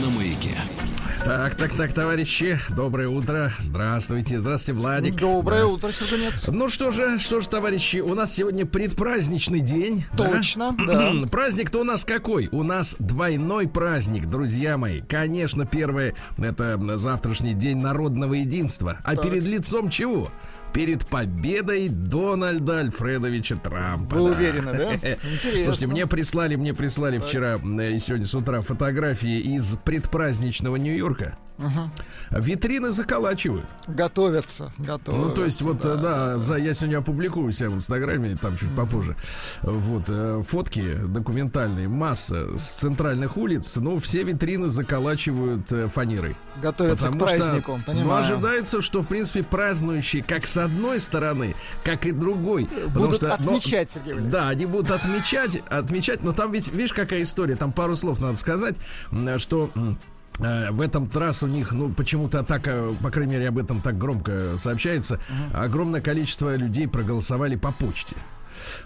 на маяке. Так, так, так, товарищи, доброе утро. Здравствуйте, здравствуйте, Владик. Доброе да. утро, Сергунец. Ну что же, что же, товарищи, у нас сегодня предпраздничный день. Точно, да. да. Праздник-то у нас какой? У нас двойной праздник, друзья мои. Конечно, первое, это завтрашний день народного единства. А так. перед лицом чего? Перед победой Дональда Альфредовича Трампа. Вы да. уверены, да? Интересно. Слушайте, мне прислали, мне прислали так. вчера и сегодня с утра фотографии из предпраздничного Нью-Йорка. Угу. Витрины заколачивают. Готовятся, готовятся. Ну, то есть, вот, да, да, за, я сегодня опубликую себя в Инстаграме, там чуть попозже. Вот, э, фотки документальные, масса с центральных улиц, но все витрины заколачивают э, фанерой. Готовятся потому к празднику, что, Ну, ожидается, что, в принципе, празднующие как с одной стороны, как и другой. Будут что, отмечать, но, Сергей Да, они будут отмечать, отмечать, но там ведь, видишь, какая история, там пару слов надо сказать, что в этом раз у них, ну, почему-то так, по крайней мере, об этом так громко сообщается, огромное количество людей проголосовали по почте.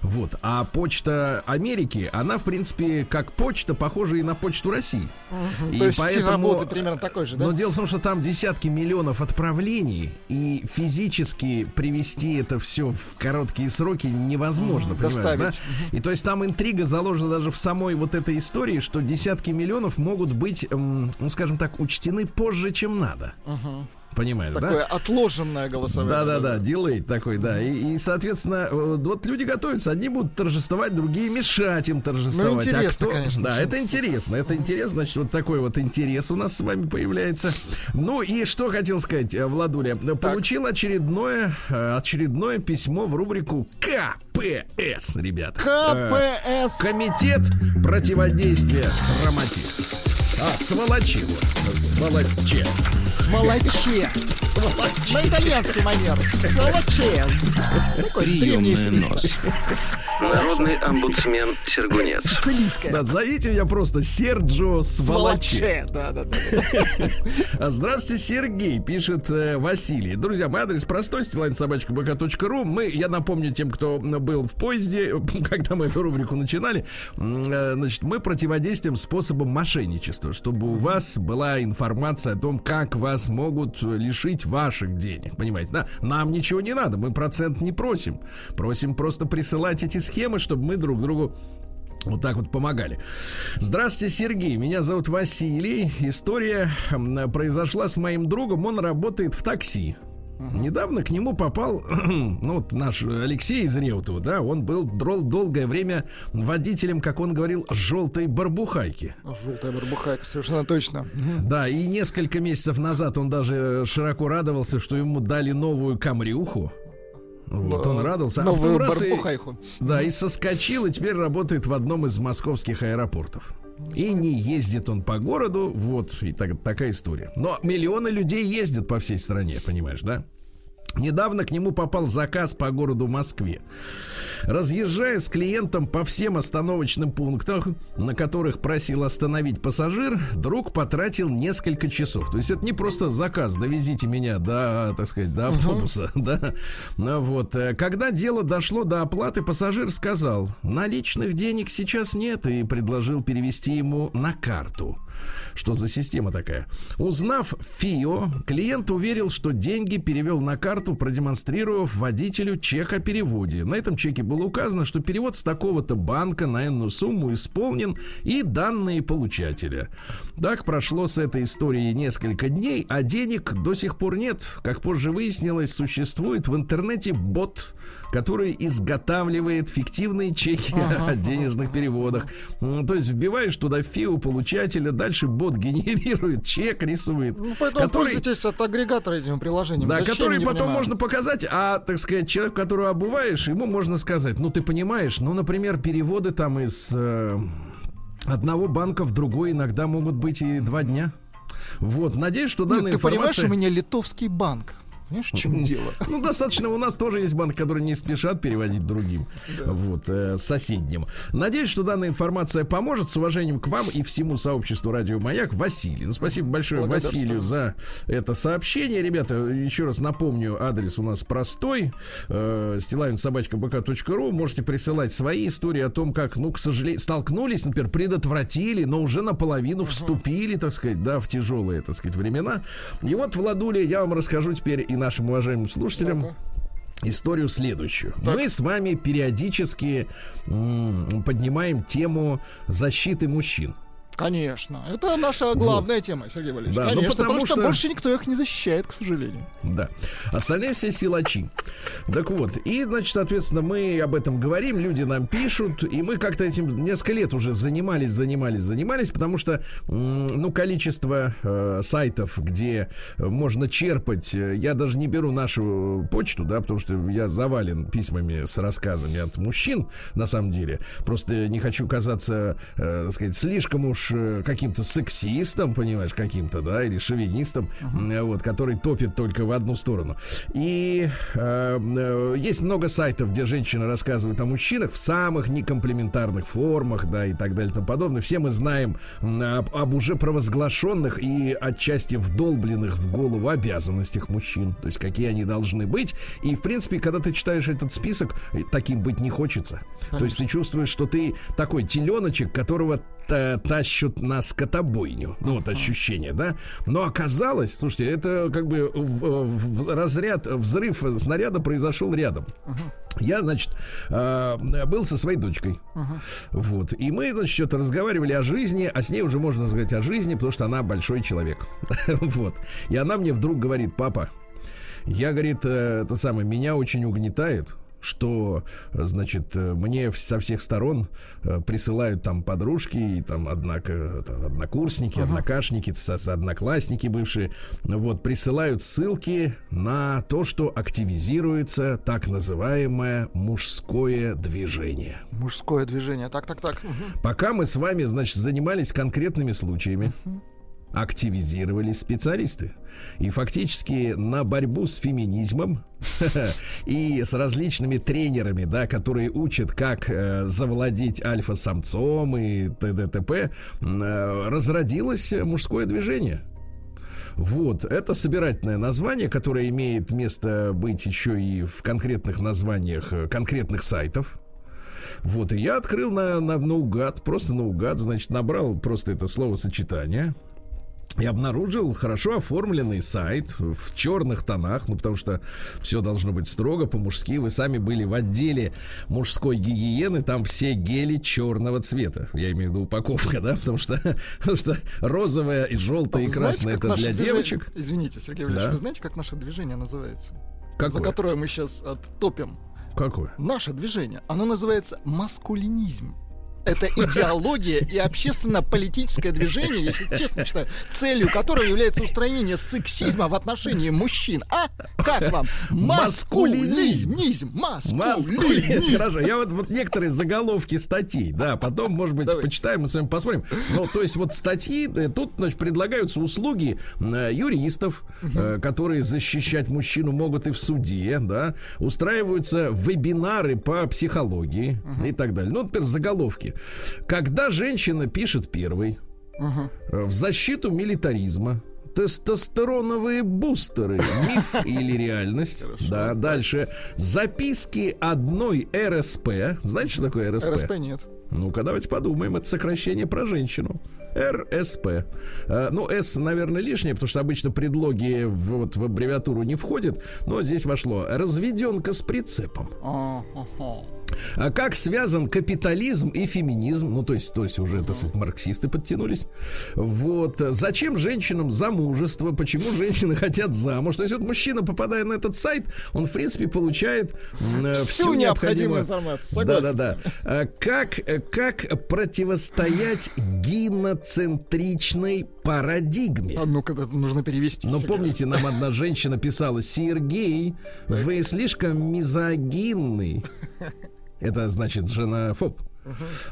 Вот. А почта Америки, она, в принципе, как почта, похожа и на почту России. Угу, и то есть поэтому, примерно такой же, да? Но дело в том, что там десятки миллионов отправлений, и физически привести это все в короткие сроки невозможно, угу, понимаешь, да? И то есть там интрига заложена даже в самой вот этой истории, что десятки миллионов могут быть, ну, скажем так, учтены позже, чем надо. Угу. Понимаешь, Такое да? отложенное голосование. Да-да-да, дилей такой, да. И, и, соответственно, э, вот люди готовятся, одни будут торжествовать, другие мешать им торжествовать. Ну, интересно, а кто... конечно. Да, это интересно, это интересно. Значит, вот такой вот интерес у нас с вами появляется. Ну и что хотел сказать, э, Владуля. Так. Получил очередное, э, очередное письмо в рубрику КПС, ребята. КПС. Комитет противодействия срамоте. А, сволочи вот. Сволоче. Сволоче. Сволоче. На итальянский манер. Сволоче. Приемная нос. Народный омбудсмен Сергунец. Сицилийская. Да, зовите меня просто Серджо Сволоче. Да, да, да. Здравствуйте, Сергей, пишет э, Василий. Друзья, мой адрес простой, стилайн.собачка.бк.ру. Мы, я напомню тем, кто был в поезде, когда мы эту рубрику начинали, э, значит, мы противодействуем способом мошенничества, чтобы у вас была информация о том, как вас могут лишить ваших денег. Понимаете, да? Нам ничего не надо, мы процент не просим. Просим просто присылать эти схемы, чтобы мы друг другу вот так вот помогали. Здравствуйте, Сергей. Меня зовут Василий. История произошла с моим другом. Он работает в такси. Uh-huh. Недавно к нему попал, ну вот наш Алексей из Реутова, да, он был дол- долгое время водителем, как он говорил, желтой барбухайки. Желтая барбухайка, совершенно точно. Uh-huh. Да, и несколько месяцев назад он даже широко радовался, что ему дали новую камрюху. Вот он радовался. А потом раз и, да, и соскочил, и теперь работает в одном из московских аэропортов. И не ездит он по городу, вот, и так, такая история. Но миллионы людей ездят по всей стране, понимаешь, да? Недавно к нему попал заказ по городу Москве. Разъезжая с клиентом по всем остановочным пунктам, на которых просил остановить пассажир, друг потратил несколько часов. То есть это не просто заказ, довезите меня до, так сказать, до автобуса, uh-huh. да. Ну вот. Э, когда дело дошло до оплаты, пассажир сказал, наличных денег сейчас нет, и предложил перевести ему на карту. Что за система такая? Узнав ФИО, клиент уверил, что деньги перевел на карту, продемонстрировав водителю чек о переводе. На этом чеке было указано, что перевод с такого-то банка на энную сумму исполнен и данные получателя. Так прошло с этой историей несколько дней, а денег до сих пор нет. Как позже выяснилось, существует в интернете бот, который изготавливает фиктивные чеки ага. о денежных переводах. То есть вбиваешь туда фиу получателя, дальше бот генерирует чек, рисует. Ну, поэтому который, пользуйтесь от агрегатора этим приложением. Да, Зачем, который потом понимаю. можно показать, а, так сказать, человек, которого обуваешь, ему можно сказать, ну, ты понимаешь, ну, например, переводы там из э, одного банка в другой иногда могут быть и два дня. Вот, надеюсь, что данная Нет, ты информация... понимаешь, у меня литовский банк. Понимаешь, в чем дело? Ну, достаточно. У нас тоже есть банк, который не спешат переводить другим. Вот, э, соседним. Надеюсь, что данная информация поможет. С уважением к вам и всему сообществу Радио Маяк. Василий. Ну, спасибо большое Василию за это сообщение. Ребята, еще раз напомню, адрес у нас простой. Э, стилавинсобачка.бк.ру. Можете присылать свои истории о том, как, ну, к сожалению, столкнулись, например, предотвратили, но уже наполовину вступили, так сказать, да, в тяжелые, так сказать, времена. И вот, Владуля, я вам расскажу теперь и нашим уважаемым слушателям историю следующую. Так. Мы с вами периодически м- поднимаем тему защиты мужчин. Конечно. Это наша главная вот. тема, Сергей Валерьевич. Да, ну, Конечно, ну, потому, потому что... что больше никто их не защищает, к сожалению. Да. Остальные все силачи. Так вот, и, значит, соответственно, мы об этом говорим, люди нам пишут, и мы как-то этим несколько лет уже занимались, занимались, занимались, потому что, ну, количество э, сайтов, где можно черпать, э, я даже не беру нашу почту, да, потому что я завален письмами с рассказами от мужчин, на самом деле. Просто не хочу казаться, э, так сказать, слишком уж Э, каким-то сексистом, понимаешь, каким-то, да, или шовинистом, uh-huh. вот, который топит только в одну сторону. И э, э, есть много сайтов, где женщины рассказывают о мужчинах в самых некомплементарных формах, да, и так далее и тому подобное. Все мы знаем об, об уже провозглашенных и отчасти вдолбленных в голову обязанностях мужчин, то есть какие они должны быть. И, в принципе, когда ты читаешь этот список, таким быть не хочется. Конечно. То есть ты чувствуешь, что ты такой теленочек, которого тащат на скотобойню. Ну, вот ощущение, да? Но оказалось, слушайте, это как бы в, в разряд, взрыв снаряда произошел рядом. Я, значит, э, был со своей дочкой. Uh-huh. Вот. И мы, значит, что-то разговаривали о жизни, а с ней уже можно сказать о жизни, потому что она большой человек. вот. И она мне вдруг говорит, папа, я, говорит, э, это самое, меня очень угнетает, что, значит, мне со всех сторон э, присылают там подружки, и там, однако, однокурсники, ага. однокашники, одноклассники бывшие, вот, присылают ссылки на то, что активизируется так называемое мужское движение. Мужское движение, так, так, так. Пока мы с вами, значит, занимались конкретными случаями, угу активизировались специалисты. И фактически на борьбу с феминизмом и с различными тренерами, да, которые учат, как э, завладеть альфа-самцом и т.д. т.п., э, разродилось мужское движение. Вот, это собирательное название, которое имеет место быть еще и в конкретных названиях э, конкретных сайтов. Вот, и я открыл на, на наугад, просто наугад, значит, набрал просто это словосочетание – и обнаружил хорошо оформленный сайт в черных тонах, ну потому что все должно быть строго по-мужски. Вы сами были в отделе мужской гигиены, там все гели черного цвета. Я имею в виду упаковка, да, потому что, потому что розовая и желтая и красная это для движение... девочек. Извините, Сергей Валерьевич, да? вы знаете, как наше движение называется? Какое? За которое мы сейчас оттопим. Какое? Наше движение. Оно называется маскулинизм это идеология и общественно-политическое движение, если честно считаю, целью которого является устранение сексизма в отношении мужчин. А как вам? Маскулинизм. Маскулинизм. Хорошо, я вот, вот некоторые заголовки статей, да, потом, может быть, Давайте. почитаем, мы с вами посмотрим. Ну, то есть вот статьи, э, тут, значит, предлагаются услуги э, юристов, угу. которые защищать мужчину могут и в суде, да, устраиваются вебинары по психологии угу. и так далее. Ну, например, заголовки. Когда женщина пишет первой угу. в защиту милитаризма, тестостероновые бустеры. Миф или реальность? Хорошо. Да, дальше. Записки одной РСП. Знаете, что такое РСП? РСП нет. Ну-ка, давайте подумаем. Это сокращение про женщину. РСП. А, ну, С, наверное, лишнее, потому что обычно предлоги в, вот, в аббревиатуру не входят. Но здесь вошло. Разведенка с прицепом. А как связан капитализм и феминизм? Ну, то есть, то есть уже, так сказать, марксисты подтянулись. Вот. Зачем женщинам замужество? Почему женщины хотят замуж? То есть, вот мужчина, попадая на этот сайт, он, в принципе, получает э, всю, всю необходимую информацию. Да, да, да. А как, как противостоять гиноцентричной парадигме? А ну-ка, нужно перевести. Ну, помните, нам одна женщина писала, Сергей, вы слишком мизогинный. Это значит женофоб.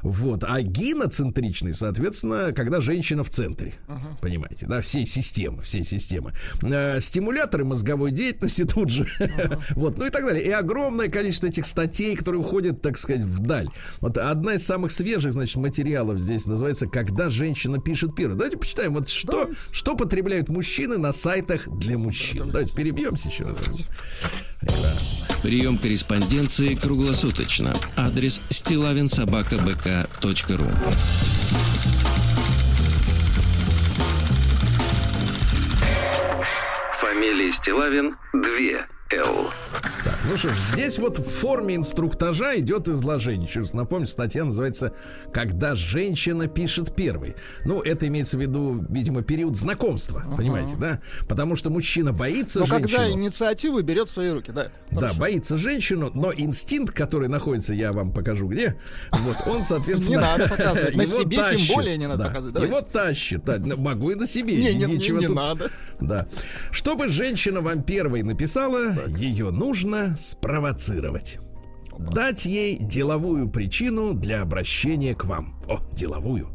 Вот. А гиноцентричный, соответственно, когда женщина в центре. Понимаете, да, всей системы, всей системы. Э, стимуляторы мозговой деятельности тут же. Вот, ну и так далее. И огромное количество этих статей, которые уходят, так сказать, вдаль. Вот одна из самых свежих, значит, материалов здесь называется «Когда женщина пишет первой». Давайте почитаем, вот что, что потребляют мужчины на сайтах для мужчин. Давайте перебьемся еще раз. Прекрасно. Прием корреспонденции круглосуточно. Адрес стилавинсобакабк.ру Фамилия Стилавин 2 Л. Ну что ж, здесь вот в форме инструктажа идет изложение. Еще раз напомню, статья называется «Когда женщина пишет первой». Ну, это имеется в виду, видимо, период знакомства, uh-huh. понимаете, да? Потому что мужчина боится но женщину. когда инициативу берет в свои руки, да. Да, боится женщину, но инстинкт, который находится, я вам покажу где, вот он, соответственно... Не надо показывать, на себе тем более не надо показывать. Его тащит, могу и на себе, не, ничего не надо. Да. Чтобы женщина вам первой написала, ее нужно спровоцировать. Дать ей деловую причину для обращения к вам. О, деловую.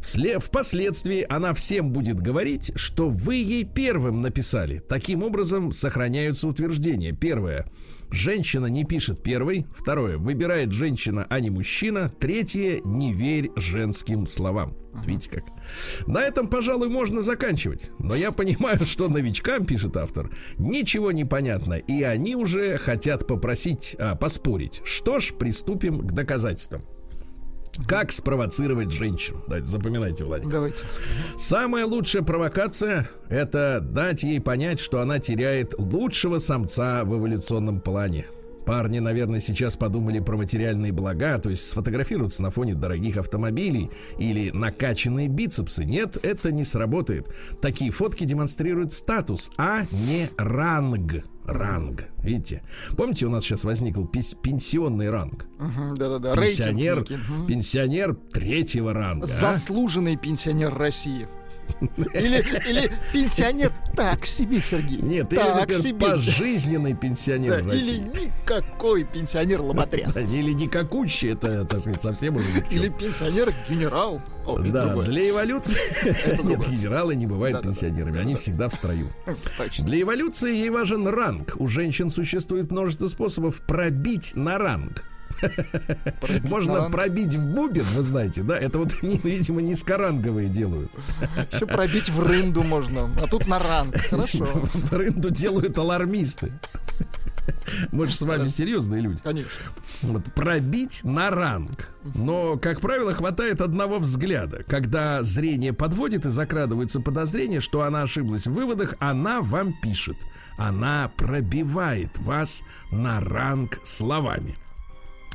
Впоследствии она всем будет говорить, что вы ей первым написали. Таким образом сохраняются утверждения. Первое. Женщина не пишет первой. Второе. Выбирает женщина, а не мужчина. Третье. Не верь женским словам. Видите как? На этом, пожалуй, можно заканчивать. Но я понимаю, что новичкам, пишет автор, ничего не понятно. И они уже хотят попросить, а, поспорить. Что ж, приступим к доказательствам. Как спровоцировать женщину? Давайте, запоминайте, Владимир. Давайте. Самая лучшая провокация – это дать ей понять, что она теряет лучшего самца в эволюционном плане. Парни, наверное, сейчас подумали про материальные блага, то есть сфотографироваться на фоне дорогих автомобилей или накачанные бицепсы. Нет, это не сработает. Такие фотки демонстрируют статус, а не ранг ранг. Видите? Помните, у нас сейчас возникл пенсионный ранг? Угу, да-да-да. Пенсионер, пенсионер третьего ранга. А? Заслуженный а? пенсионер России. Или, или пенсионер так себе, Сергей. Нет, так или, например, себе. пожизненный пенсионер да, Или никакой пенсионер лоботряс. Или никакущий, это, так сказать, совсем уже Или пенсионер-генерал. да, для эволюции... Нет, генералы не бывают пенсионерами, они всегда в строю. Для эволюции ей важен ранг. У женщин существует множество способов пробить на ранг. Можно пробить в бубен, вы знаете, да? Это вот, видимо, низкоранговые делают. Еще пробить в рынду можно, а тут на ранг. Хорошо. В рынду делают алармисты. Мы же с вами серьезные люди. Конечно. Вот пробить на ранг. Но, как правило, хватает одного взгляда. Когда зрение подводит и закрадывается подозрение, что она ошиблась в выводах, она вам пишет. Она пробивает вас на ранг словами.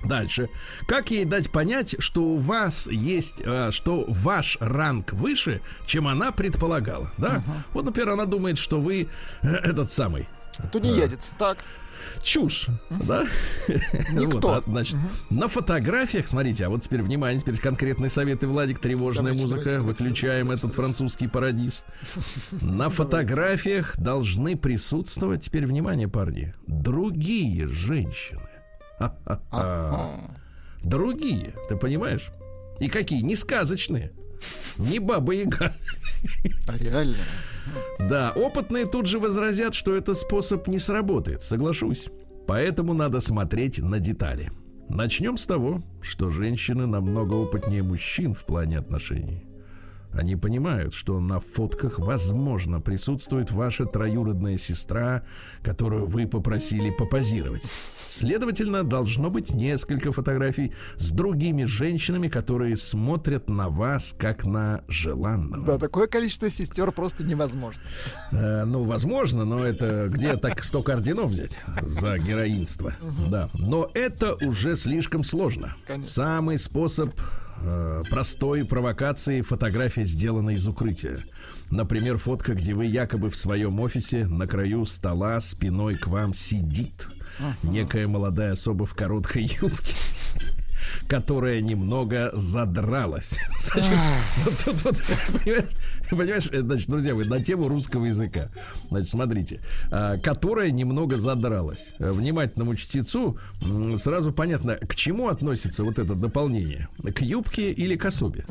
Дальше. Как ей дать понять, что у вас есть, э, что ваш ранг выше, чем она предполагала, да? Угу. Вот, например, она думает, что вы э, этот самый. Тунеядец, э, так. Чушь, да? Никто. вот, а, значит, угу. на фотографиях, смотрите, а вот теперь внимание, теперь конкретные советы, Владик, тревожная давайте, музыка, давайте, выключаем давайте, этот французский парадиз. На фотографиях должны присутствовать, теперь внимание, парни, другие женщины. Другие, ты понимаешь? И какие? Не сказочные. Не баба Яга. А реально? Да, опытные тут же возразят, что этот способ не сработает. Соглашусь. Поэтому надо смотреть на детали. Начнем с того, что женщины намного опытнее мужчин в плане отношений. Они понимают, что на фотках, возможно, присутствует ваша троюродная сестра, которую вы попросили попозировать. Следовательно, должно быть несколько фотографий с другими женщинами, которые смотрят на вас как на желанного. Да, такое количество сестер просто невозможно. Э, ну, возможно, но это где так столько орденов взять за героинство? Да, но это уже слишком сложно. Самый способ э, простой провокации фотография сделана из укрытия. Например, фотка, где вы якобы в своем офисе на краю стола спиной к вам сидит некая молодая особа в короткой юбке которая немного задралась. Значит, вот тут вот, Понимаешь, э, значит, друзья, вы на тему русского языка. Значит, смотрите, а, которая немного задралась. Э, внимательному чтецу сразу понятно, к чему относится вот это дополнение. К юбке или к особе.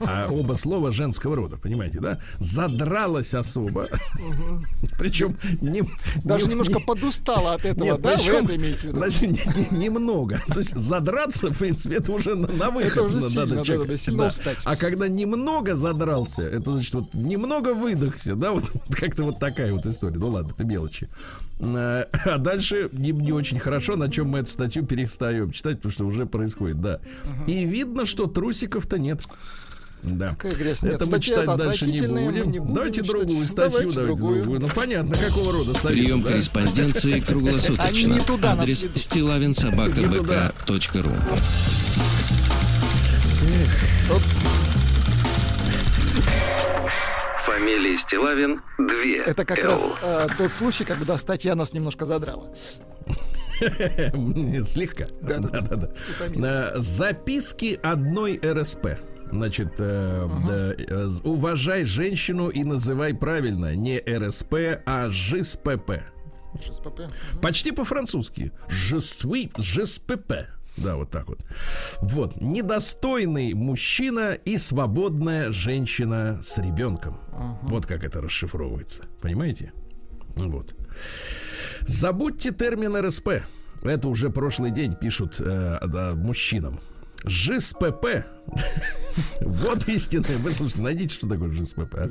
А оба слова женского рода, понимаете, да? Задралась особа. Причем не, даже не, немножко не, подустала от этого, да? Причем? Значит, не, не, немного. То есть задраться, в принципе, это уже на, выход. Это уже сильно, надо, да, сильно да. устать. А когда немного задрался, это значит вот немного выдохся, да, вот как-то вот такая вот история. Ну ладно, это мелочи. А, а дальше не, не очень хорошо, на чем мы эту статью перестаем читать, потому что уже происходит, да. И видно, что трусиков-то нет. Да. Какая грязь. Нет, это мы читать дальше не будем. не будем. Давайте читать. другую статью, давайте, давайте другую. другую. Ну понятно, какого рода совет. Прием да? корреспонденции круглосуточно. Адрес стилавинсобакабк.ру Фамилия Стилавин 2 Это как раз э, тот случай, когда статья нас немножко задрала. Слегка. Да, да, да. да. Записки одной РСП. Значит, э, uh э, уважай женщину и называй правильно не РСП, а ЖСПП. ЖСПП. Почти по-французски. Жесуи, ЖСПП. Да, вот так вот. Вот. Недостойный мужчина и свободная женщина с ребенком. uh Вот как это расшифровывается. Понимаете? Вот. Забудьте термин РСП. Это уже прошлый день пишут э, да, мужчинам. ЖСПП. Вот истинное. Вы слушайте, найдите, что такое ЖСПП.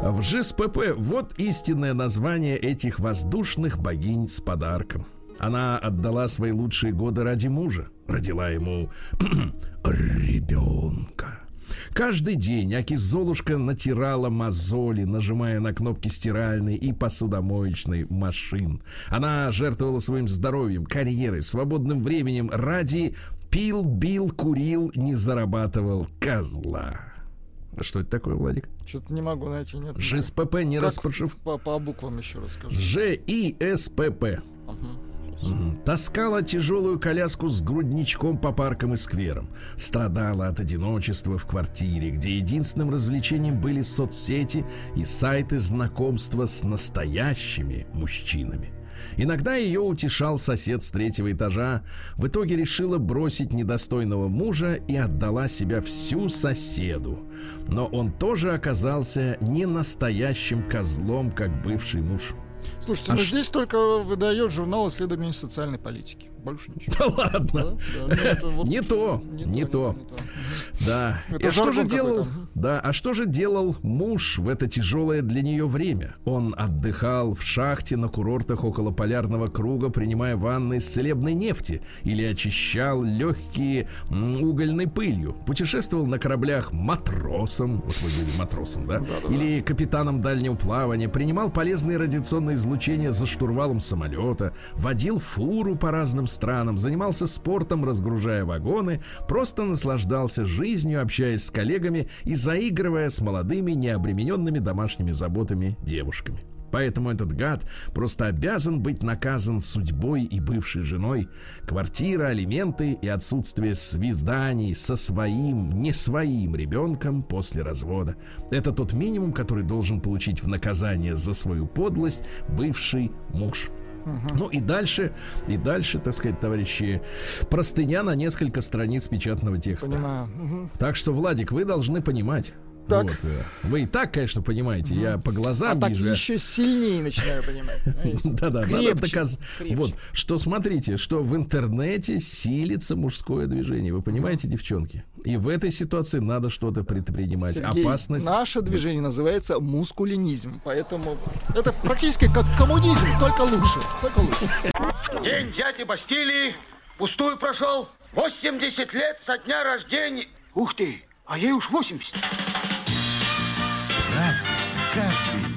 А? В ЖСПП вот истинное название этих воздушных богинь с подарком. Она отдала свои лучшие годы ради мужа. Родила ему ребенка. Каждый день Аки Золушка натирала мозоли, нажимая на кнопки стиральной и посудомоечной машин. Она жертвовала своим здоровьем, карьерой, свободным временем ради Пил, бил, курил, не зарабатывал козла. Что это такое, Владик? Что-то не могу найти. Нет. ЖСПП не распрошив. По, по буквам еще расскажи. ЖИСПП. Угу. Таскала тяжелую коляску с грудничком по паркам и скверам. Страдала от одиночества в квартире, где единственным развлечением были соцсети и сайты знакомства с настоящими мужчинами. Иногда ее утешал сосед с третьего этажа. В итоге решила бросить недостойного мужа и отдала себя всю соседу. Но он тоже оказался не настоящим козлом, как бывший муж. Слушайте, а ну ш... здесь только выдает журнал исследований социальной политики. Больше ничего. Да ладно. Да? Да, ну, вот не, то, не, не то, не то. Да. Это а что же делал? Да, а что же делал муж в это тяжелое для нее время? Он отдыхал в шахте на курортах около полярного круга, принимая ванны из целебной нефти, или очищал легкие угольной пылью. Путешествовал на кораблях матросом, вот вы были матросом, да? да, да или капитаном дальнего плавания, принимал полезные радиационные излучения за штурвалом самолета, водил фуру по разным странам, занимался спортом, разгружая вагоны, просто наслаждался жизнью, общаясь с коллегами и заигрывая с молодыми, необремененными домашними заботами девушками. Поэтому этот гад просто обязан быть наказан судьбой и бывшей женой. Квартира, алименты и отсутствие свиданий со своим, не своим ребенком после развода. Это тот минимум, который должен получить в наказание за свою подлость бывший муж. Ну и дальше, и дальше, так сказать, товарищи, простыня на несколько страниц печатного текста. Понимаю. Угу. Так что, Владик, вы должны понимать. Так. Вот, э, вы и так, конечно, понимаете, угу. я по глазам а вижу. Так еще сильнее начинаю понимать. Да-да, надо доказать. Вот, что смотрите, что в интернете силится мужское движение. Вы понимаете, девчонки? И в этой ситуации надо что-то предпринимать. Сергей, Опасность. Наше движение называется мускулинизм. Поэтому это практически как коммунизм, только лучше. Только лучше. День дяди Бастилии пустую прошел. 80 лет со дня рождения. Ух ты, а ей уж 80. Разный, каждый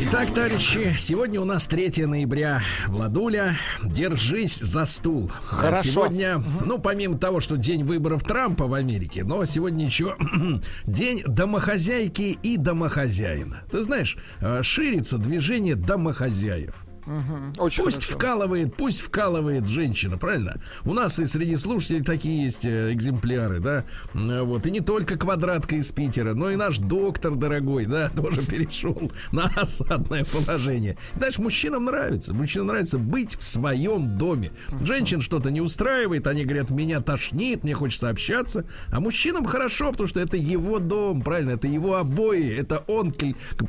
Итак, товарищи, сегодня у нас 3 ноября. Владуля, держись за стул. Хорошо. Сегодня, ну, помимо того, что день выборов Трампа в Америке, но сегодня еще день домохозяйки и домохозяина. Ты знаешь, э, ширится движение домохозяев. Угу, очень пусть хорошо. вкалывает, пусть вкалывает женщина, правильно? У нас и среди слушателей такие есть э, экземпляры, да? Вот. И не только квадратка из Питера, но и наш доктор дорогой, да, тоже перешел на осадное положение. Дальше мужчинам нравится. Мужчинам нравится быть в своем доме. Женщин что-то не устраивает, они говорят, меня тошнит, мне хочется общаться. А мужчинам хорошо, потому что это его дом, правильно? Это его обои, это он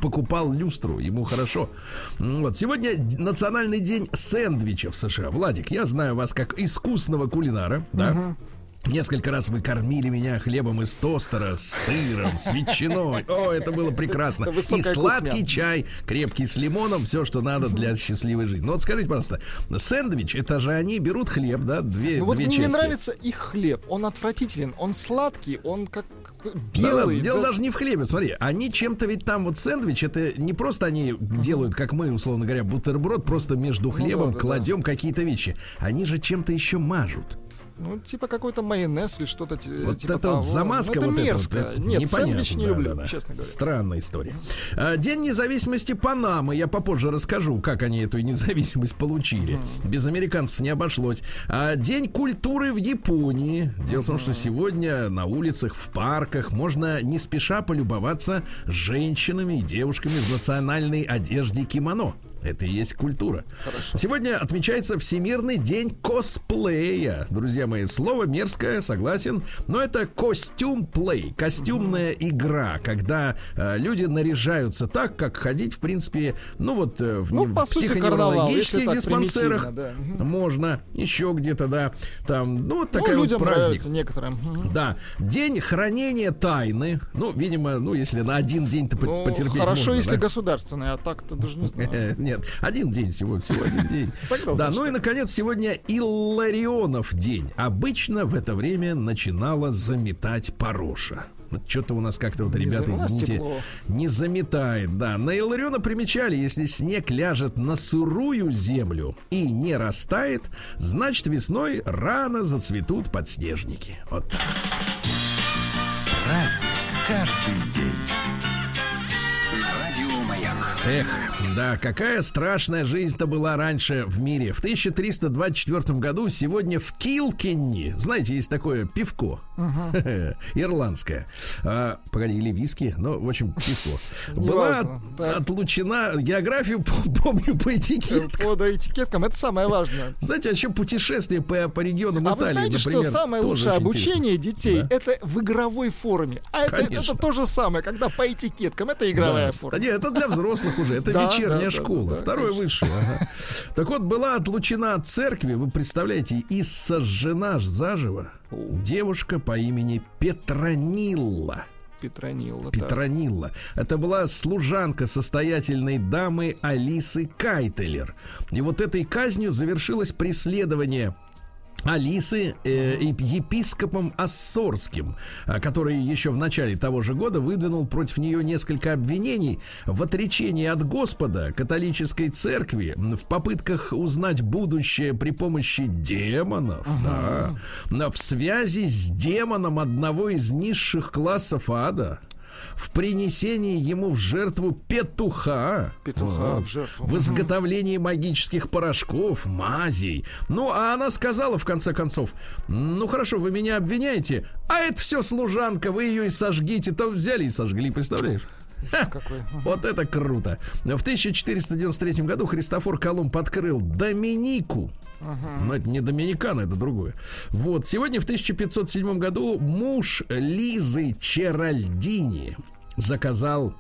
покупал люстру, ему хорошо. Вот. Сегодня национальный день сэндвича в США. Владик, я знаю вас как искусного кулинара, да? Угу. Несколько раз вы кормили меня хлебом из тостера с сыром, с ветчиной. О, это было прекрасно. Это и сладкий кухня. чай, крепкий с лимоном, все, что надо для счастливой жизни. Ну вот скажите, пожалуйста, сэндвич, это же они берут хлеб, да, две, ну, вот две мне части. Мне нравится их хлеб. Он отвратителен, он сладкий, он как белый. Да, дело да. даже не в хлебе, смотри, они чем-то ведь там вот сэндвич, это не просто они делают, как мы, условно говоря, бутерброд, просто между хлебом ну, да, кладем да. какие-то вещи. Они же чем-то еще мажут. Ну, типа какой-то майонез или что-то вот типа это того. вот замазка ну, это вот мерзко. Это, вот, Нет, сэндвич не да, люблю, да, да. честно говоря. Странная история. А, День независимости Панамы. Я попозже расскажу, как они эту независимость получили. Mm. Без американцев не обошлось. А, День культуры в Японии. Дело mm-hmm. в том, что сегодня на улицах, в парках можно не спеша полюбоваться женщинами и девушками в национальной одежде кимоно. Это и есть культура. Хорошо. Сегодня отмечается Всемирный день косплея. Друзья мои, слово мерзкое, согласен, но это костюм-плей, костюмная игра, когда э, люди наряжаются так, как ходить, в принципе, ну вот э, в, ну, в психоневрологических диспансерах да. можно, еще где-то, да, там, ну вот такая ну, людям вот праздник. некоторым. Да, день хранения тайны, ну, видимо, ну, если на один день ты ну, потерпеть Хорошо, можно, если да? государственный, а так-то даже не знаю. Нет, один день всего, всего один день. Да, ну и, наконец, сегодня Илларионов день. Обычно в это время начинала заметать Пороша. Вот что-то у нас как-то вот, ребята, извините, не заметает. Да, на Илариона примечали, если снег ляжет на сырую землю и не растает, значит весной рано зацветут подснежники. Вот так. Праздник каждый день. Эх, да, какая страшная жизнь-то была раньше в мире. В 1324 году сегодня в Килкинни, знаете, есть такое пивко, uh-huh. ирландское, а, погоди, или виски, ну, в общем, пивко, была от, отлучена, географию помню по этикеткам. По этикеткам, это самое важное. Знаете, а еще путешествие по, по регионам а Италии, вы знаете, например, что самое лучшее обучение интересно. детей, да? это в игровой форме. А это, это то же самое, когда по этикеткам, это игровая да. форма. Да нет, это для взрослых уже. Это да, вечерняя да, школа. Да, Второй высший. Ага. Так вот, была отлучена от церкви, вы представляете, и сожжена заживо девушка по имени Петронилла. Петронилла. Петронилла. Да. Это была служанка состоятельной дамы Алисы Кайтелер. И вот этой казнью завершилось преследование Алисы э, епископом Ассорским, а, который еще в начале того же года выдвинул против нее несколько обвинений в отречении от Господа католической церкви в попытках узнать будущее при помощи демонов, ага. да, в связи с демоном одного из низших классов ада в принесении ему в жертву петуха. Петуха в жертву. В изготовлении магических порошков, мазей. Ну, а она сказала, в конце концов, ну хорошо, вы меня обвиняете, а это все служанка, вы ее и сожгите. То взяли и сожгли, представляешь? Какой. Вот это круто. В 1493 году Христофор Колумб открыл Доминику. Ага. Но это не Доминикана, это другое. Вот. Сегодня в 1507 году муж Лизы Черальдини заказал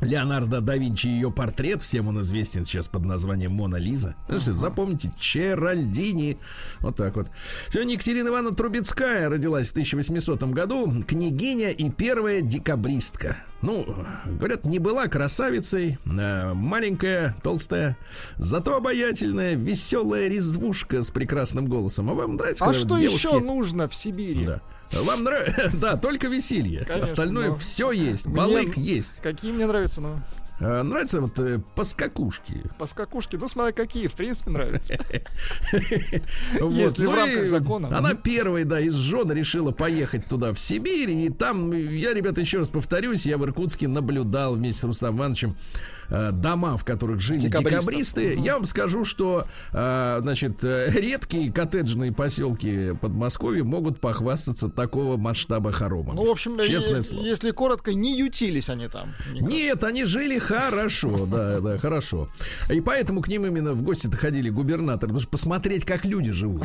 Леонардо да Винчи ее портрет, всем он известен сейчас под названием Мона Лиза. Uh-huh. Запомните, Черальдини. Вот так вот. Сегодня Екатерина Ивановна Трубецкая родилась в 1800 году, княгиня и первая декабристка. Ну, говорят, не была красавицей, а маленькая, толстая, зато обаятельная, веселая резвушка с прекрасным голосом. А вам нравится? А что девушки... еще нужно в Сибири? Да. Вам нравится? Да, только веселье. Конечно, Остальное но... все есть. Балык есть. Какие мне нравятся, но... А, нравятся вот э, поскакушки. Поскакушки, ну смотри, какие, в принципе, нравятся. Если в ну рамках закона. Она первой, да, из жен решила поехать туда, в Сибирь. И там, я, ребята, еще раз повторюсь, я в Иркутске наблюдал вместе с Рустам Ивановичем э, дома, в которых жили декабристы, я вам скажу, что, э, значит, э, редкие коттеджные поселки Подмосковья могут похвастаться такого масштаба хорома. Ну, в общем, честное слово. Если коротко, не ютились они там. Никак. Нет, они жили хорошо, да, да, хорошо. И поэтому к ним именно в гости-то ходили губернаторы, потому что посмотреть, как люди живут.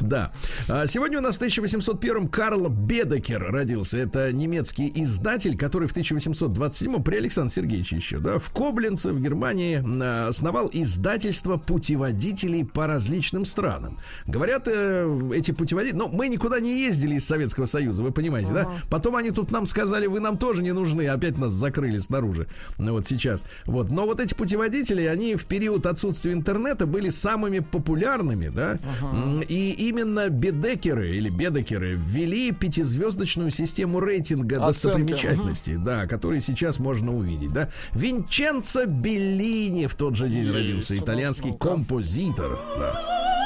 Да. А сегодня у нас в 1801 Карл Бедекер родился. Это немецкий издатель, который в 1827 при Александре Сергеевиче еще, да, в Коблинце, в Германии основал издательство путеводителей по различным странам. Говорят, э, эти путеводители... Ну, мы никуда не ездили из Советского Союза, вы понимаете, да? Потом они тут нам сказали, вы нам тоже не нужны, опять нас закрыли снаружи. Ну, вот сейчас. Вот. Но вот эти путеводители, они в период отсутствия интернета были самыми популярными, да? И именно бедекеры или бедекеры ввели пятизвездочную систему рейтинга Оценка. достопримечательностей, да, которые сейчас можно увидеть, да. Винченцо Беллини в тот же день родился, итальянский композитор, да.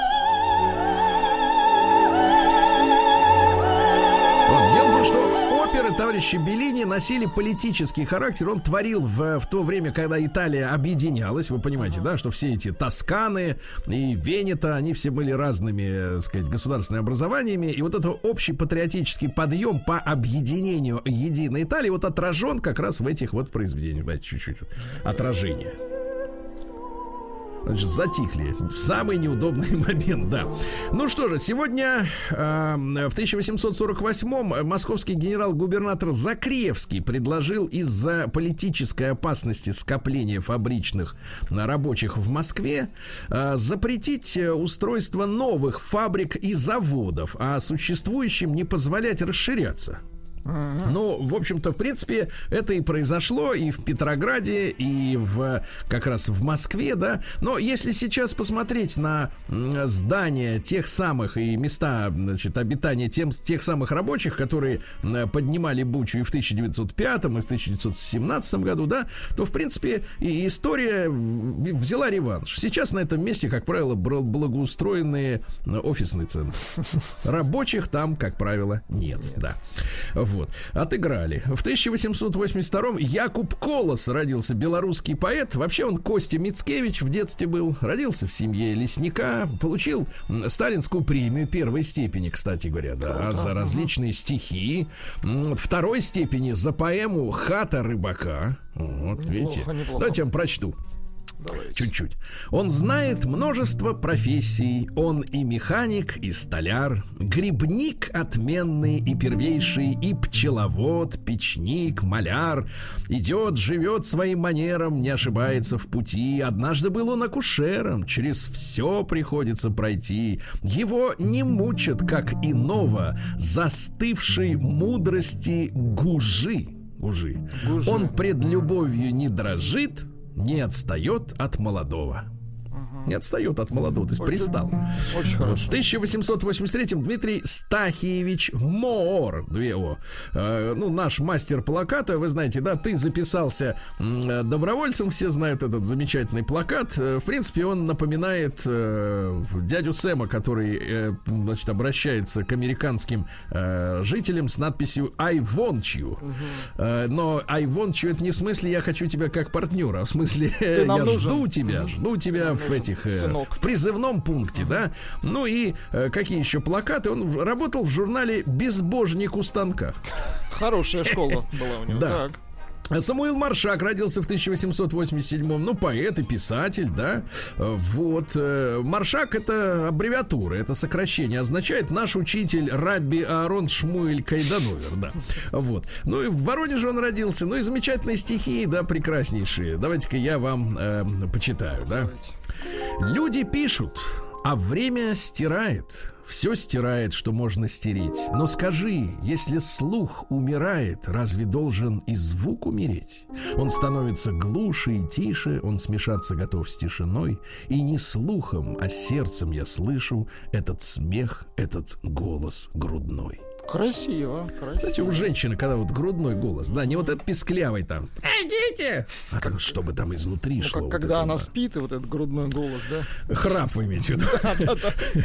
Товарища Беллини носили политический характер. Он творил в, в то время, когда Италия объединялась. Вы понимаете, uh-huh. да, что все эти Тосканы и Венета, они все были разными, так сказать, государственными образованиями. И вот этот общий патриотический подъем по объединению единой Италии вот отражен как раз в этих вот произведениях. Давайте чуть-чуть отражение значит, затихли. В самый неудобный момент, да. Ну что же, сегодня э, в 1848-м московский генерал-губернатор Закревский предложил из-за политической опасности скопления фабричных рабочих в Москве э, запретить устройство новых фабрик и заводов, а существующим не позволять расширяться. Ну, в общем-то, в принципе, это и произошло и в Петрограде, и в как раз в Москве, да. Но если сейчас посмотреть на здания тех самых и места, значит, обитания тем, тех самых рабочих, которые поднимали Бучу и в 1905, и в 1917 году, да, то, в принципе, и история взяла реванш. Сейчас на этом месте, как правило, благоустроенные офисные центры. Рабочих там, как правило, нет, да. Вот. Отыграли. В 1882-м Якуб Колос родился, белорусский поэт. Вообще он Костя Мицкевич в детстве был. Родился в семье лесника. Получил сталинскую премию первой степени, кстати говоря, да, за различные стихи. Второй степени за поэму «Хата рыбака». Вот, неплохо, видите. Неплохо. Давайте я вам прочту. Давайте. Чуть-чуть. Он знает множество профессий. Он и механик, и столяр, грибник отменный и первейший, и пчеловод, печник, маляр. Идет, живет своим манером, не ошибается в пути. Однажды был он акушером, через все приходится пройти. Его не мучат, как иного, застывшей мудрости гужи. Гужи. Гужи. Он пред любовью не дрожит, не отстает от молодого не отстает от молодого, то есть пристал. Очень вот. В 1883-м Дмитрий Стахиевич Моор, две о, э, ну, наш мастер плаката, вы знаете, да, ты записался э, добровольцем, все знают этот замечательный плакат. Э, в принципе, он напоминает э, дядю Сэма, который, э, значит, обращается к американским э, жителям с надписью I want you. Угу. Э, но I want you это не в смысле я хочу тебя как партнера, а в смысле я нужен. жду тебя, жду тебя в этих этих э, в призывном пункте, да. Ну и э, какие еще плакаты? Он работал в журнале Безбожник у станка. Хорошая школа была у него. Да. Так. Самуил Маршак родился в 1887-м, ну, поэт и писатель, да, вот. Э, Маршак это аббревиатура, это сокращение, означает наш учитель Рабби Аарон Шмуэль Кайдановер, да, вот. Ну, и в Воронеже он родился, ну, и замечательные стихи, да, прекраснейшие. Давайте-ка я вам э, почитаю, да. Люди пишут, а время стирает. Все стирает, что можно стереть. Но скажи, если слух умирает, разве должен и звук умереть? Он становится глуше и тише, он смешаться готов с тишиной. И не слухом, а сердцем я слышу этот смех, этот голос грудной. Красиво, красиво. Кстати, у женщины, когда вот грудной голос, да, не вот этот писклявый там, идите, а так, чтобы там изнутри Ну, шло. как, вот когда это, она да. спит, и вот этот грудной голос, да? Храп вы имеете в виду.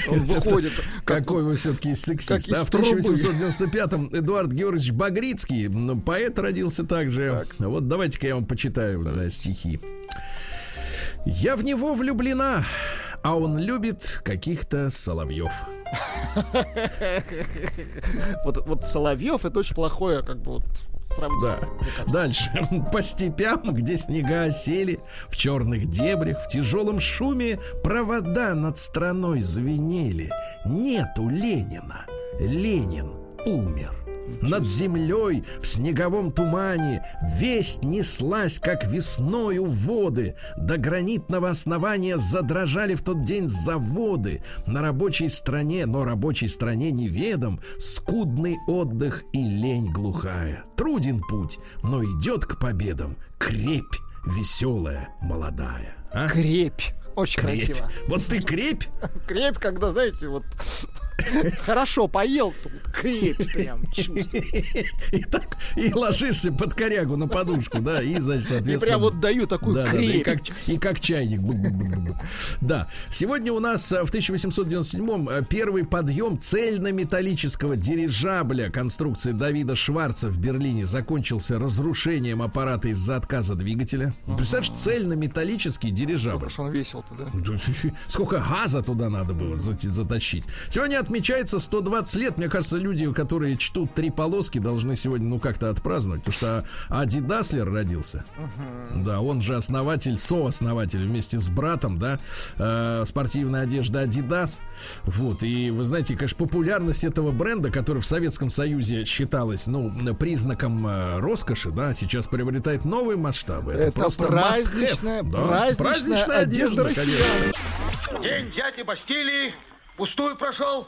Он выходит. как Какой вы все-таки сексист. как в трубы. 1895-м Эдуард Георгиевич Багрицкий, ну, поэт родился также. Вот давайте-ка я вам почитаю стихи. Я в него влюблена, а он любит каких-то соловьев. Вот, вот Соловьев это очень плохое, как бы вот сравнение. Да. Дальше. По степям, где снега осели, в черных дебрях, в тяжелом шуме провода над страной звенели. Нету Ленина. Ленин умер. Над землей в снеговом тумане Весть неслась, как весною воды До гранитного основания задрожали в тот день заводы На рабочей стране, но рабочей стране неведом Скудный отдых и лень глухая Труден путь, но идет к победам Крепь веселая, молодая а? Крепь. Очень Крепь. красиво. Вот ты крепь? Крепь, когда, знаете, вот хорошо поел, вот крепь прям чувствую. И так, и ложишься под корягу на подушку, да, и, значит, И соответственно... прям вот даю такую Да, да, да, и крепь. как, и как чайник. Да. Сегодня у нас э, в 1897-м э, первый подъем цельнометаллического дирижабля конструкции Давида Шварца в Берлине закончился разрушением аппарата из-за отказа двигателя. Представляешь, цельнометаллический дирижабль. Что он весил-то, да? Сколько газа туда надо было зат- затащить. Сегодня отмечается 120 лет. Мне кажется, люди, которые чтут три полоски, должны сегодня, ну, как-то отпраздновать. Потому что Ади Даслер родился. Да, он же основатель, сооснователь вместе с братом, да, э, спортивной одежды Adidas. Вот, и вы знаете, конечно, популярность этого бренда, который в Советском Союзе считалась, ну, признаком э, роскоши, да, сейчас приобретает новые масштабы. Это, Это просто праздничная, have. Да, праздничная одежда конечно. россиян. День взятия Бастилии пустую прошел.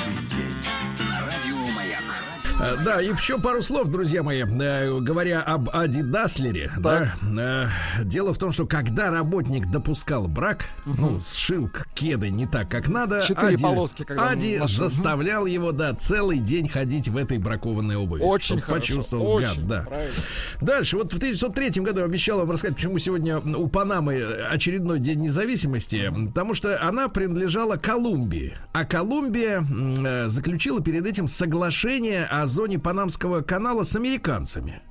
Да, и еще пару слов, друзья мои, Э, говоря об Ади Даслере. Да, э, дело в том, что когда работник допускал брак, ну, сшил кеды не так, как надо, Четыре Ади, полоски, когда Ади нашел. заставлял его, да, целый день ходить в этой бракованной обуви. Очень хорошо, почувствовал очень гад, да. правильно. Дальше, вот в 1903 году я обещал вам рассказать, почему сегодня у Панамы очередной день независимости, потому что она принадлежала Колумбии, а Колумбия э, заключила перед этим соглашение о зоне Панамского канала с американцами.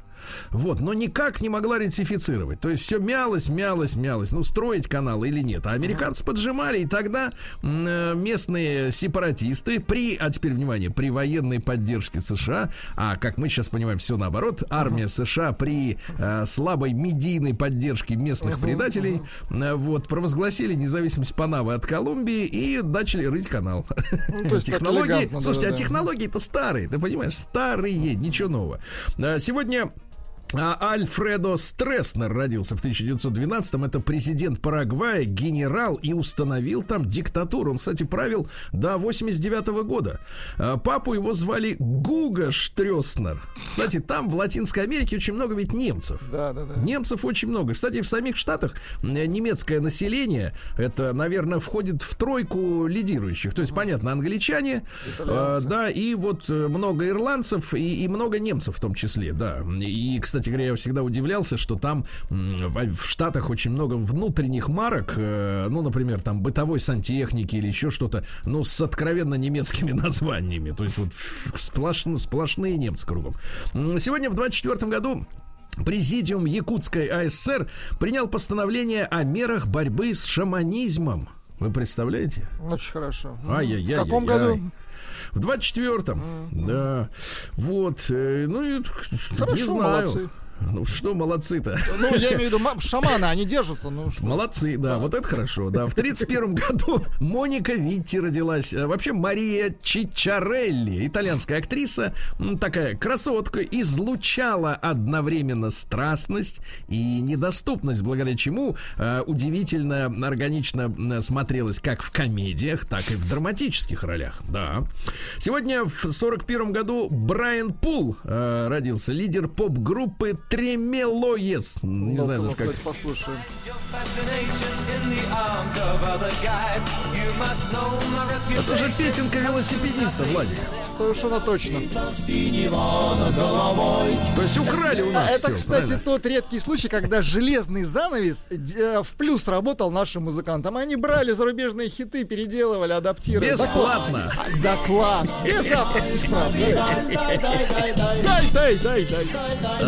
Вот, но никак не могла ретифицировать. То есть все мялось, мялось, мялось. Ну, строить канал или нет. А американцы поджимали, и тогда э, местные сепаратисты при, а теперь внимание, при военной поддержке США, а как мы сейчас понимаем, все наоборот, армия США при э, слабой медийной поддержке местных предателей, э, вот, провозгласили независимость Панавы от Колумбии и начали рыть канал. Ну, Технологии, слушайте, а да-да-да. технологии-то старые, ты понимаешь, старые, ничего нового. А, Сегодня а, Альфредо Стресснер родился в 1912-м. Это президент Парагвая, генерал и установил там диктатуру. Он, кстати, правил до 89 года. А, Папу его звали Гуга Штрёснер. Кстати, там в Латинской Америке очень много ведь немцев. Да, да, да. Немцев очень много. Кстати, в самих Штатах э, немецкое население, это, наверное, входит в тройку лидирующих. То есть, понятно, англичане, э, да, и вот э, много ирландцев, и, и много немцев в том числе, да. И, кстати говоря, я всегда удивлялся, что там в, Штатах очень много внутренних марок, э, ну, например, там бытовой сантехники или еще что-то, ну, с откровенно немецкими названиями. То есть вот сплошно- сплошные немцы кругом. Сегодня в 24 году Президиум Якутской АССР принял постановление о мерах борьбы с шаманизмом. Вы представляете? Очень хорошо. Ай-яй-яй. В каком году? В 24-м. Да. Вот. э, Ну, и, не Хорошо, знаю. молодцы. Ну, что молодцы-то? Ну, я имею в виду, ма- шаманы, они держатся, ну что. Молодцы, да, вот это хорошо. Да, в 31 году Моника Витти родилась. А Вообще Мария Чичарелли, итальянская актриса, такая красотка, излучала одновременно страстность и недоступность, благодаря чему э, удивительно органично смотрелась как в комедиях, так и в драматических ролях. Да. Сегодня в 41 году Брайан Пул э, родился, лидер поп-группы Тремелоес. Не Ну, знаю ну, даже как. давайте послушаем. Это же песенка велосипедиста, Владик. Совершенно точно. То есть украли у нас Это, всё, кстати, правильно? тот редкий случай, когда железный занавес э, в плюс работал нашим музыкантам. Они брали зарубежные хиты, переделывали, адаптировали. Бесплатно. Да, класс! Без авторских прав. Дай, дай, дай, дай.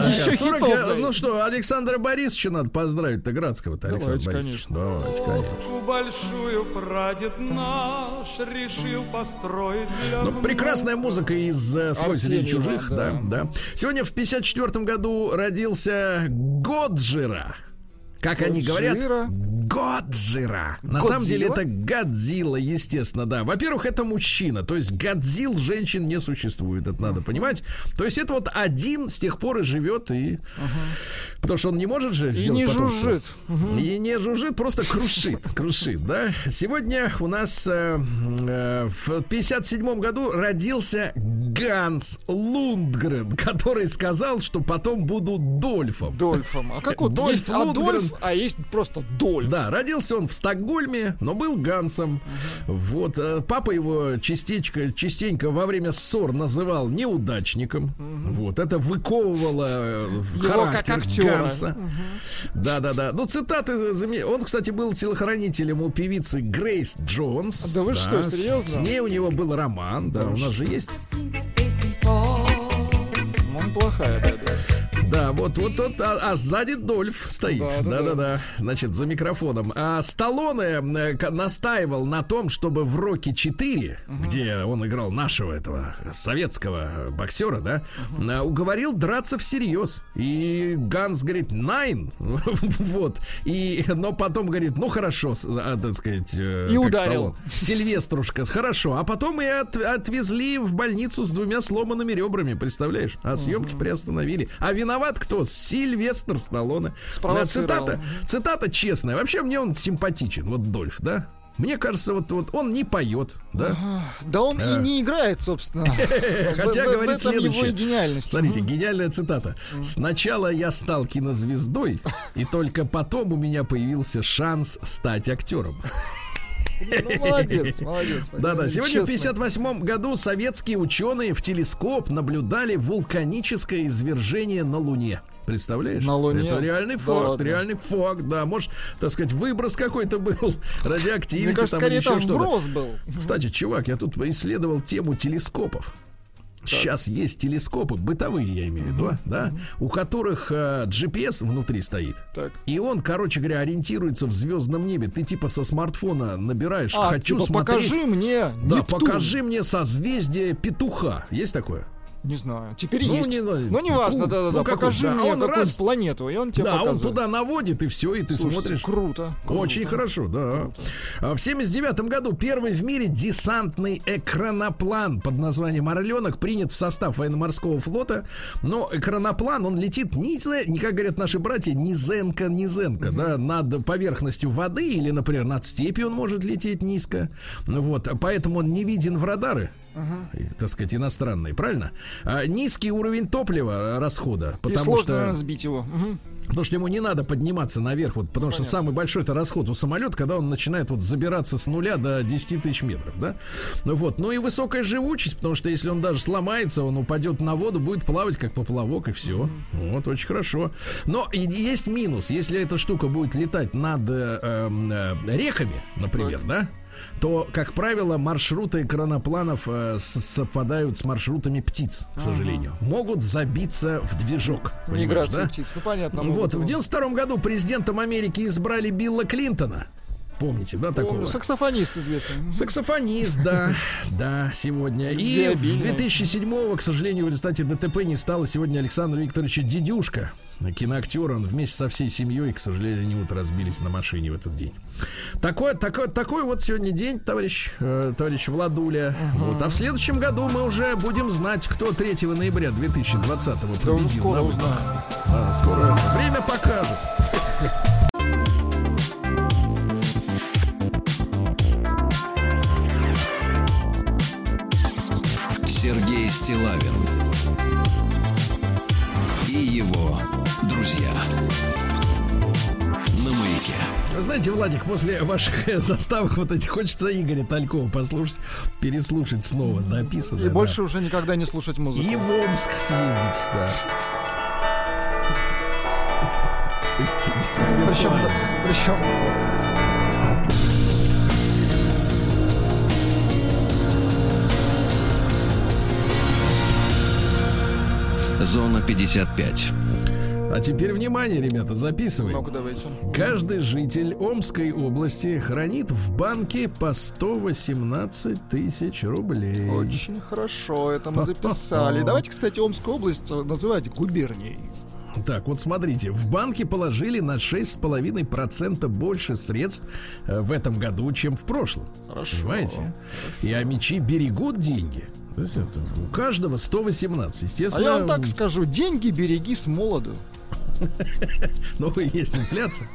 Еще 40, дай. Ну что, Александра Борисовича надо поздравить-то Градского-то, Александр Борисович. конечно. Давайте, конечно. большую прадед наш решил построить для Ну, прекрасная музыка из э, «Свой среди чужих». Да. да. да, Сегодня в 54 году родился Годжира. Как они говорят, Годжира? Годжира. На самом деле Годзилла? это Годзилла, естественно, да. Во-первых, это мужчина, то есть Годзилл женщин не существует, это надо понимать. То есть это вот один с тех пор и живет, и... Потому что он не может же И сделать не потомство. жужжит. И не жужжит, просто крушит, крушит, да. Сегодня у нас э, э, в 57 году родился Ганс Лундгрен, который сказал, что потом буду Дольфом. Дольфом. А как вот Дольф есть Лундгрен. Адольф, а есть просто Дольф. Да, родился он в Стокгольме, но был Гансом. Вот э, папа его частичка, частенько во время ссор называл неудачником. Вот это выковывало э, Его характер как актера. Ганса. Да, да, да. Ну цитаты. Он, кстати, был телохранителем у певицы Грейс Джонс. Да вы что, серьезно? С ней у него был роман, да, у нас же есть. Ну, неплохая, да, да. Вот, вот, вот, а, а сзади Дольф стоит. Да, да, Да, да, да. да. Значит, за микрофоном. А Сталлоне э, настаивал на том, чтобы в Роке 4, где он играл нашего этого советского боксера, да, э, уговорил драться всерьез. И Ганс говорит, найн. вот. И, но потом говорит, ну хорошо, а, так сказать, э, И ударил. Сталлоне. Сильвеструшка, хорошо. А потом и от- отвезли в больницу с двумя сломанными ребрами, представляешь? А съемки приостановили. А виноват кто? Сильвестр Сталлоне. Цитата, цитата честная. Вообще мне он симпатичен, вот Дольф, да? Мне кажется, вот, вот он не поет, да? Да он и не играет, собственно. Хотя В- говорит этом его следующее. и гениальность. Смотрите, гениальная цитата. Сначала я стал кинозвездой, и только потом у меня появился шанс стать актером. Ну, молодец, молодец. Да-да, сегодня в Честно. 58 году советские ученые в телескоп наблюдали вулканическое извержение на Луне. Представляешь? На Луне? Это реальный Да факт, ладно. реальный факт, да. Может, так сказать, выброс какой-то был, радиоактивности Мне кажется, там скорее там вброс был. Кстати, чувак, я тут исследовал тему телескопов. Сейчас есть телескопы, бытовые, я имею в виду, а, да, у которых э, GPS внутри стоит. Так. И он, короче говоря, ориентируется в звездном небе. Ты типа со смартфона набираешь, А, хочу типа, смотреть. покажи мне Да, Нептун. покажи мне созвездие петуха. Есть такое? Не знаю. Теперь Ну, есть. не. Ну, неважно, Ну, да-да-да. ну, покажи да, мне он какую-нибудь раз- планету, и он тебе да, он показывает. туда наводит, и все, и ты Слушайте, смотришь. Круто. Очень хорошо, да. А В 79 году первый в мире десантный экраноплан под названием «Орленок» принят в состав военно-морского флота. Но экраноплан, он летит не, не как говорят наши братья, низенко, низенко, да, над поверхностью воды или, например, над степью он может лететь низко. Ну Вот, поэтому он не виден в радары. И, Так сказать, иностранные, правильно? А, низкий уровень топлива э, расхода, И потому сложно что сбить его. Мгм. Потому что ему не надо подниматься наверх, вот, потому что самый большой это расход у самолета, когда он начинает вот забираться с нуля до 10 тысяч метров, да? Ну вот, ну и высокая живучесть, потому что если он даже сломается, он упадет на воду, будет плавать как поплавок и все. Вот, очень хорошо. Но и есть минус, если эта штука будет летать над э, э, реками, например, да? То, как правило, маршруты экранопланов э, совпадают с маршрутами птиц, к сожалению. Могут забиться в движок. понимаешь, Миграция да? птиц. Ну, понятно. Вот, в его. 92 году президентом Америки избрали Билла Клинтона. Помните, да, такого? Саксофонист известный. Саксофонист, да, да, сегодня. И в Любвеобильный. 2007-го, к сожалению, в результате ДТП не стало сегодня Александра Викторовича Дедюшка, киноактер. Он вместе со всей семьей, к сожалению, они вот разбились на машине в этот день. Такой, такой, такой вот сегодня день, товарищ, э, товарищ Владуля. Вот. А в следующем году мы уже будем знать, кто 3 ноября 2020-го Да уже победил. скоро на. Да, скоро время покажет. Стилавин и его друзья. На маяке. Знаете, Владик, после ваших заставок вот этих хочется Игоря Талькова послушать, переслушать снова дописанное. И больше уже никогда не слушать музыку. И в Омск съездить, да. Причем, причем Зона 55. А теперь внимание, ребята, записываем. ну-ка давайте. Каждый житель Омской области хранит в банке по 118 тысяч рублей. Очень хорошо, это мы записали. Давайте, кстати, Омскую область называть губернией. Так, вот смотрите, в банке положили на 6,5% больше средств э, в этом году, чем в прошлом. Хорошо. Понимаете? И амичи берегут деньги. У каждого 118. А Естественно, я вам так скажу, деньги береги с молоду. Но есть инфляция.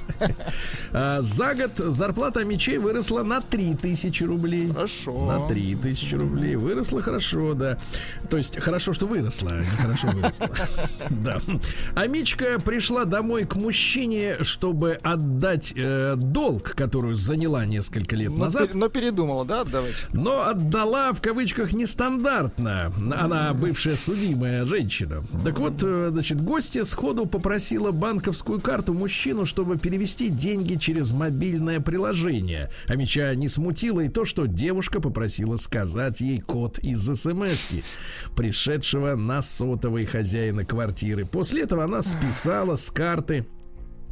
А, За год зарплата мечей выросла на 3000 рублей. Хорошо. На 3000 рублей. Выросла хорошо, да. То есть хорошо, что выросла, а не хорошо выросла. Да. А Мичка пришла домой к мужчине, чтобы отдать э, долг, которую заняла несколько лет Но, назад. пер- но передумала, да, отдавать? Но отдала в кавычках нестандартно. Она бывшая судимая женщина. Так вот, э, значит, гостья сходу попросила банковскую карту мужчину, чтобы перевести деньги через мобильное приложение. А меча не смутило и то, что девушка попросила сказать ей код из смс пришедшего на сотовый хозяина квартиры. После этого она списала с карты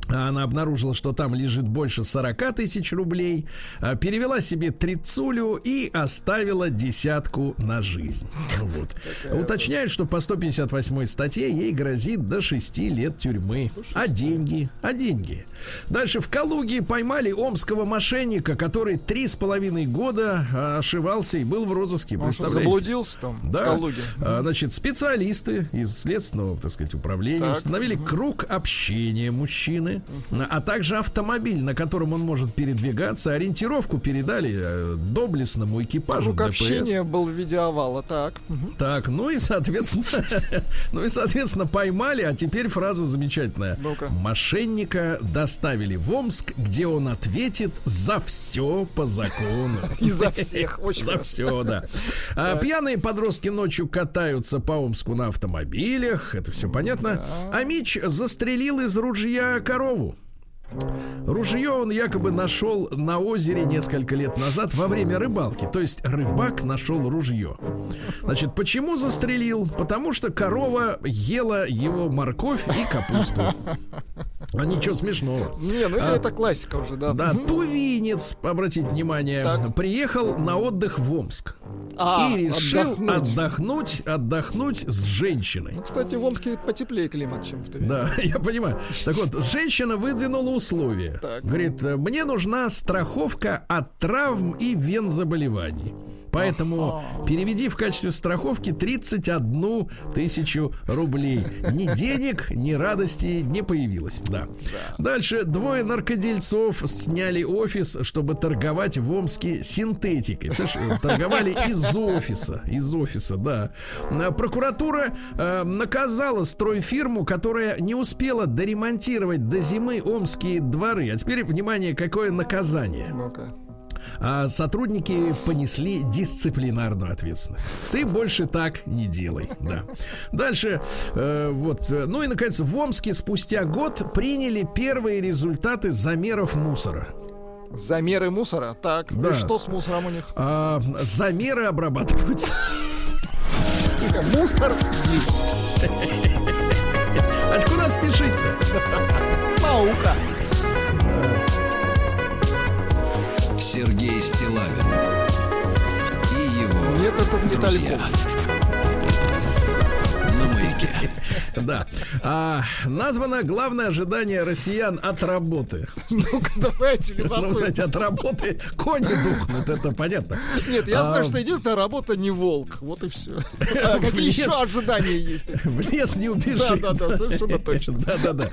Она обнаружила, что там лежит больше 40 тысяч рублей, а, перевела себе трицулю и оставила десятку на жизнь. Ну Вот. Уточняют, что по 158 статье ей грозит до 6 лет тюрьмы. А деньги? А деньги? Дальше в Калуге поймали омского мошенника, который три с половиной года а, ошивался и был в розыске. Он Представляете? заблудился там в Да. Калуге? А, Значит, специалисты из следственного, так сказать, управления Так. установили круг общения мужчины, а также автомобиль, на котором он может передвигаться. Ориентировку передали э, доблестному экипажу Круг ДПС. общения был в виде овала, так. Так, ну и соответственно, ну и соответственно поймали, а теперь фраза замечательная. Мошенника доставили в Омск, где он ответит за все по закону. И за всех. Очень За все, да. А, пьяные подростки ночью катаются по Омску на автомобилях. Это все понятно. А Мич застрелил из ружья корову. корову. Ружье он якобы нашел на озере несколько лет назад во время рыбалки. То есть рыбак нашел ружье. Значит, почему застрелил? Потому что корова ела его морковь и капусту. А ничего смешного. Не, ну А, это классика уже, да. Да, тувинец, обратите внимание, Так. приехал на отдых в Омск. А, и решил отдохнуть. отдохнуть, отдохнуть с женщиной. Кстати, в Омске потеплее климат, чем в Туве. Да, я понимаю. Так вот, женщина выдвинула условия. Так. Говорит, мне нужна страховка от травм и вен заболеваний. Поэтому переведи в качестве страховки 31 тысячу рублей. Ни денег, ни радости не появилось. Да. Дальше двое наркодельцов сняли офис, чтобы торговать в Омске синтетикой. Представляешь, торговали из офиса. Из офиса, да. А, Прокуратура э, наказала стройфирму, которая не успела доремонтировать до зимы омские дворы. А теперь, внимание, какое наказание Ну-ка. А сотрудники понесли дисциплинарную ответственность. Ты больше так не делай, да. Дальше, э, вот, э, ну и наконец, в Омске спустя год приняли первые результаты замеров мусора. Замеры мусора. Так, Да. и что с мусором у них? А, замеры обрабатываются. Мусор есть. А куда спешить-то? Наука. Сергей Стилавин и его Нет, это не друзья. На маяке. Да. А, названо главное ожидание россиян от работы. Ну-ка, давайте, Ну, любопытно. кстати, от работы кони духнут, это понятно. Нет, я А, знаю, что единственная работа не волк. Вот и все. А какие лес. еще ожидания есть? В лес не убежишь. Да, да, да, совершенно точно. Да, да, да.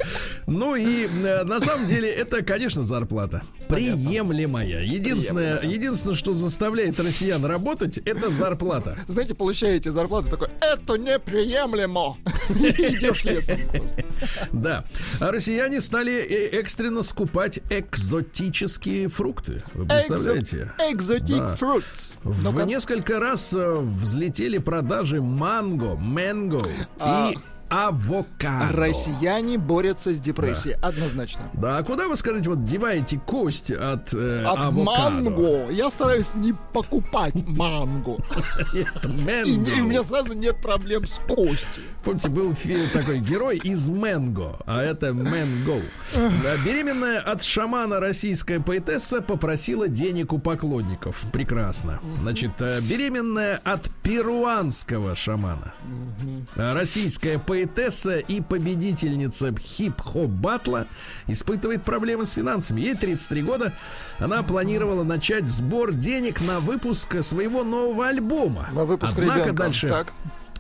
Ну и э, на самом деле это, конечно, зарплата. Приемлемая. Единственное, единственное, что заставляет россиян работать, это зарплата. Знаете, получаете зарплату такой, это неприемлемо. Идешь лесом просто. Да. А россияне стали э, экстренно скупать экзотические фрукты. Вы представляете? Экзотик. В несколько раз э, взлетели продажи манго, мэнго А. и авокадо. Россияне борются с депрессией, однозначно. Да, а куда вы скажете, вот деваете кость от, э, От авокадо? манго. Я стараюсь не покупать манго. И, мэнго. не- у меня сразу нет проблем с костью. Помните, был такой герой из Мэнго, а это Мэнго. Да, Беременная от шамана российская поэтесса попросила денег у поклонников. Прекрасно. Значит, э, беременная от перуанского шамана. Российская поэтесса и победительница хип-хоп батла испытывает проблемы с финансами. Ей 33 года. Она планировала начать сбор денег на выпуск своего нового альбома. На выпуск Однако ребенка. дальше Так.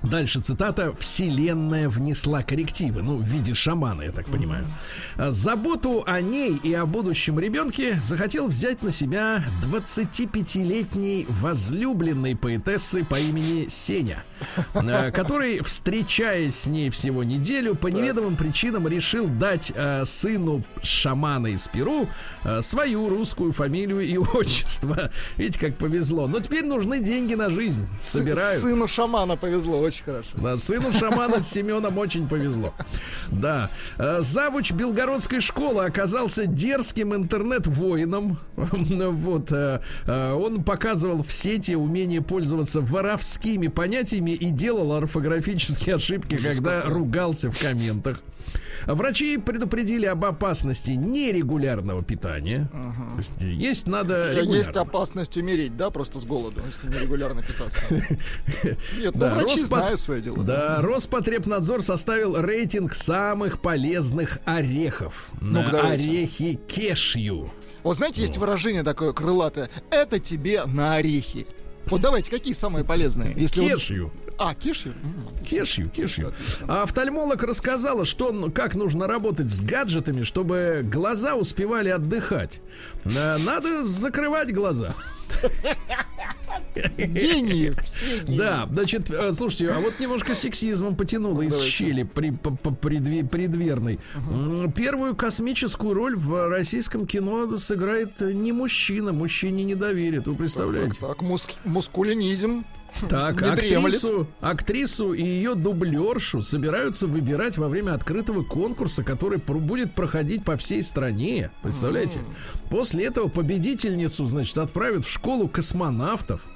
Дальше цитата «Вселенная внесла коррективы». Ну, в виде шамана, я так понимаю. А, Заботу о ней и о будущем ребенке захотел взять на себя 25-летний возлюбленный поэтессы по имени Сеня, который, встречаясь с ней всего неделю, по неведомым причинам решил дать а, сыну шамана из Перу а, свою русскую фамилию и отчество. Видите, как повезло. Но теперь нужны деньги на жизнь. Собирают. Сыну шамана повезло, очень хорошо. Да, сыну шамана с Семеном очень повезло. Да. Э, Завуч Белгородской школы оказался дерзким интернет-воином. Вот. э, э, Он показывал в сети умение пользоваться воровскими понятиями и делал орфографические ошибки, когда ругался в комментах. Врачи предупредили об опасности нерегулярного питания. То есть есть надо Есть регулярно. опасность умереть, да, просто с голоду, если нерегулярно питаться. Нет, ну Да, врачи Роспот- знают свое дело. Да, Роспотребнадзор составил рейтинг самых полезных орехов. Ну-ка, На орехи кешью. Вот знаете, есть выражение такое крылатое. Это тебе на орехи. Вот давайте, какие самые полезные? Если Кешью. А, кешью? Кешью, кешью. А офтальмолог рассказала, что, как нужно работать с гаджетами, чтобы глаза успевали отдыхать. Э, Надо закрывать глаза. Гении, все гении. Да, значит, э, слушайте, а вот немножко сексизмом потянуло из щели при, по- по- предви- предверной. М, Первую космическую роль в российском кино сыграет не мужчина, мужчине не доверит, вы представляете? Так, так, муск- мускулинизм. Так, актрису, актрису и ее дублершу собираются выбирать во время открытого конкурса, который будет проходить по всей стране. Представляете? После этого победительницу, значит, отправят в школу космонавтов.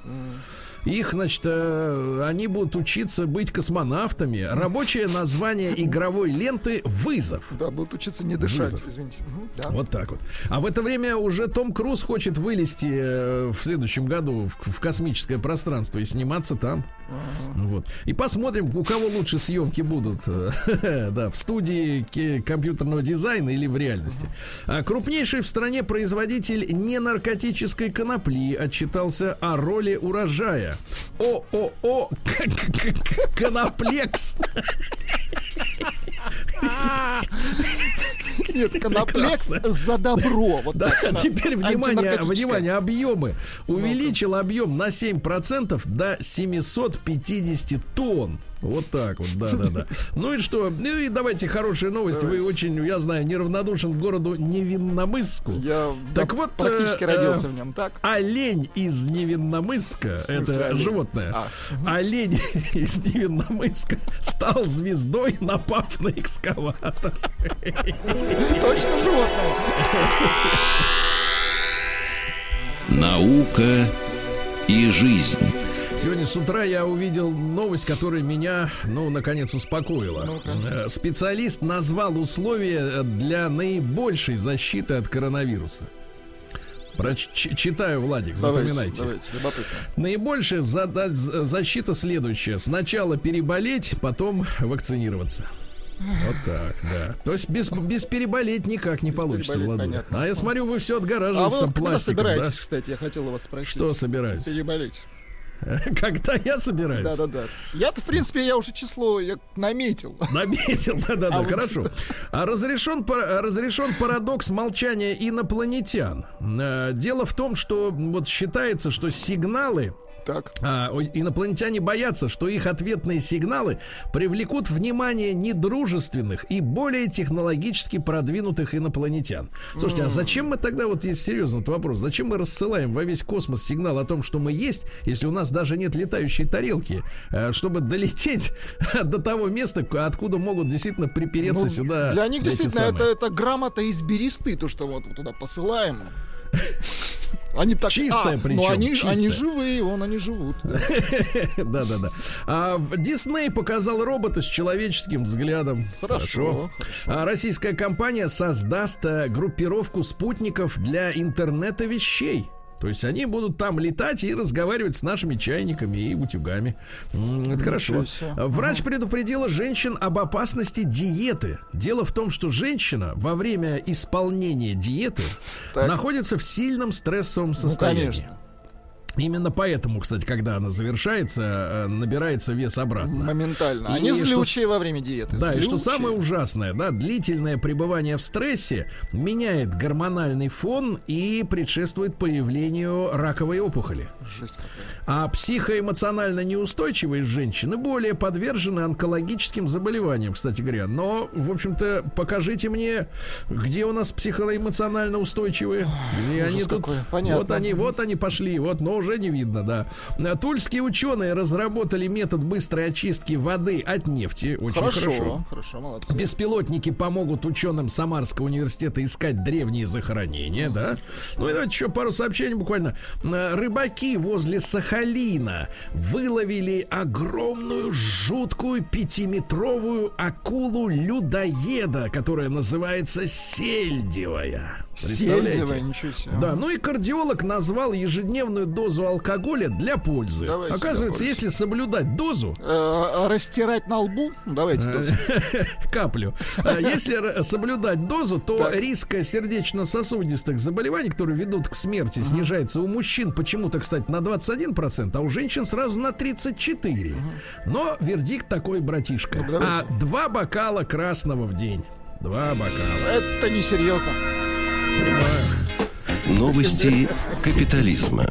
Их, значит, э, они будут учиться быть космонавтами. Рабочее название игровой ленты «Вызов». Да, будут учиться не дышать, Вызов. извините. Мгм, да. Вот так вот. А в это время уже Том Круз хочет вылезти э, в следующем году в, в космическое пространство и сниматься там. Вот. И посмотрим, у кого лучше съемки будут. э, да, в студии компьютерного дизайна или в реальности. А крупнейший в стране производитель ненаркотической конопли отчитался о роли урожая. ООО Коноплекс. Нет, коноплекс за добро. Вот Да, так, теперь внимание, внимание, объемы. Увеличил объем на 7% до 750 тонн. Вот так вот, да, да, да. Ну и что? Ну и давайте хорошая новость. Вы очень, я знаю, неравнодушен к городу Невинномысску. Я Так да, вот, практически э, родился э, в нем, так? Олень из Невинномысска, смысле это олень? животное, А. олень из Невинномысска стал звездой, напав на экскаватор. Точно животное. Наука и жизнь. Сегодня с утра я увидел новость, которая меня, ну, наконец, успокоила. Э, Специалист назвал условия для наибольшей защиты от коронавируса. Проч- читаю, Владик, Давайте, запоминайте. давайте, любопытно. Наибольшая зада- защита следующая. Сначала переболеть, потом вакцинироваться. Вот так, да. То есть без, без переболеть никак не получится, переболеть, Владуля. понятно. А я смотрю, вы все А отгораживаетесь вы там пластиком, да? собираетесь, кстати, я хотел у вас спросить. Что собираюсь? Переболеть. Когда я собираюсь? Да-да-да. Я-то, в принципе, я уже число я наметил. Наметил, да-да-да, А вот- хорошо. А разрешен, разрешен парадокс молчания инопланетян. Э, Дело в том, что вот считается, что сигналы Так. А, инопланетяне боятся, что их ответные сигналы привлекут внимание недружественных и более технологически продвинутых инопланетян. Слушайте, а зачем мы тогда, вот есть серьезный вот вопрос, зачем мы рассылаем во весь космос сигнал о том, что мы есть, если у нас даже нет летающей тарелки, э, чтобы долететь до того места, откуда могут действительно припереться Ну, сюда Для них действительно это, это грамота из бересты, то, что вот туда посылаем. Они так, Чистая а, причем, Ну, они, чистая. они живые, вон они живут. Да, да, да. А в- Дисней показал робота с человеческим взглядом. Хорошо, А российская компания создаст э, группировку спутников для интернета вещей. То есть они будут там летать и разговаривать с нашими чайниками и утюгами. Это хорошо. Врач предупредила женщин об опасности диеты. Дело в том, что женщина во время исполнения диеты Так. находится в сильном стрессовом Ну, состоянии. конечно. Именно поэтому, кстати, когда она завершается, э, набирается вес обратно. Моментально. И Они что злючие во время диеты. Да, и что злючие. самое ужасное, да, длительное пребывание в стрессе меняет гормональный фон и предшествует появлению раковой опухоли. Жесть. А психоэмоционально неустойчивые женщины более подвержены онкологическим заболеваниям, кстати говоря. Но, в общем-то, покажите мне, где у нас психоэмоционально устойчивые. Где ужас они тут? какой. Понятно. Вот они, вот они пошли, вот, но уже не видно, да. Тульские ученые разработали метод быстрой очистки воды от нефти. Очень Хорошо, хорошо. хорошо, молодцы. Беспилотники помогут ученым Самарского университета искать древние захоронения, да? Ну и давайте еще пару сообщений буквально. Э, Рыбаки возле Сахалина выловили огромную, жуткую пятиметровую акулу-людоеда, которая называется сельдевая. Представляете? Сельдевая, ничего себе. Да, ну и кардиолог назвал ежедневную дозу алкоголя для пользы. Давайте Оказывается, для пользы. если соблюдать дозу, Э, растирать на лбу? Давайте. Э, каплю. А Если соблюдать дозу, то риск сердечно-сосудистых заболеваний, которые ведут к смерти, снижается у мужчин почему-то, кстати, на 21%, а у женщин сразу на 34%. Но вердикт такой, братишка. Ну. А два бокала красного в день. Два бокала. Это несерьезно. Новости капитализма.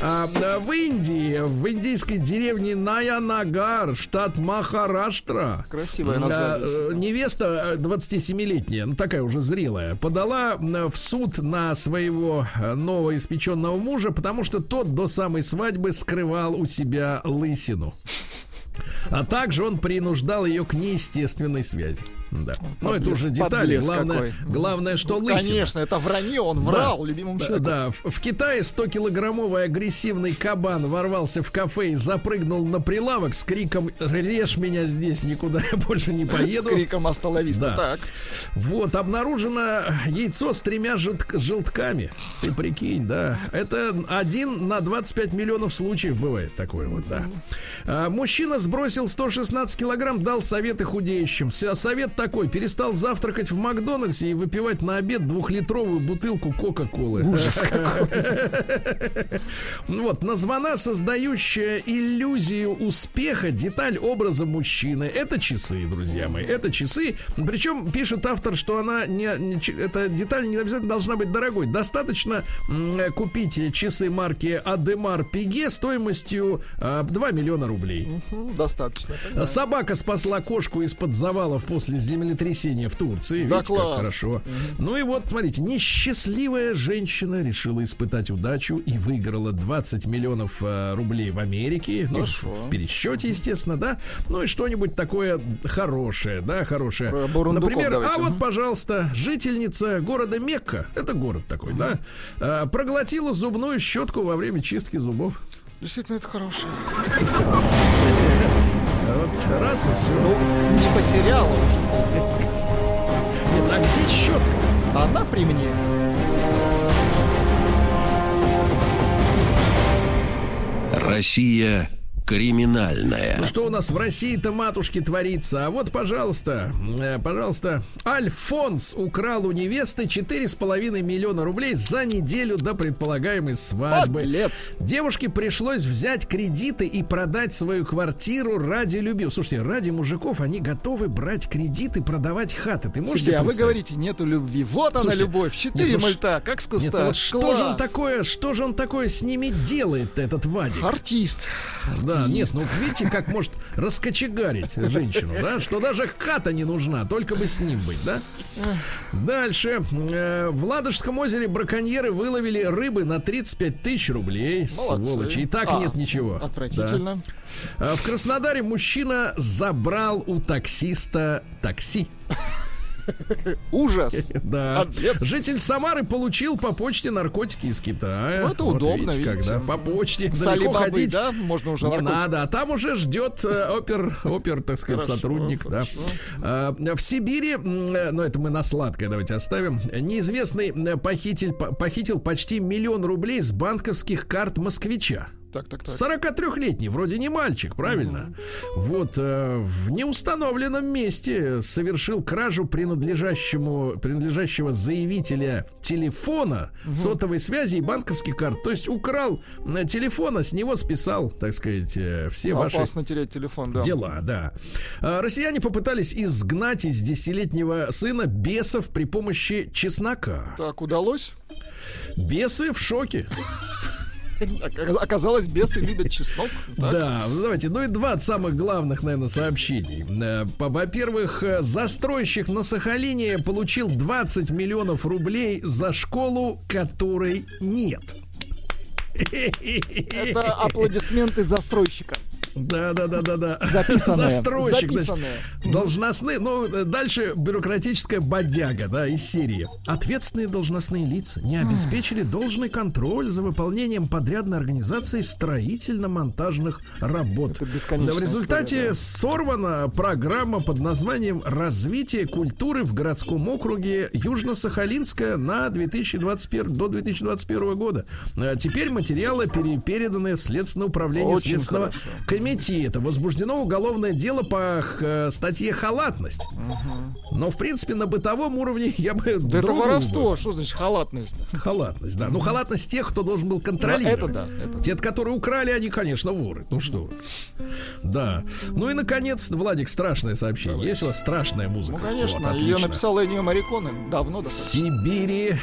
А, в Индии, в индийской деревне Наянагар, штат Махараштра, Красивое название. э, невеста э, 27-летняя, ну такая уже зрелая, подала э, в суд на своего э, новоиспеченного мужа, потому что тот до самой свадьбы скрывал у себя лысину. А также он принуждал ее к неестественной связи. Да. Ну, это уже детали. Главное, какой. главное, что Ну, лысина. Конечно, это вранье, он врал любимому Да, человеку. да, в, в Китае 100-килограммовый агрессивный кабан ворвался в кафе и запрыгнул на прилавок с криком «Режь меня здесь, никуда я больше не С поеду». криком остановись. Да. Так. Вот, обнаружено яйцо с тремя желтк- желтками. Ты прикинь, да. Это один на 25 миллионов случаев бывает такое вот, да. А, мужчина сбросил 116 килограмм, дал советы худеющим. С- Совет такой, перестал завтракать в Макдональдсе и выпивать на обед двухлитровую бутылку Кока-Колы. Ужас Ну Вот, названа создающая иллюзию успеха деталь образа мужчины. Это часы, друзья мои. Это часы. Причем пишет автор, что она не, не эта деталь не обязательно должна быть дорогой. Достаточно м, купить часы марки Адемар Пиге стоимостью э, 2 миллиона рублей. М, Достаточно. понимаю. Собака спасла кошку из-под завалов после землетрясения в Турции. Да, Видите, как класс. хорошо. Ну и вот, смотрите, несчастливая женщина решила испытать удачу и выиграла 20 миллионов э, рублей в Америке. Ну, в, пересчете, естественно, да. Ну и что-нибудь такое хорошее, да, хорошее. Бурундуков Например, давайте. а вот, пожалуйста, жительница города Мекка, это город такой, да, э, проглотила зубную щетку во время чистки зубов. Действительно, это хорошее. Вот раз и все. Ну, не потеряла уже. Нет, а где щетка? Она при мне. Россия Криминальное. Ну что у нас в России-то, матушки, творится? А вот, пожалуйста, э, пожалуйста, Альфонс украл у невесты 4,5 миллиона рублей за неделю до предполагаемой свадьбы. Подлец. Девушке пришлось взять кредиты и продать свою квартиру ради любви. Слушайте, ради мужиков они готовы брать кредиты, продавать хаты. Ты можешь Себе, а вы говорите, нету любви. Вот она Слушайте, любовь. Четыре нет, ну мальта, как с Нет, куста. ну вот что же он такое, что же он такое с ними делает, этот Вадик? Артист. Да, нет, ну видите, как может раскочегарить женщину, да, что даже хата не нужна, только бы с ним быть, да? Дальше. Э, В Ладожском озере браконьеры выловили рыбы на 35 тысяч рублей. Молодцы. Сволочи. И так А, нет ничего. Отвратительно. Да. А В Краснодаре мужчина забрал у таксиста такси. Ужас. Да. Житель Самары получил по почте наркотики из Китая. Ну, это удобно, видите, когда по почте далеко ходить. да, можно уже Не надо, а там уже ждет э, опер, опер, так сказать, сотрудник, да. А, В Сибири, э, ну это мы на сладкое давайте оставим. Неизвестный э, похититель, по- похитил почти миллион рублей с банковских карт москвича. Так, так, так. 43-летний, вроде не мальчик, правильно? Вот э, в неустановленном месте совершил кражу принадлежащему, принадлежащего заявителя телефона, сотовой связи и банковских карт. То есть украл э, телефон, а с него списал, так сказать, э, все ваши Опасно терять телефон, да. дела, да. А, Россияне попытались изгнать из десятилетнего сына бесов при помощи чеснока. Так, удалось? Бесы в шоке. Ока- Оказалось, бесы любят чеснок. Так. Да, ну давайте, ну и два самых главных, наверное, сообщений. Э, Во-первых, э, застройщик на Сахалине получил 20 миллионов рублей за школу, которой нет. Это аплодисменты застройщика. Да, да, да, да, да. Записанное. Застройщик, значит, Записанное. должностные, ну, дальше бюрократическая бодяга, да, из серии. Ответственные должностные лица не обеспечили должный контроль за выполнением подрядной организации строительно-монтажных работ. Бесконечная в результате история, да. сорвана программа под названием «Развитие культуры в городском округе Южно-Сахалинская на 2021 до 2021 года». Э, Теперь материалы пере- переданы в Следственное управление Очень Следственного хорошо. Комитета. Возбуждено уголовное дело по э, статье «Халатность». Но, в принципе, на бытовом уровне я бы... Да это другую бы- воровство, что значит халатность? Халатность, да. Ну, халатность тех, кто должен был контролировать. Ну, это да, это. Те, которые украли, они, конечно, воры. Ну что. Да. Ну и, наконец, Владик, страшное сообщение. Есть у вас страшная музыка? Ну, конечно, Вот, ее отлично. написал Эннио Мариконе давно В достаточно. Сибири...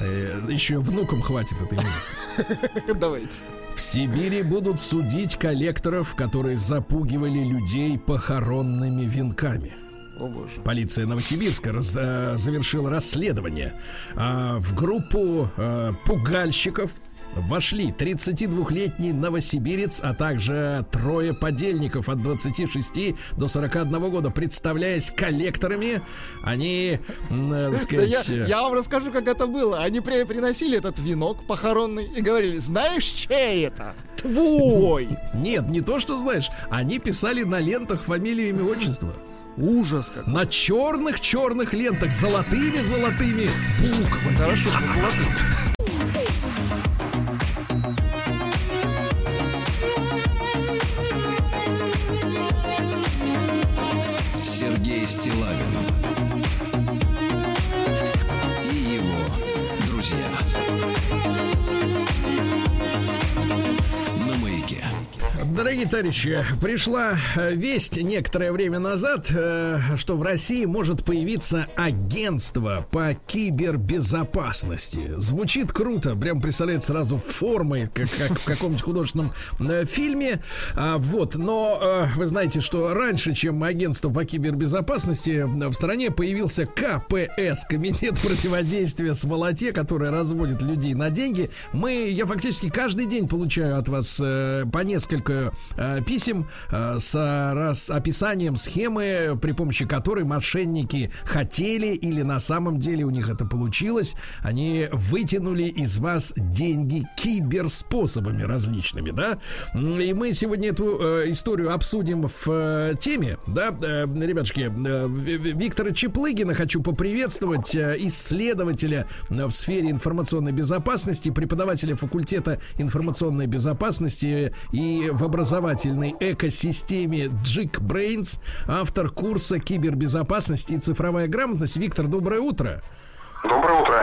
э, еще внукам хватит этой музыки. Давайте. В Сибири будут судить коллекторов, которые запугивали людей похоронными венками. О боже. Полиция Новосибирска раз- э, завершила расследование. А, в группу э, пугальщиков вошли 32-летний новосибирец, а также трое подельников от 26 до 41 года. Представляясь коллекторами, они, э, так Да я, сказать... э, я вам расскажу, как это было. Они при- приносили этот венок похоронный и говорили, знаешь, чей это? Твой! Нет, не то, что знаешь. Они писали на лентах фамилию, имя, отчество. Ужас как. На черных-черных лентах, золотыми-золотыми буквами. Хорошо, что золотые. Стилавин Дорогие товарищи, пришла э, весть некоторое время назад, э, что в России может появиться агентство по кибербезопасности. Звучит круто, прям представляет сразу формы, как, как в каком-нибудь художественном э, фильме. А, вот, но вы знаете, что раньше, чем агентство по кибербезопасности, в стране появился КПС, Комитет противодействия сволоте, который разводит людей на деньги. Мы, я фактически каждый день получаю от вас по несколько э, писем э, с э, раз- описанием схемы, при помощи которой мошенники хотели или на самом деле у них это получилось, они вытянули из вас деньги киберспособами различными, да? И мы сегодня эту э, историю обсудим в э, теме, да, э, ребятушки, э, Ви- Ви- Виктора Чеплыгина хочу поприветствовать, э, исследователя э, в сфере информационной безопасности, преподавателя факультета информационной безопасности и в образовательной экосистеме Джик Brains, автор курса кибербезопасности и цифровая грамотность. Виктор, доброе утро. Доброе утро.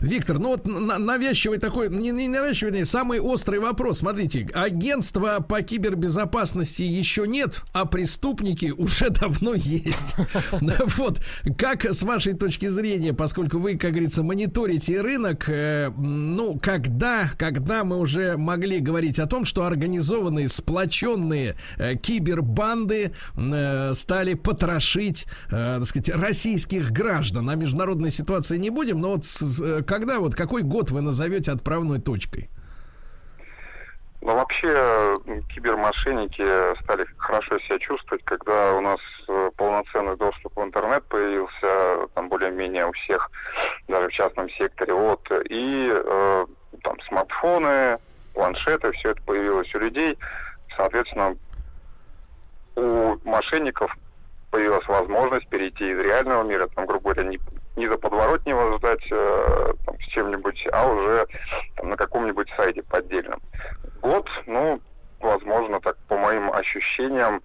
Виктор, ну вот навязчивый такой, не, не навязчивый, не, самый острый вопрос. Смотрите, агентства по кибербезопасности еще нет, а преступники уже давно есть. Вот, как с вашей точки зрения, поскольку вы, как говорится, мониторите рынок, э, ну, когда, когда мы уже могли говорить о том, что организованные, сплоченные э, кибербанды э, стали потрошить, так сказать, российских граждан, а международная ситуация не будем, но вот с, когда вот какой год вы назовете отправной точкой? Ну, вообще, кибермошенники стали хорошо себя чувствовать, когда у нас э, полноценный доступ в интернет появился, там, более-менее у всех, даже в частном секторе, вот, и э, там смартфоны, планшеты, все это появилось у людей, соответственно, у мошенников появилась возможность перейти из реального мира, там, грубо говоря, не, не за подворотнего ждать э, там, с чем-нибудь, а уже там, на каком-нибудь сайте поддельном. Год, ну, возможно, так по моим ощущениям,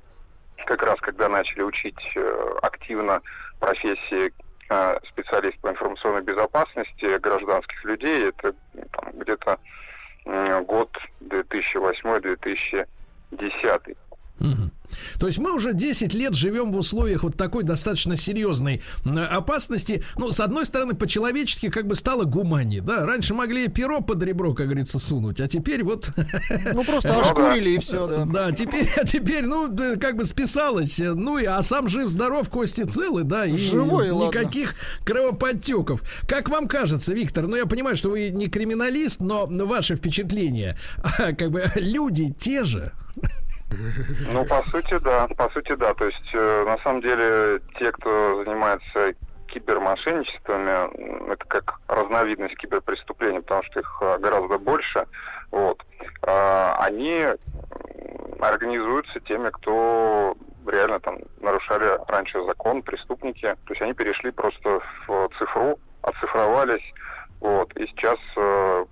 как раз когда начали учить э, активно профессии э, специалист по информационной безопасности гражданских людей, это там, где-то э, год 2008-2010. Угу. То есть мы уже 10 лет живем в условиях вот такой достаточно серьезной опасности. Ну, с одной стороны, по-человечески как бы стало гумани, да. Раньше могли перо под ребро, как говорится, сунуть, а теперь вот... Ну, просто ошкурили и все, да. Да, теперь, а теперь, ну, как бы списалось. Ну, и, а сам жив-здоров, кости целы, да, и Живой, никаких ладно. кровоподтеков. Как вам кажется, Виктор, ну, я понимаю, что вы не криминалист, но ваше впечатление, как бы люди те же, ну, по сути, да. По сути, да. То есть, э, на самом деле, те, кто занимается кибермошенничествами, это как разновидность киберпреступлений, потому что их э, гораздо больше. Вот. Э, они организуются теми, кто реально там нарушали раньше закон, преступники. То есть они перешли просто в цифру, оцифровались, вот, и сейчас э,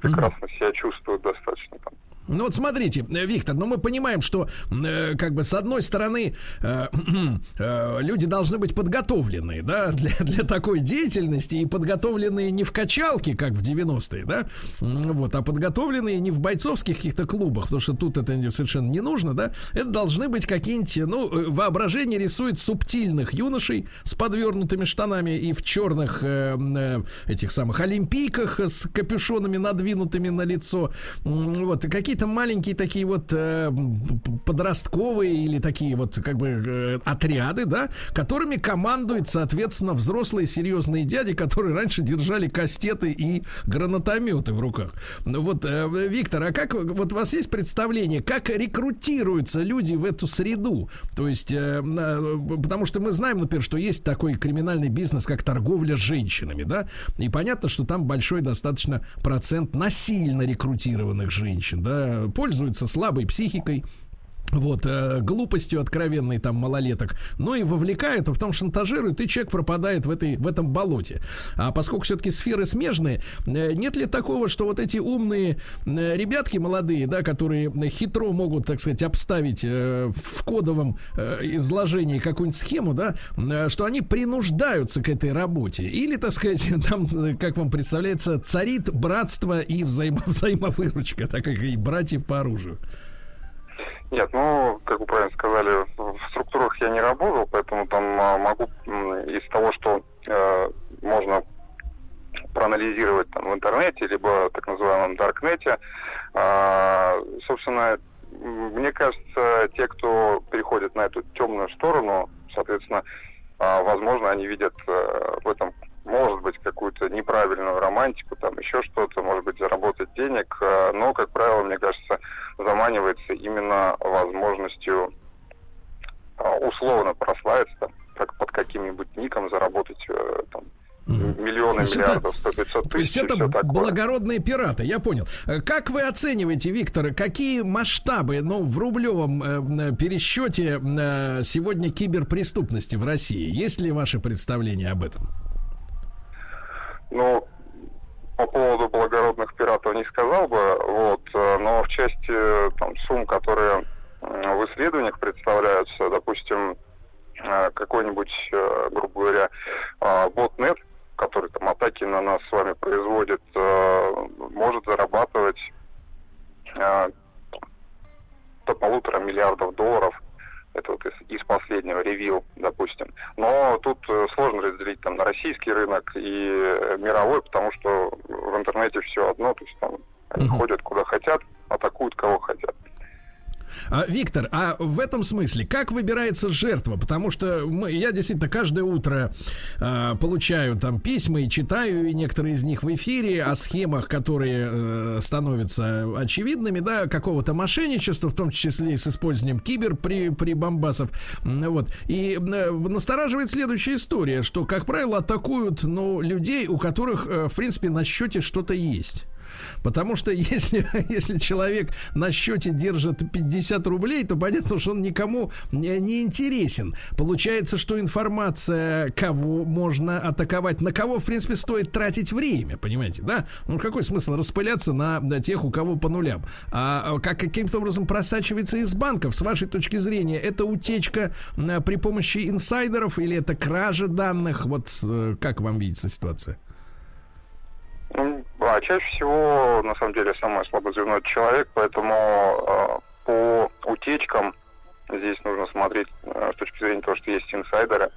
прекрасно себя чувствуют достаточно там ну вот смотрите, э, Виктор, ну мы понимаем, что э, как бы с одной стороны э, э, люди должны быть подготовлены, да, для, для такой деятельности и подготовленные не в качалке, как в 90-е, да, вот, а подготовленные не в бойцовских каких-то клубах, потому что тут это совершенно не нужно, да, это должны быть какие-нибудь, ну, э, воображение рисует субтильных юношей с подвернутыми штанами и в черных э, э, этих самых олимпийках с капюшонами надвинутыми на лицо, вот, и какие какие-то маленькие такие вот э, подростковые или такие вот как бы э, отряды, да, которыми командуют, соответственно, взрослые серьезные дяди, которые раньше держали кастеты и гранатометы в руках. Вот, э, Виктор, а как вот у вас есть представление, как рекрутируются люди в эту среду? То есть, э, потому что мы знаем, например, что есть такой криминальный бизнес, как торговля женщинами, да, и понятно, что там большой достаточно процент насильно рекрутированных женщин, да, пользуются слабой психикой, вот, э, глупостью откровенной там малолеток, но и вовлекает, а потом шантажирует, и человек пропадает в, этой, в этом болоте. А поскольку все-таки сферы смежные, э, нет ли такого, что вот эти умные э, ребятки молодые, да, которые хитро могут, так сказать, обставить э, в кодовом э, изложении какую-нибудь схему, да, э, что они принуждаются к этой работе? Или, так сказать, там, э, как вам представляется, царит братство и взаимо взаимовыручка, так как и братьев по оружию? Нет, ну, как вы правильно сказали, в структурах я не работал, поэтому там а, могу из того, что э, можно проанализировать там в интернете, либо так называемом даркнете, э, собственно, мне кажется, те, кто переходит на эту темную сторону, соответственно, э, возможно, они видят э, в этом может быть, какую-то неправильную романтику, там еще что-то, может быть, заработать денег, э, но, как правило, мне кажется, заманивается именно возможностью э, условно прославиться, как под каким-нибудь ником заработать э, там, миллионы, миллиардов, сто пятьсот тысяч. То есть это благородные пираты, я понял. Как вы оцениваете, Виктор, какие масштабы, ну, в рублевом э, пересчете э, сегодня киберпреступности в России? Есть ли ваше представление об этом? Ну, по поводу благородных пиратов не сказал бы, вот, э, но в части э, там, сумм, которые в исследованиях представляются, допустим, э, какой-нибудь, грубо говоря, ботнет, который там атаки на нас с вами производит, может зарабатывать до полутора миллиардов долларов – это вот из, из последнего ревил, допустим. Но тут э, сложно разделить там на российский рынок и э, мировой, потому что в интернете все одно, то есть там они ходят куда хотят, атакуют кого хотят. А, Виктор, а в этом смысле как выбирается жертва? Потому что мы, я действительно каждое утро а, получаю там письма и читаю, и некоторые из них в эфире о схемах, которые э, становятся очевидными, да, какого-то мошенничества, в том числе и с использованием кибер при, при бомбасов. Вот. И э, настораживает следующая история, что, как правило, атакуют ну, людей, у которых, э, в принципе, на счете что-то есть. Потому что если, если человек на счете держит 50 рублей, то понятно, что он никому не, не интересен. Получается, что информация, кого можно атаковать, на кого, в принципе, стоит тратить время, понимаете, да? Ну, какой смысл распыляться на, на тех, у кого по нулям? А как каким-то образом просачивается из банков, с вашей точки зрения, это утечка а, при помощи инсайдеров или это кража данных? Вот э, как вам видится ситуация? Ну, а чаще всего, на самом деле, самое слабое звено это человек, поэтому э, по утечкам здесь нужно смотреть э, с точки зрения того, что есть инсайдеры.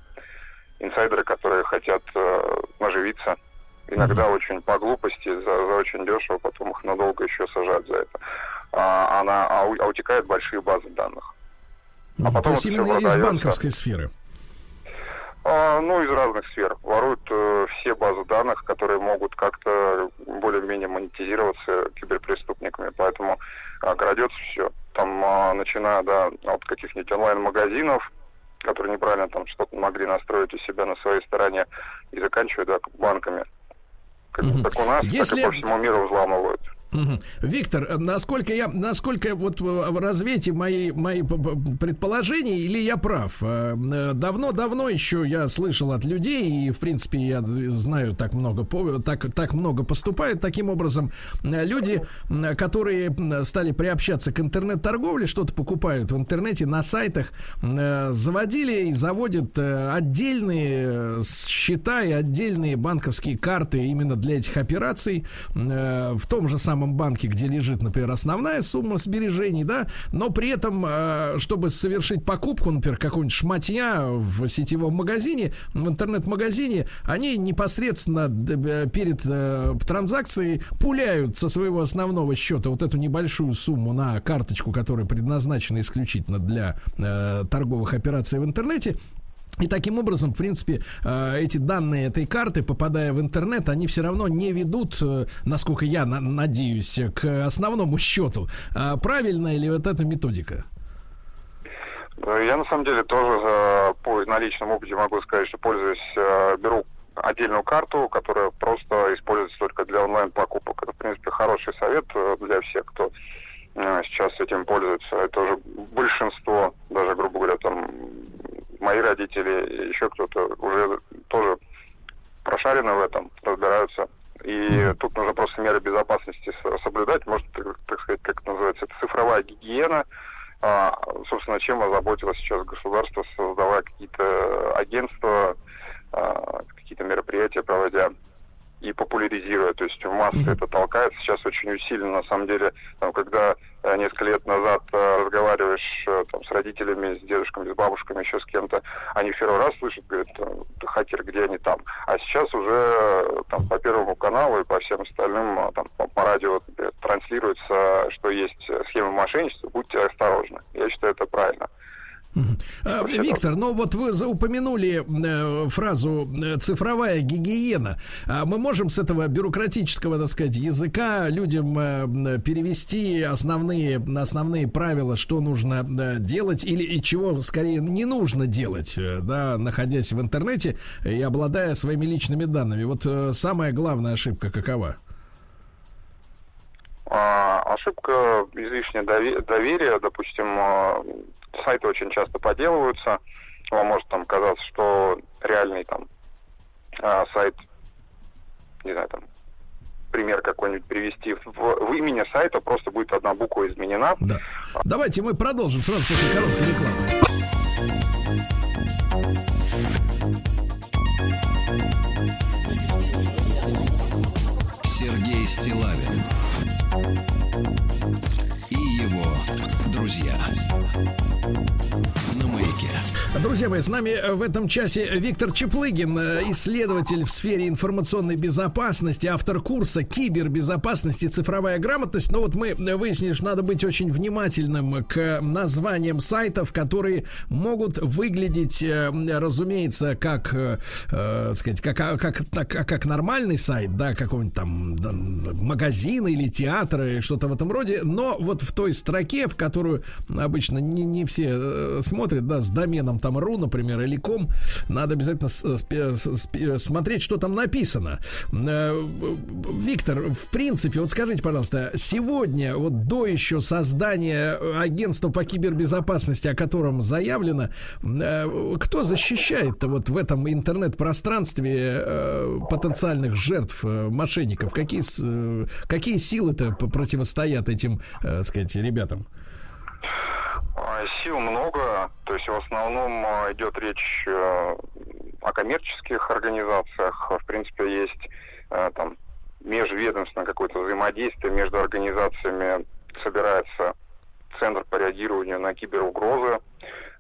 Инсайдеры, которые хотят э, наживиться. Иногда очень по глупости, за, за очень дешево, потом их надолго еще сажают за это. А, она, а, а утекают большие базы данных. А потом То есть именно из банковской сферы. А, ну, из разных сфер. Воруют э, все базы данных, которые могут как-то более-менее монетизироваться киберпреступниками. Поэтому а, крадется все. Там, а, начиная да, от каких-нибудь онлайн-магазинов, которые неправильно там что-то могли настроить у себя на своей стороне, и заканчивая да, банками. Как, как у нас, Если- так и по всему миру взламывают. Виктор, э, насколько я, насколько вот в развитии мои, мои предположения, или я прав? Э, э, Давно-давно еще я слышал от людей, и, в принципе, я знаю, так много, так, так много поступают таким образом. Люди, которые стали приобщаться к интернет-торговле, что-то покупают в интернете, на сайтах, заводили и заводят отдельные счета и отдельные банковские карты именно для этих операций в том же самом банке, где лежит, например, основная сумма сбережений, да, но при этом, э, чтобы совершить покупку, например, какого-нибудь шматья в сетевом магазине, в интернет-магазине, они непосредственно э, перед э, транзакцией пуляют со своего основного счета вот эту небольшую сумму на карточку, которая предназначена исключительно для торговых операций в интернете, и таким образом, в принципе, э, эти данные этой карты, попадая в интернет, они все равно не ведут, э, насколько я на- надеюсь, к основному счету. А Правильная ли вот эта методика? Э, Я на самом деле тоже на личном опыте могу сказать, что пользуюсь, беру отдельную карту, которая просто используется только для онлайн-покупок. Это, в принципе, хороший совет для всех, кто сейчас этим пользуется. Это уже большинство, даже, грубо говоря, там, мои родители, еще кто-то уже тоже прошарены в этом, разбираются. И тут нужно просто меры безопасности соблюдать. Может, так, так сказать, как это называется, это цифровая гигиена. А, собственно, чем озаботилось сейчас государство, создавая какие-то агентства, а, какие-то мероприятия проводя и популяризируя, то есть в массы Мгм. это толкается сейчас очень усиленно, на самом деле, там, когда э, несколько лет назад э, разговариваешь э, там, с родителями, с дедушками, с бабушками, еще с кем-то, они в первый раз слышат, говорят, э, «Ты хакер, где они там? А сейчас уже там по Первому каналу и по всем остальным, там, по, радио транслируется, что есть схемы мошенничества, будьте осторожны. Я считаю, это правильно. А, Виктор, ну вот вы упомянули э, фразу э, цифровая гигиена. А мы можем с этого бюрократического, так сказать, языка людям э, перевести основные, основные правила, что нужно делать или и чего скорее не нужно делать, да, находясь в интернете и обладая своими личными данными. Вот самая главная ошибка какова? А, ошибка излишнее доверие, допустим, а, сайты очень часто поделываются, вам может там казаться, что реальный там а, сайт, не знаю, там, пример какой-нибудь привести, в, в имени сайта просто будет одна буква изменена. Да. Давайте мы продолжим сразу после короткой рекламы. Сергей Стилавин Yeah. Друзья мои, с нами э, в этом часе Виктор Чеплыгин, э, исследователь в сфере информационной безопасности, автор курса «Кибербезопасность и цифровая грамотность». Но вот мы выяснили, что надо быть очень внимательным к названиям сайтов, которые могут выглядеть, э, разумеется, как, э, сказать, как, а, как, как, как нормальный сайт, да, какого-нибудь там да, магазина или театра, что-то в этом роде. Но вот в той строке, в которую обычно не, не все смотрят, да, с доменом там ру, например, или ком, надо обязательно смотреть, что там написано. Э, Виктор, в принципе, вот скажите, пожалуйста, сегодня, вот до еще создания агентства по кибербезопасности, о котором заявлено, э, кто защищает вот в этом интернет-пространстве э, потенциальных жертв мошенников? Какие, какие силы-то противостоят этим, так сказать, ребятам? А, сил много, то есть в основном а, идет речь э, о коммерческих организациях. В принципе, есть э, там межведомственное какое-то взаимодействие между организациями. Собирается центр по реагированию на киберугрозы,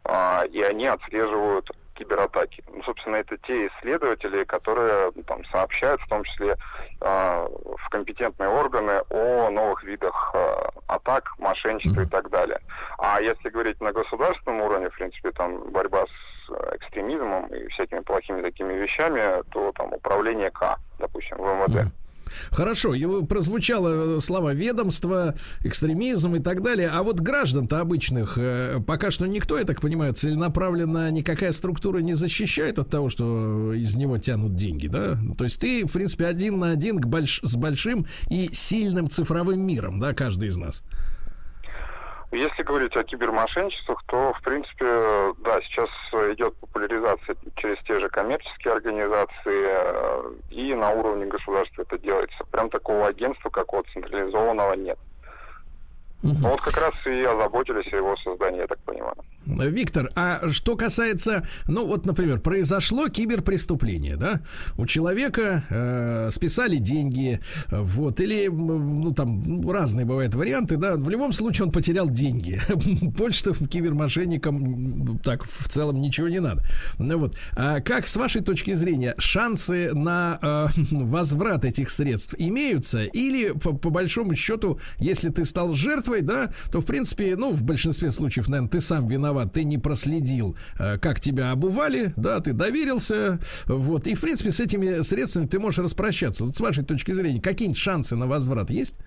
а, и они отслеживают кибератаки. Ну, собственно, это те исследователи, которые там, сообщают в том числе в компетентные органы о новых видах э, атак, мошенничества mm-hmm. и так далее. А если говорить на государственном уровне, в принципе, там борьба с экстремизмом и всякими плохими такими вещами, то там управление К, допустим, в МВД. Mm-hmm. Хорошо, его прозвучало слова ведомство, экстремизм и так далее. А вот граждан-то обычных э, пока что никто, я так понимаю, целенаправленно никакая структура не защищает от того, что из него тянут деньги, да? То есть ты, в принципе, один на один к больш... с большим и сильным цифровым миром, да, каждый из нас. Если говорить о кибермошенничествах, то, в принципе, да, сейчас идет популяризация через те же коммерческие организации, э, и на уровне государства это делается. Прям такого агентства, какого централизованного нет. Угу. вот как раз и озаботились о его создании, я так понимаю. Виктор, а что касается, ну вот, например, произошло киберпреступление, да? У человека э, списали деньги, вот, или, ну там разные бывают варианты, да? В любом случае он потерял деньги. Больше-то кибермошенникам так в целом ничего не надо. Ну вот, а как с вашей точки зрения шансы на э, возврат этих средств имеются? Или по, по большому счету, если ты стал жертвой, да, то в принципе, ну в большинстве случаев, наверное, ты сам виноват ты не проследил, э, как тебя обували, да, ты доверился, вот, и, в принципе, с этими средствами ты можешь распрощаться. Вот с вашей точки зрения, какие шансы на возврат есть?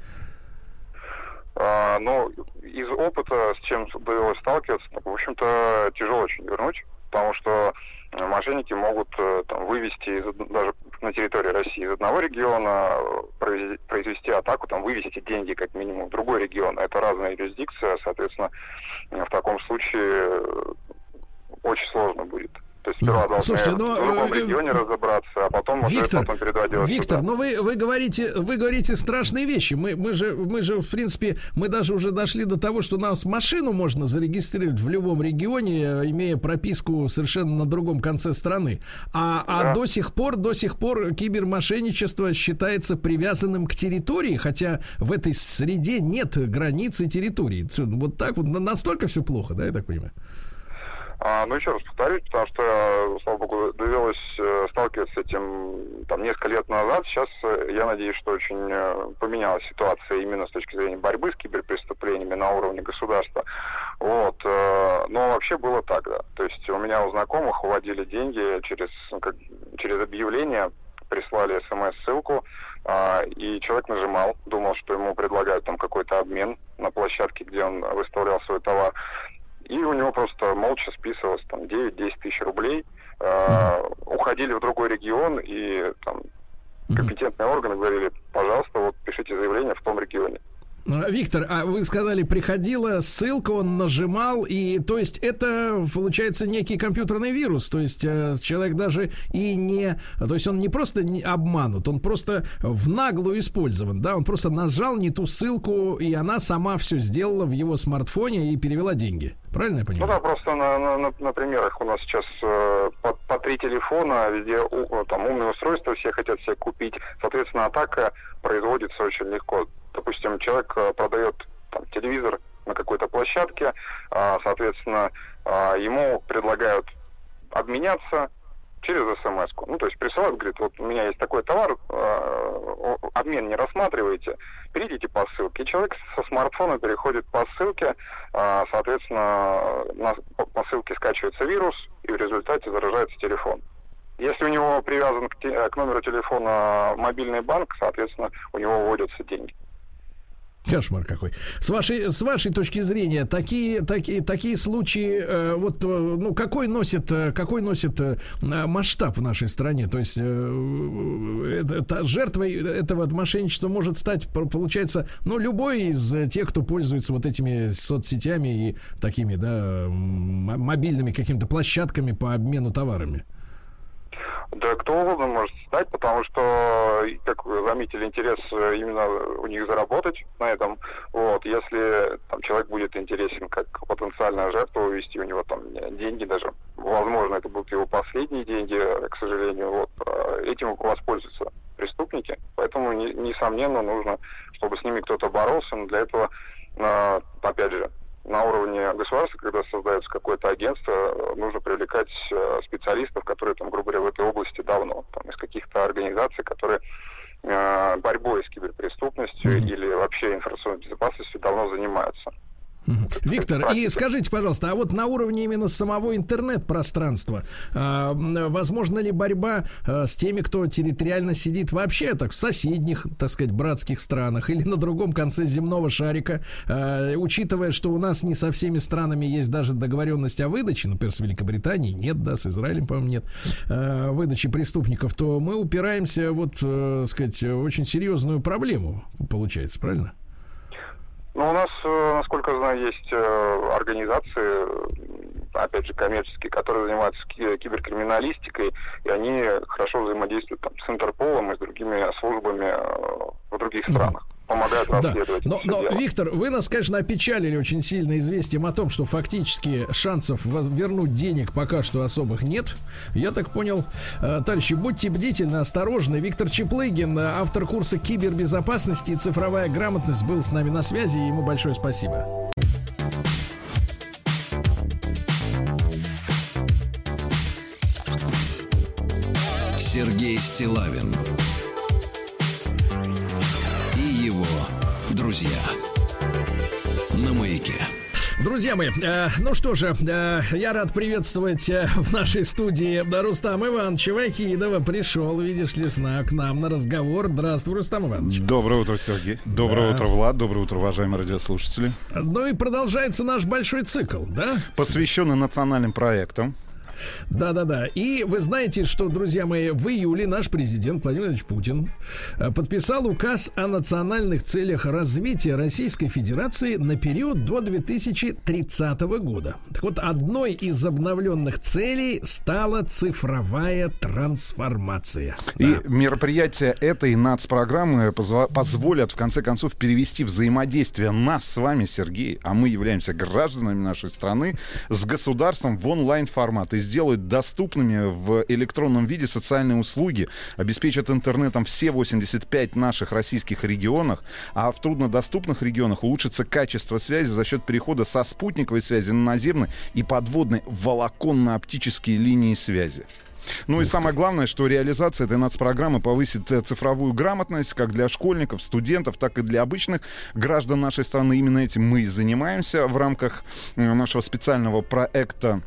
А, ну, из опыта, с чем довелось сталкиваться, в общем-то, тяжело очень вернуть, потому что мошенники могут э, там, вывести из, даже на территории России из одного региона, произвести, произвести атаку, там, вывести деньги как минимум в другой регион. Это разная юрисдикция, соответственно, в таком случае э, очень сложно будет. То есть сперва должны Слушайте, но, в другом э, регионе разобраться, а потом Виктор, потом передавать дело Виктор, сюда. но вы, вы говорите, вы говорите страшные вещи. Мы, мы же, мы же, в принципе, мы даже уже дошли до того, что нас машину можно зарегистрировать в любом регионе, имея прописку совершенно на другом конце страны. А, а да. а до сих пор, до сих пор кибермошенничество считается привязанным к территории, хотя в этой среде нет границы территории. Вот так вот настолько все плохо, да, я так понимаю? А, ну, еще раз повторюсь, потому что, слава богу, довелось э, сталкиваться с этим там несколько лет назад. Сейчас, э, я надеюсь, что очень э, поменялась ситуация именно с точки зрения борьбы с киберпреступлениями на уровне государства. Вот. Но вообще было так, да. То есть у меня у знакомых уводили деньги через, ну, как, через объявление, прислали смс-ссылку, а, и человек нажимал, думал, что ему предлагают там какой-то обмен на площадке, где он выставлял свой товар. И у него просто молча списывалось там 9-10 тысяч рублей. Э, уходили в другой регион, и там компетентные органы говорили, пожалуйста, вот пишите заявление в том регионе. А, Виктор, а вы сказали, приходила ссылка, он нажимал, и то есть это получается некий компьютерный вирус, то есть э, человек даже и не, то есть он не просто не обманут, он просто в наглую использован, да, он просто нажал не ту ссылку, и она сама все сделала в его смартфоне и перевела деньги. Правильно я понимаю? Ну да, просто на, на, на, на примерах у нас сейчас э, по, по три телефона, везде у, там умные устройства, все хотят себе купить. Соответственно, атака производится очень легко допустим, человек э, продает там, телевизор на какой-то площадке, а, соответственно, а, ему предлагают обменяться через смс -ку. Ну, то есть присылают, говорит, вот у меня есть такой товар, о- обмен не рассматриваете, перейдите по ссылке. И человек со смартфона переходит по ссылке, соответственно, на, по, ссылке скачивается вирус, и в результате заражается телефон. Если у него привязан к, к номеру телефона мобильный банк, соответственно, у него вводятся деньги. Кошмар какой. С вашей, с вашей точки зрения, такие, такие, такие случаи, э, вот, э, ну, какой носит, э, какой носит э, масштаб в нашей стране? То есть, э, это, это жертвой этого мошенничества может стать, по- получается, ну, любой из тех, кто пользуется вот этими соцсетями и такими, да, мобильными какими-то площадками по обмену товарами. Да кто угодно может стать, потому что, как вы заметили, интерес э, именно у них заработать на этом. Вот, если там, человек будет интересен как потенциальная жертва, увести у него там деньги даже, возможно, это будут его последние деньги, э, к сожалению, вот, э, этим воспользуются преступники. Поэтому, не- несомненно, нужно, чтобы с ними кто-то боролся, но для этого, э, опять же, на уровне государства, когда создается какое-то агентство, нужно привлекать э, специалистов, которые, там, грубо говоря, в этой области давно, там, из каких-то организаций, которые э, борьбой с киберпреступностью или вообще информационной безопасностью давно занимаются. Виктор, и скажите, пожалуйста, а вот на уровне именно самого интернет-пространства, а, возможно ли борьба а, с теми, кто территориально сидит вообще так в соседних, так сказать, братских странах или на другом конце земного шарика, а, учитывая, что у нас не со всеми странами есть даже договоренность о выдаче, например, с Великобританией нет, да, с Израилем, по-моему, нет, выдачи преступников, то мы упираемся, вот, э, сказать, очень серьезную проблему, получается, правильно? Но у нас, э, насколько знаю, есть э, организации, э, опять же, коммерческие, которые занимаются ки- киберкриминалистикой, и они хорошо взаимодействуют там, с Интерполом и с другими службами в других странах. Помогают Да, расследовать. но, это но, дело. Виктор, вы нас, конечно, опечалили очень сильно известием о том, что фактически шансов вернуть денег пока что особых нет. Я так понял, э, товарищи, будьте бдительны, осторожны. Виктор Чеплыгин, автор курса кибербезопасности и цифровая грамотность, был с нами на связи. Ему большое спасибо. Сергей Стилавин его друзья на маяке. Друзья мои, э, ну что же, э, я рад приветствовать э, в нашей студии Рустам Ивановича Вахидова. Пришел, видишь ли, с на- к нам на разговор. Здравствуй, Рустам Иванович. Доброе утро, Сергей. Доброе Да. утро, Влад. Доброе утро, уважаемые радиослушатели. Ну и продолжается наш большой цикл, да? Посвященный национальным проектам. Да-да-да. И вы знаете, что, друзья мои, в июле наш президент Владимир Владимирович Путин э, подписал указ о национальных целях развития Российской Федерации на период до 2030 года. Так вот, одной из обновленных целей стала цифровая трансформация. И Да. мероприятия этой нацпрограммы позва- позволят, в конце концов, перевести взаимодействие нас с вами, Сергей, а мы являемся гражданами нашей страны, с государством в онлайн-формат и сделают доступными в электронном виде социальные услуги, обеспечат интернетом все 85 наших российских регионах, а в труднодоступных регионах улучшится качество связи за счет перехода со спутниковой связи на наземной и подводной волоконно-оптические линии связи. Ну и самое главное, что реализация этой нацпрограммы повысит э, цифровую грамотность как для школьников, студентов, так и для обычных граждан нашей страны. Именно этим мы и занимаемся в рамках э, нашего специального проекта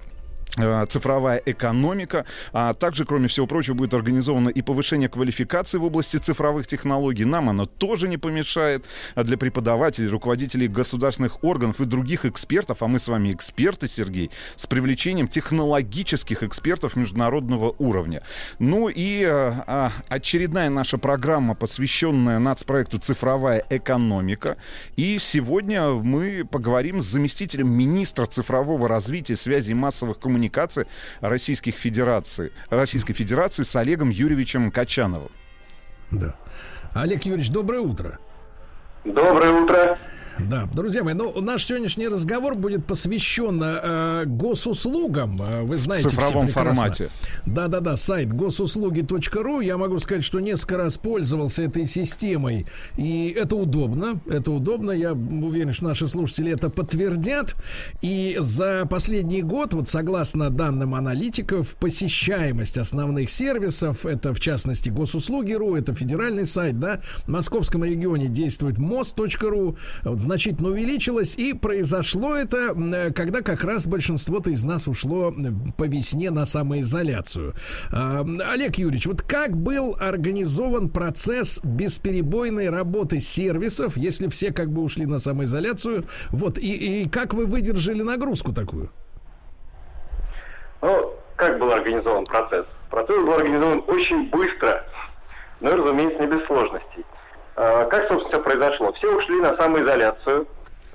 цифровая экономика, а также, кроме всего прочего, будет организовано и повышение квалификации в области цифровых технологий. Нам оно тоже не помешает а для преподавателей, руководителей государственных органов и других экспертов, а мы с вами эксперты, Сергей, с привлечением технологических экспертов международного уровня. Ну и э, а, очередная наша программа, посвященная нацпроекту «Цифровая экономика». И сегодня мы поговорим с заместителем министра цифрового развития, связи и массовых коммуникаций Российских Федерации, Российской Федерации с Олегом Юрьевичем Качановым. Да. Олег Юрьевич, доброе утро. Доброе утро. Да, друзья мои, ну наш сегодняшний разговор будет посвящен э, госуслугам. Э, Вы знаете, В цифровом все прекрасно. формате. Да-да-да, сайт госуслуги.ру. Я могу сказать, что несколько раз пользовался этой системой. И это удобно. Это удобно. Я уверен, что наши слушатели это подтвердят. И за последний год, вот согласно данным аналитиков, посещаемость основных сервисов, это в частности госуслуги.ру, это федеральный сайт, да, в московском регионе действует мост.ру, вот, значительно увеличилось, и произошло это, э, когда как раз большинство-то из нас ушло по весне на самоизоляцию. А, Олег Юрьевич, вот как был организован процесс бесперебойной работы сервисов, если все как бы ушли на самоизоляцию, вот, и, и как вы выдержали нагрузку такую? Ну, как был организован процесс? Процесс был организован очень быстро, но, разумеется, не без сложностей. А, Как, собственно, все произошло? Все ушли на самоизоляцию,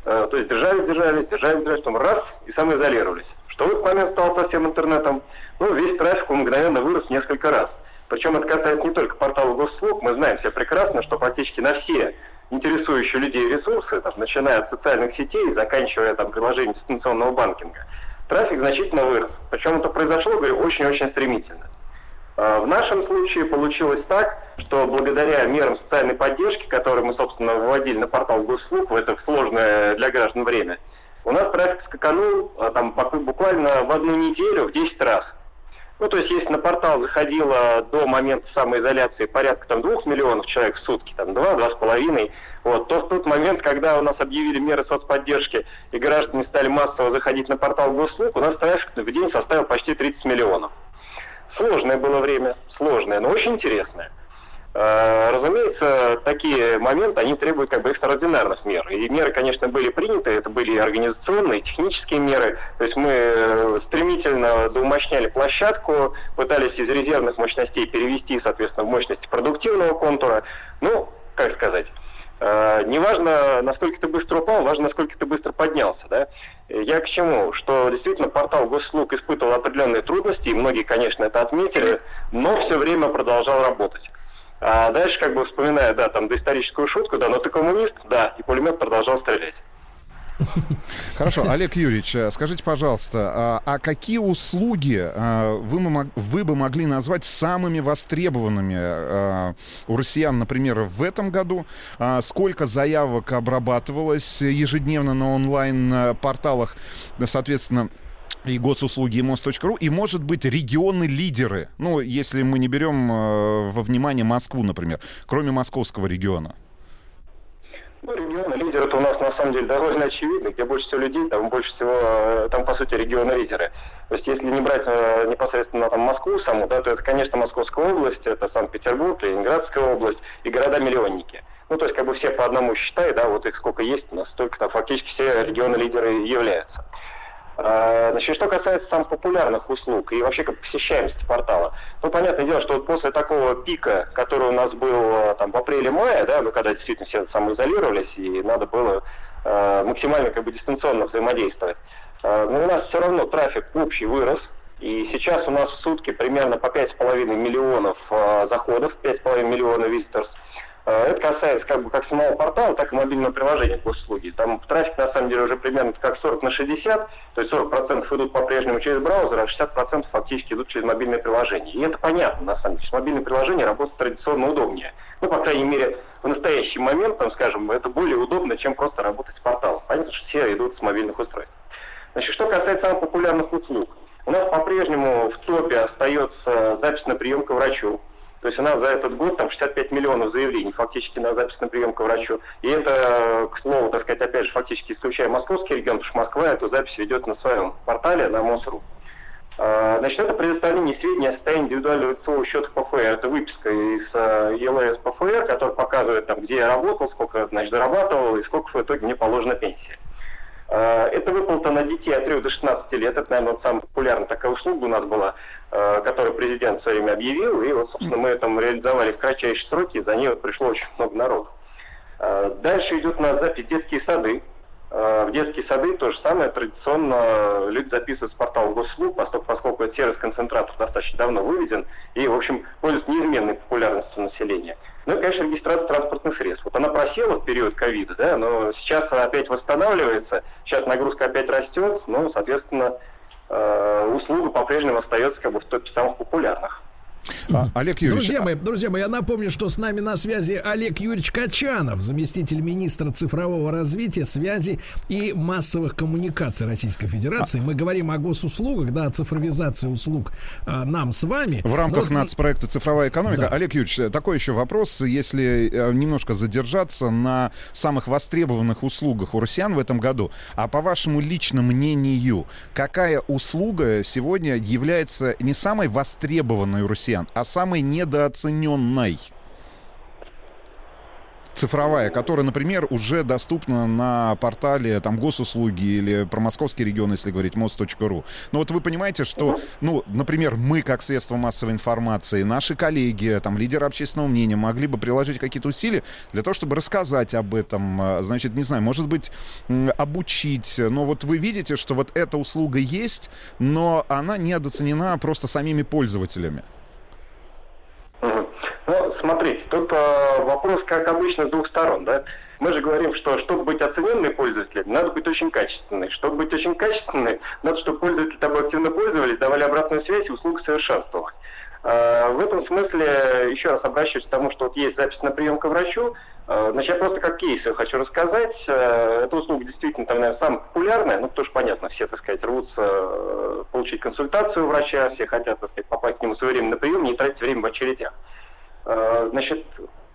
э, то есть держались, держались, держались, держались, потом раз и самоизолировались. Что в этот момент стало со всем интернетом? Ну, весь трафик мгновенно вырос несколько раз. Причем это касается не только портала госуслуг, мы знаем все прекрасно, что практически на все интересующие людей ресурсы, там, начиная от социальных сетей, заканчивая там приложением дистанционного банкинга, трафик значительно вырос. Причем это произошло, говорю, очень-очень стремительно. А, В нашем случае получилось так, что благодаря мерам социальной поддержки, которые мы, собственно, вводили на портал госуслуг в это сложное для граждан время, у нас трафик скаканул а, там, буквально в одну неделю в 10 раз. Ну, то есть, если на портал заходило до момента самоизоляции порядка там двух миллионов человек в сутки, там два, два с половиной, вот, то в тот момент, когда у нас объявили меры соцподдержки и граждане стали массово заходить на портал госуслуг, у нас трафик в день составил почти 30 миллионов. Сложное было время, сложное, но очень интересное. Э, Разумеется, такие моменты, они требуют как бы экстраординарных мер. И меры, конечно, были приняты, это были организационные, технические меры. То есть мы э, стремительно доумощняли площадку, пытались из резервных мощностей перевести, соответственно, в мощности продуктивного контура. Ну, как сказать, э, не важно, насколько ты быстро упал, важно, насколько ты быстро поднялся, да. Я к чему? Что действительно портал госуслуг испытывал определенные трудности, и многие, конечно, это отметили, но все время продолжал работать. А дальше, как бы вспоминая, да, там доисторическую шутку, да, но ты коммунист, да, и пулемет продолжал стрелять. Хорошо, Олег Юрьевич, э, скажите, пожалуйста, а, а какие услуги а, вы, бы могли назвать самыми востребованными а, у россиян, например, в этом году? А, Сколько заявок обрабатывалось ежедневно на онлайн-порталах, соответственно, и госуслуги, и мост.ру, и, может быть, регионы-лидеры, ну, если мы не берем э, во внимание Москву, например, кроме московского региона. Ну, регионы лидеры это у нас на самом деле довольно очевидно, где больше всего людей, там больше всего, э, там по сути регионы лидеры. То есть если не брать э, непосредственно там Москву саму, да, то это, конечно, Московская область, это Санкт-Петербург, Ленинградская область и города-миллионники. Ну, то есть как бы все по одному считай, да, вот их сколько есть, у нас столько там фактически все регионы лидеры являются. А, Значит, что касается самых популярных услуг и вообще как посещаемости портала, ну, понятное дело, что вот после такого пика, который у нас был э, там в апреле-мае, да, ну, когда действительно все самоизолировались и надо было э, максимально как бы дистанционно взаимодействовать, э, но у нас все равно трафик общий вырос, и сейчас у нас в сутки примерно по 5,5 миллионов э, заходов, 5,5 миллиона визиторов. Э, Это касается как бы как самого портала, так и мобильного приложения госуслуги. Там трафик на самом деле уже примерно как 40 на 60, то есть 40% идут по-прежнему через браузер, а 60% фактически идут через мобильное приложение. И это понятно, на самом деле. Мобильное приложение работает традиционно удобнее. Ну, по крайней мере, в настоящий момент, там, скажем, это более удобно, чем просто работать с порталом. Понятно, что все идут с мобильных устройств. Значит, что касается самых популярных услуг. У нас по-прежнему в топе остается запись на прием к врачу. То есть у нас за этот год там 65 миллионов заявлений фактически на запись на прием к врачу. И это, к слову, так сказать, опять же, фактически исключая московский регион, потому что Москва эту запись ведет на своем портале, на МОСРУ. А, Значит, это предоставление сведений о состоянии индивидуального лицевого счета ПФР. Это выписка из э, ЕЛС ПФР, который показывает, там, где я работал, сколько, значит, зарабатывал и сколько в итоге мне положена пенсия. А, Это выплата на детей от 3 до 16 лет. Это, наверное, самая популярная такая услуга у нас была, э, которую президент в свое время объявил. И вот, собственно, мы это реализовали в кратчайшие сроки, и за ней вот пришло очень много народу. А, Дальше идет на запись детские сады. Э, В детские сады то же самое. Традиционно люди записывают в портал госуслуг, поскольку, поскольку этот сервис концентратов достаточно давно выведен и, в общем, пользуется неизменной популярностью населения. Ну и, конечно, регистрация транспортных средств. Вот она просела в период ковида, да, но сейчас опять восстанавливается, сейчас нагрузка опять растет, ну, соответственно, э, услуга по-прежнему остается как бы в топе самых популярных. А, Олег Юрьевич, Друзья мои, друзья мои, я напомню, что с нами на связи Олег Юрьевич Качанов, заместитель министра цифрового развития, связи и массовых коммуникаций Российской Федерации. Мы говорим о госуслугах, да, о цифровизации услуг а, нам с вами. В рамках Вот, нацпроекта «Цифровая экономика». Да. Олег Юрьевич, такой еще вопрос, если э, немножко задержаться на самых востребованных услугах у россиян в этом году. А по вашему личному мнению, какая услуга сегодня является не самой востребованной у россиян, а самой недооцененной? цифровая, которая, например, уже доступна на портале там госуслуги или про московский регион, если говорить, мост.ру. Но вот вы понимаете, что, ну, например, мы как средство массовой информации, наши коллеги, там, лидеры общественного мнения могли бы приложить какие-то усилия для того, чтобы рассказать об этом, а, значит, не знаю, может быть, обучить. Но вот вы видите, что вот эта услуга есть, но она недооценена просто самими пользователями. Смотрите, тут э, вопрос, как обычно, с двух сторон, да. Мы же говорим, что чтобы быть оцененной пользователем, надо быть очень качественной. Чтобы быть очень качественной, надо, чтобы пользователи тобой активно пользовались, давали обратную связь и услугу совершенствовали. Э, В этом смысле еще раз обращаюсь к тому, что вот есть запись на прием к врачу. Э, Значит, я просто как кейс хочу рассказать. Э, Эта услуга действительно, там, наверное, самая популярная. Ну, что, понятно, все, так сказать, рвутся получить консультацию у врача, все хотят, так сказать, попасть к нему своевременно на прием, не тратить время в очередях. Э, Значит,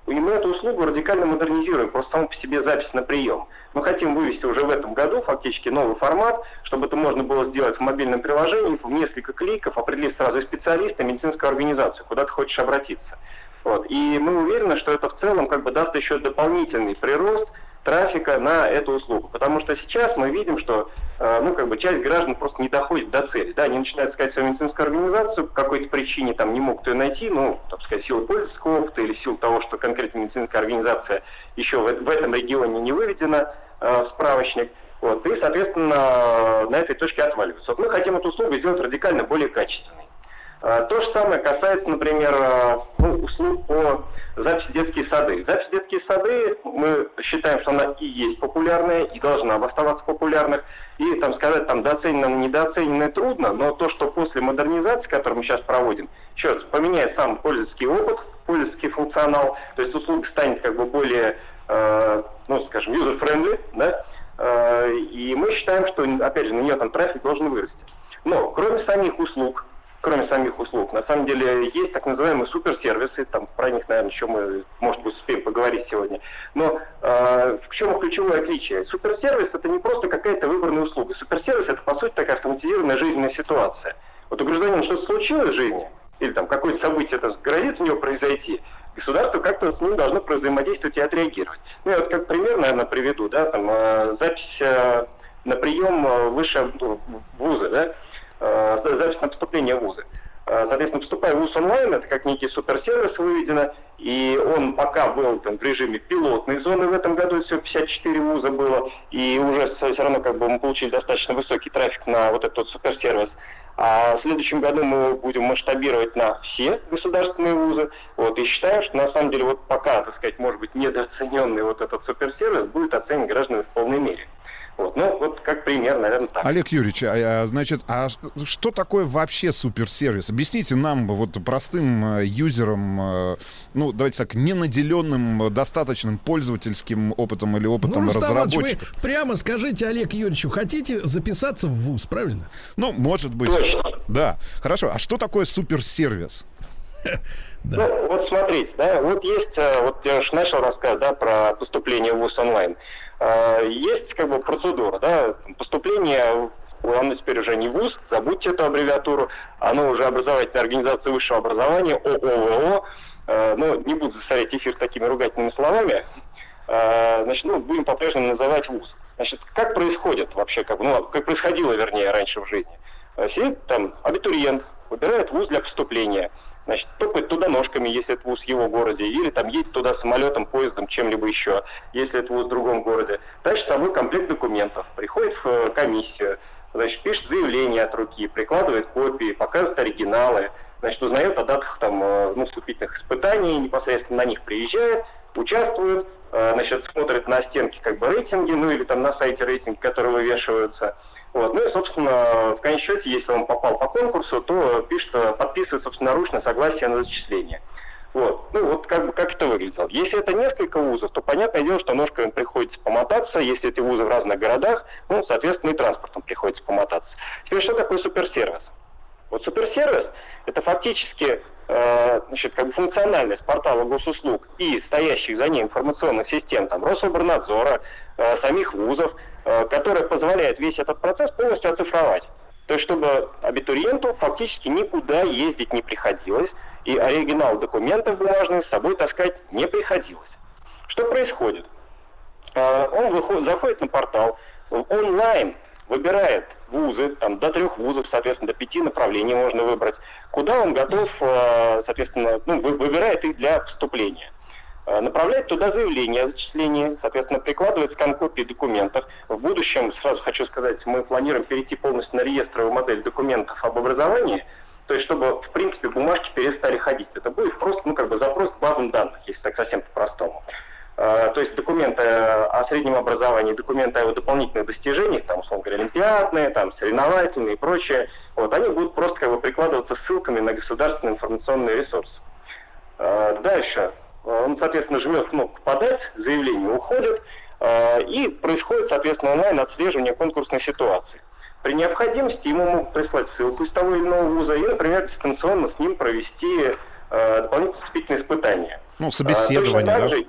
и мы эту услугу радикально модернизируем, просто саму по себе запись на прием. Мы хотим вывести уже в этом году фактически новый формат, чтобы это можно было сделать в мобильном приложении, в несколько кликов, определить сразу специалиста, медицинскую организацию, куда ты хочешь обратиться. Вот. И мы уверены, что это в целом как бы даст еще дополнительный прирост трафика на эту услугу. Потому что сейчас мы видим, что э, ну, как бы часть граждан просто не доходит до цели. Да, они начинают искать свою медицинскую организацию, по какой-то причине там не могут ее найти, ну, так сказать, силу пользовательского опыта или силу того, что конкретная медицинская организация еще в, в этом регионе не выведена э, в справочник. Вот, и, соответственно, на этой точке отваливаются. Вот мы хотим эту услугу сделать радикально более качественной. А, То же самое касается, например, а, ну, услуг по записи детские сады. Запись детские сады, мы считаем, что она и есть популярная, и должна оставаться популярной. И там сказать, там, доценено, недооценено трудно, но то, что после модернизации, которую мы сейчас проводим, еще раз, поменяет сам пользовательский опыт, пользовательский функционал, то есть услуга станет как бы более, э, ну, скажем, user-friendly, да, Э, и мы считаем, что, опять же, на нее там трафик должен вырасти. Но, кроме самих услуг, кроме самих услуг, на самом деле есть так называемые суперсервисы, там про них, наверное, еще мы, может быть, успеем поговорить сегодня. Но э, в чем ключевое отличие? Суперсервис это не просто какая-то выбранная услуга. Суперсервис это, по сути, такая автоматизированная жизненная ситуация. Вот у гражданина что-то случилось в жизни, или там какое-то событие это грозит у него произойти, государство как-то с ним должно взаимодействовать и отреагировать. Ну, я вот как пример, наверное, приведу, да, там, э, запись э, на прием э, выше ну, в вузы, да, запись на поступление в вузы. Э, Соответственно, поступая в ВУЗ онлайн, это как некий суперсервис выведено, и он пока был там, в режиме пилотной зоны в этом году, всего 54 вуза было, и уже все равно как бы мы получили достаточно высокий трафик на вот этот суперсервис. А в следующем году мы будем масштабировать на все государственные вузы. Вот, и считаем, что на самом деле вот пока, так сказать, может быть, недооцененный вот этот суперсервис будет оценен гражданами в полной мере. Вот, ну, вот как пример, наверное, так. Олег Юрьевич, а, а, значит, а что такое вообще суперсервис? Объясните нам, вот простым э, юзерам, э, ну, давайте так, не наделенным э, достаточным пользовательским опытом или опытом Ну, разработчиков. вы прямо скажите Олег Юрьевичу, хотите записаться в ВУЗ, правильно? Ну, может быть. Точно. Да. Хорошо. А что такое суперсервис? Ну, вот смотрите, да, вот есть, вот я уж начал рассказ, да, про поступление в ВУЗ онлайн. Э, Есть как бы процедура, да, поступление оно теперь уже не ВУЗ, забудьте эту аббревиатуру, оно уже образовательная организация высшего образования, ООО, Э, ну, не буду засорять эфир такими ругательными словами, Э, значит, ну, будем по-прежнему называть ВУЗ. Значит, как происходит вообще, как, ну, как происходило, вернее, раньше в жизни? Сидит там абитуриент, выбирает ВУЗ для поступления. Значит, топает туда ножками, если это вуз в его городе, или там едет туда самолетом, поездом, чем-либо еще, если это вуз в другом городе. Дальше с собой комплект документов, приходит в э, комиссию, значит, пишет заявление от руки, прикладывает копии, показывает оригиналы, значит, узнает о датах там, э, ну, вступительных испытаний, непосредственно на них приезжает, участвует, э, значит, смотрит на стенки как бы рейтинги, ну или там на сайте рейтинги, которые вывешиваются. Вот. Ну и, собственно, в конечном счете, если он попал по конкурсу, то пишет, подписывает собственноручно согласие на зачисление. Вот. Ну вот как как это выглядело. Если это несколько вузов, то понятное дело, что ножками приходится помотаться. Если эти вузы в разных городах, ну, соответственно, и транспортом приходится помотаться. Теперь что такое суперсервис? Вот суперсервис – это фактически э, значит, как бы функциональность портала госуслуг и стоящих за ней информационных систем, там, Рособорнадзора, э, самих вузов, которая позволяет весь этот процесс полностью оцифровать. То есть, чтобы абитуриенту фактически никуда ездить не приходилось, и оригинал документов бумажных с собой таскать не приходилось. Что происходит? Э, он выходит, заходит на портал, онлайн выбирает вузы, там до трех вузов, соответственно, до пяти направлений можно выбрать, куда он готов, э, соответственно, ну, выбирает их для поступления. Э, направляет туда заявление о зачислении, соответственно, скан копии документов. В будущем, сразу хочу сказать, мы планируем перейти полностью на реестровую модель документов об образовании, то есть чтобы, в принципе, бумажки перестали ходить. Это будет просто, ну, как бы запрос к базам данных, если так совсем по-простому. Э, то есть документы о среднем образовании, документы о его дополнительных достижениях, там, условно говоря, олимпиадные, там, соревновательные и прочее, вот, они будут просто как бы прикладываться ссылками на государственные информационные ресурсы. Э, дальше. Он, соответственно, жмет кнопку «Подать», заявление уходит, э, и происходит, соответственно, онлайн отслеживание конкурсной ситуации. При необходимости ему могут прислать ссылку из того или иного вуза и, например, дистанционно с ним провести дополнительные вступительные испытания. Ну, собеседование, да? Же,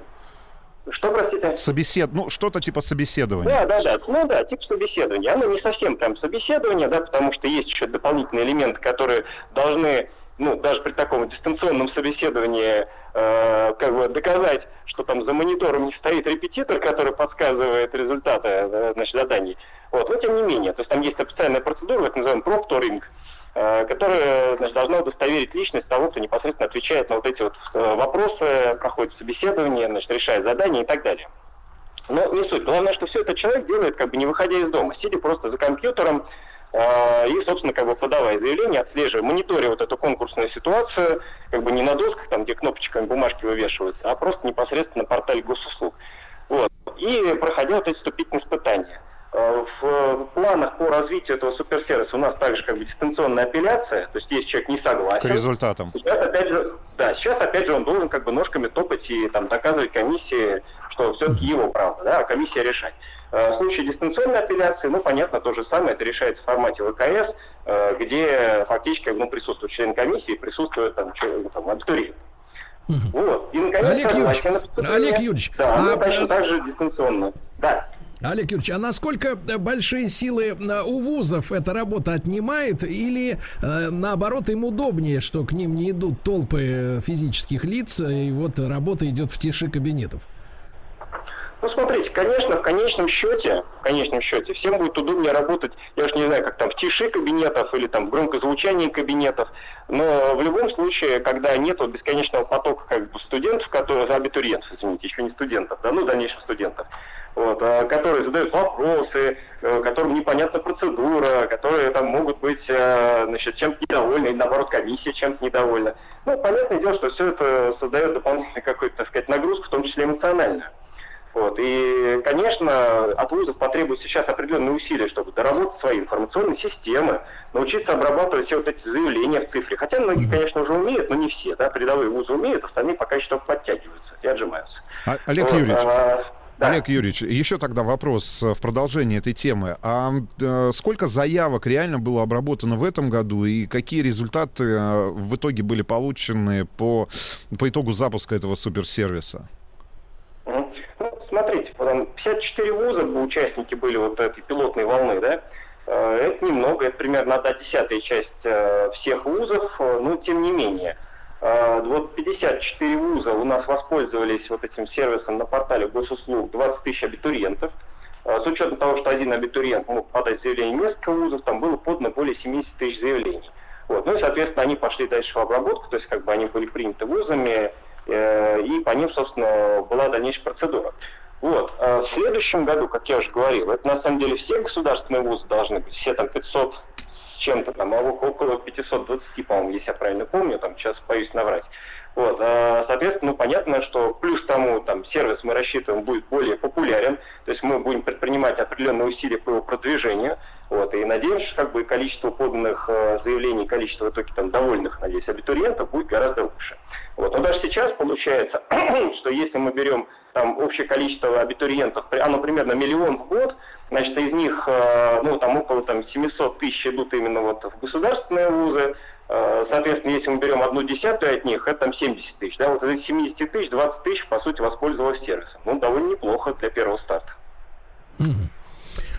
что, простите? Собесед... Ну, что-то типа собеседования. Да, да, да. Ну да, типа собеседования. Оно не совсем прям собеседование, да, потому что есть еще дополнительные элементы, которые должны, ну, даже при таком дистанционном собеседовании э, как бы доказать, что там за монитором не стоит репетитор, который подсказывает результаты э, значит, заданий. Вот. Но тем не менее, то есть там есть специальная процедура, так называемый прокторинг, Э, которая значит, должна удостоверить личность того, кто непосредственно отвечает на вот эти вот э, вопросы, проходит собеседование, значит, решает задания и так далее. Но не суть. Главное, что все это человек делает, как бы не выходя из дома, сидя просто за компьютером и, собственно, как бы подавая заявление, отслеживая, мониторя вот эту конкурсную ситуацию, как бы не на досках, там, где кнопочками бумажки вывешиваются, а просто непосредственно на портале госуслуг. Вот. И проходя вот эти вступительные испытания. Э, в планах по развитию этого суперсервиса у нас также как бы дистанционная апелляция, то есть если человек не согласен. К результатам. Сейчас опять же, да, сейчас опять же он должен как бы ножками топать и там доказывать комиссии, что все-таки его право, да, а комиссия решать. Э, в случае дистанционной апелляции, ну, понятно, то же самое, это решается в формате ВКС, э, где фактически ну, присутствует член комиссии, присутствует там, там абитуриент. Вот. И, наконец, Олег Юрьевич, Олег Юрьевич, да, а... точно так же дистанционно. Да. Олег Юрьевич, а насколько большие силы э, у вузов эта работа отнимает или э, наоборот им удобнее, что к ним не идут толпы физических лиц и вот работа идет в тиши кабинетов? Ну, смотрите, конечно, в конечном счете, в конечном счете, всем будет удобнее работать, я уж не знаю, как там в тиши кабинетов или там в громкозвучании кабинетов, но в любом случае, когда нет вот бесконечного потока как бы студентов, которые, абитуриентов, извините, еще не студентов, да, ну, дальнейших студентов, вот, а, которые задают вопросы, э, которым непонятна процедура, которые там могут быть э, значит, чем-то недовольны, или наоборот комиссия чем-то недовольна. Ну, понятное дело, что все это создает дополнительную какую-то, так сказать, нагрузку, в том числе эмоциональную. Вот. И, конечно, от вузов потребуется сейчас определенные усилия, чтобы доработать свои информационные системы, научиться обрабатывать все вот эти заявления в цифре. Хотя многие, конечно, уже умеют, но не все. Да? Передовые вузы умеют, остальные пока еще только подтягиваются и отжимаются. А, Олег вот, Юрьевич, а, да. Олег Юрьевич, еще тогда вопрос э, в продолжении этой темы. А э, сколько заявок реально было обработано в этом году и какие результаты э, в итоге были получены по, по итогу запуска этого суперсервиса? Смотрите, 54 вуза участники были вот этой пилотной волны, да? Это немного, это примерно одна десятая часть всех вузов, но тем не менее – вот 54 вуза у нас воспользовались вот этим сервисом на портале госуслуг 20 тысяч абитуриентов. С учетом того, что один абитуриент мог подать заявление несколько вузов, там было подано более 70 тысяч заявлений. Вот. Ну и, соответственно, они пошли дальше в обработку, то есть как бы они были приняты вузами, э, и по ним, собственно, была дальнейшая процедура. Вот. А в следующем году, как я уже говорил, это на самом деле все государственные вузы должны быть, все там 500 с чем-то там, а около 520, по-моему, если я правильно помню, там сейчас боюсь наврать. Вот, а, соответственно, ну, понятно, что плюс тому там сервис мы рассчитываем будет более популярен, то есть мы будем предпринимать определенные усилия по его продвижению, вот, и надеемся, как бы количество поданных э, заявлений, количество в итоге там довольных, надеюсь, абитуриентов будет гораздо лучше. Вот, но даже сейчас получается, что если мы берем там общее количество абитуриентов, оно примерно миллион в год, значит, из них, э, ну, там около там 700 тысяч идут именно вот в государственные вузы, Э, соответственно, если мы берем одну десятую от них, это там 70 тысяч. Да? Вот из этих 70 тысяч 20 тысяч, по сути, воспользовалось сервисом. Ну, довольно неплохо для первого старта.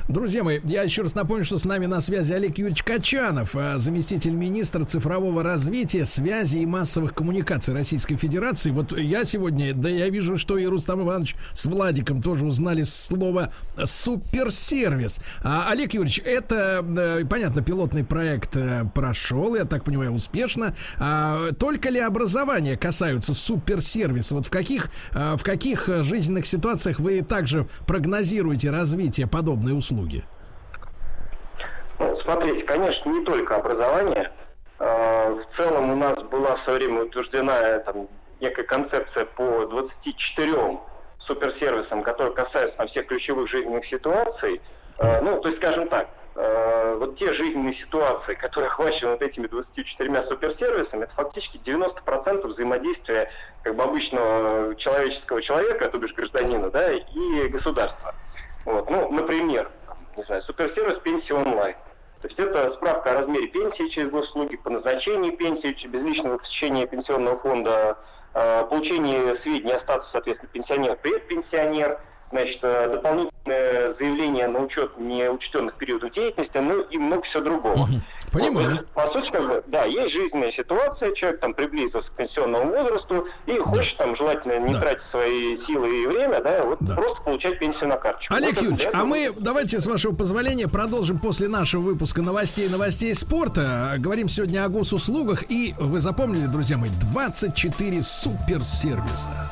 Друзья мои, я еще раз напомню, что с нами на связи Олег Юрьевич Качанов, а, заместитель министра цифрового развития, связи и массовых коммуникаций Российской Федерации. Вот я сегодня, да я вижу, что и Рустам Иванович с Владиком тоже узнали слово суперсервис. А, Олег Юрьевич, это, э, понятно, пилотный проект э, прошел, я так понимаю, успешно. А, только ли образование касаются суперсервиса? Вот в каких, а, в каких жизненных ситуациях вы также прогнозируете развитие подобной услуги? Услуги? Ну, смотрите, конечно, не только образование. А, в целом у нас была в свое время утверждена там, некая концепция по 24 суперсервисам, которые касаются там, всех ключевых жизненных ситуаций. А, ну, то есть, скажем так, а, вот те жизненные ситуации, которые охвачены вот этими 24 суперсервисами, это фактически 90% взаимодействия как бы обычного человеческого человека, то бишь гражданина, да, и государства. Вот. Ну, например, не знаю, суперсервис пенсии онлайн. То есть это справка о размере пенсии через госуслуги, по назначению пенсии, безличного посещения пенсионного фонда, э, получение сведений о статусе, соответственно, пенсионер, предпенсионер, значит, э, дополнительное заявление на учет неучтенных периодов деятельности, ну и много всего другого. Понимаю. Вот, по сути, как бы, да, есть жизненная ситуация, человек там приблизился к пенсионному возрасту и да. хочет там желательно не да. тратить свои силы и время, да, вот да. просто получать пенсию на карточку. Олег вот Юрьевич, а мы давайте, с вашего позволения, продолжим после нашего выпуска новостей новостей спорта. Говорим сегодня о госуслугах и, вы запомнили, друзья мои, 24 суперсервиса.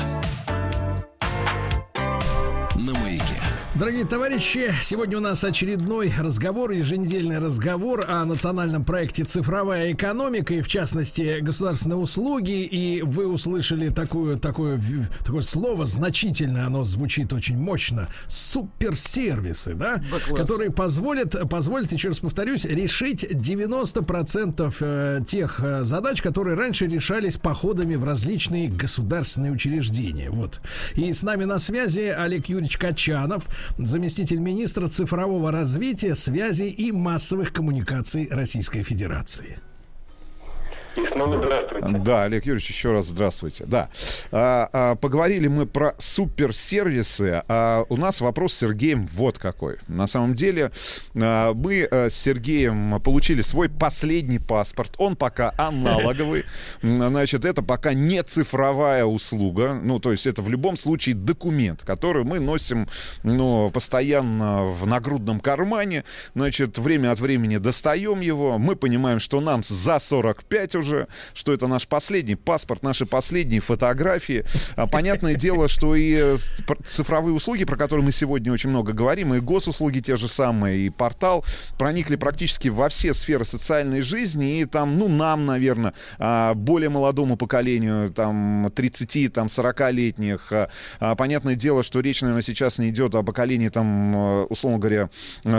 Дорогие товарищи, сегодня у нас очередной разговор, еженедельный разговор о национальном проекте «Цифровая экономика» и, в частности, государственные услуги. И вы услышали такое, такое, такое слово, значительное, оно звучит очень мощно, суперсервисы, да, да которые позволят, позволят, еще раз повторюсь, решить 90% э, тех э, задач, которые раньше решались походами в различные государственные учреждения. Вот. И с нами на связи Олег Юрьевич Качанов, заместитель министра цифрового развития, связи и массовых коммуникаций Российской Федерации. И снова здравствуйте. Да, Олег Юрьевич, еще раз здравствуйте. Да. А, а, поговорили мы про суперсервисы. А у нас вопрос с Сергеем вот какой. На самом деле а, мы а, с Сергеем получили свой последний паспорт. Он пока аналоговый. Значит, это пока не цифровая услуга. Ну, то есть это в любом случае документ, который мы носим ну, постоянно в нагрудном кармане. Значит, время от времени достаем его. Мы понимаем, что нам за 45 уже, что это наш последний паспорт, наши последние фотографии. А, понятное дело, что и э, цифровые услуги, про которые мы сегодня очень много говорим, и госуслуги те же самые, и портал, проникли практически во все сферы социальной жизни, и там, ну, нам, наверное, а, более молодому поколению, там, 30, там, 40-летних, а, понятное дело, что речь, наверное, сейчас не идет о поколении, там, э, условно говоря,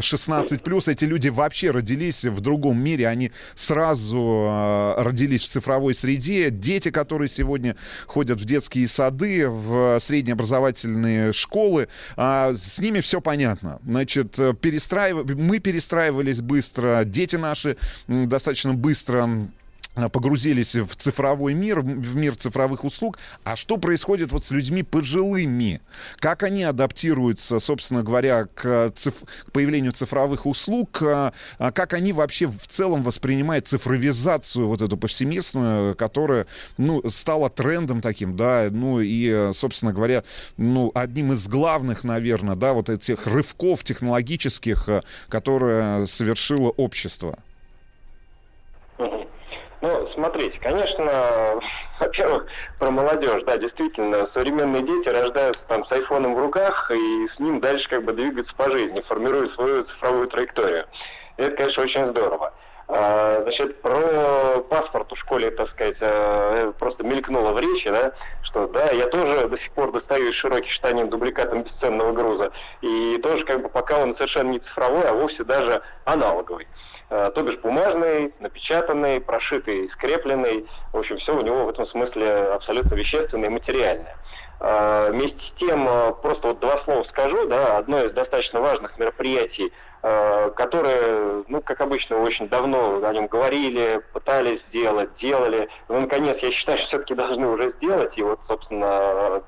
16 плюс. Эти люди вообще родились в другом мире, они сразу родились в цифровой среде, дети, которые сегодня ходят в детские сады, в среднеобразовательные школы, а с ними все понятно. Значит, перестраив... мы перестраивались быстро, дети наши достаточно быстро погрузились в цифровой мир, в мир цифровых услуг. А что происходит вот с людьми пожилыми? Как они адаптируются, собственно говоря, к, циф... к появлению цифровых услуг? А, а Как они вообще в целом воспринимают цифровизацию вот эту повсеместную, которая, ну, стала трендом таким, да, ну и, собственно говоря, ну, одним из главных, наверное, да, вот этих рывков технологических, которые совершило общество? Ну, смотрите, конечно, во-первых, про молодежь, да, действительно, современные дети рождаются там с айфоном в руках и с ним дальше как бы двигаются по жизни, формируя свою цифровую траекторию. И это, конечно, очень здорово. А, значит, про паспорт в школе, так сказать, э, просто мелькнуло в речи, да, что да, я тоже до сих пор достаю из широких штанин дубликатом бесценного груза. И тоже как бы пока он совершенно не цифровой, а вовсе даже аналоговый. Э, то бишь бумажный, напечатанный, прошитый, скрепленный. В общем, все у него в этом смысле абсолютно вещественное и материальное. Э, вместе с тем, э, просто вот два слова скажу, да, одно из достаточно важных мероприятий, которые, ну, как обычно, очень давно о нем говорили, пытались сделать, делали. Но, наконец, я считаю, что все-таки должны уже сделать. И вот, собственно,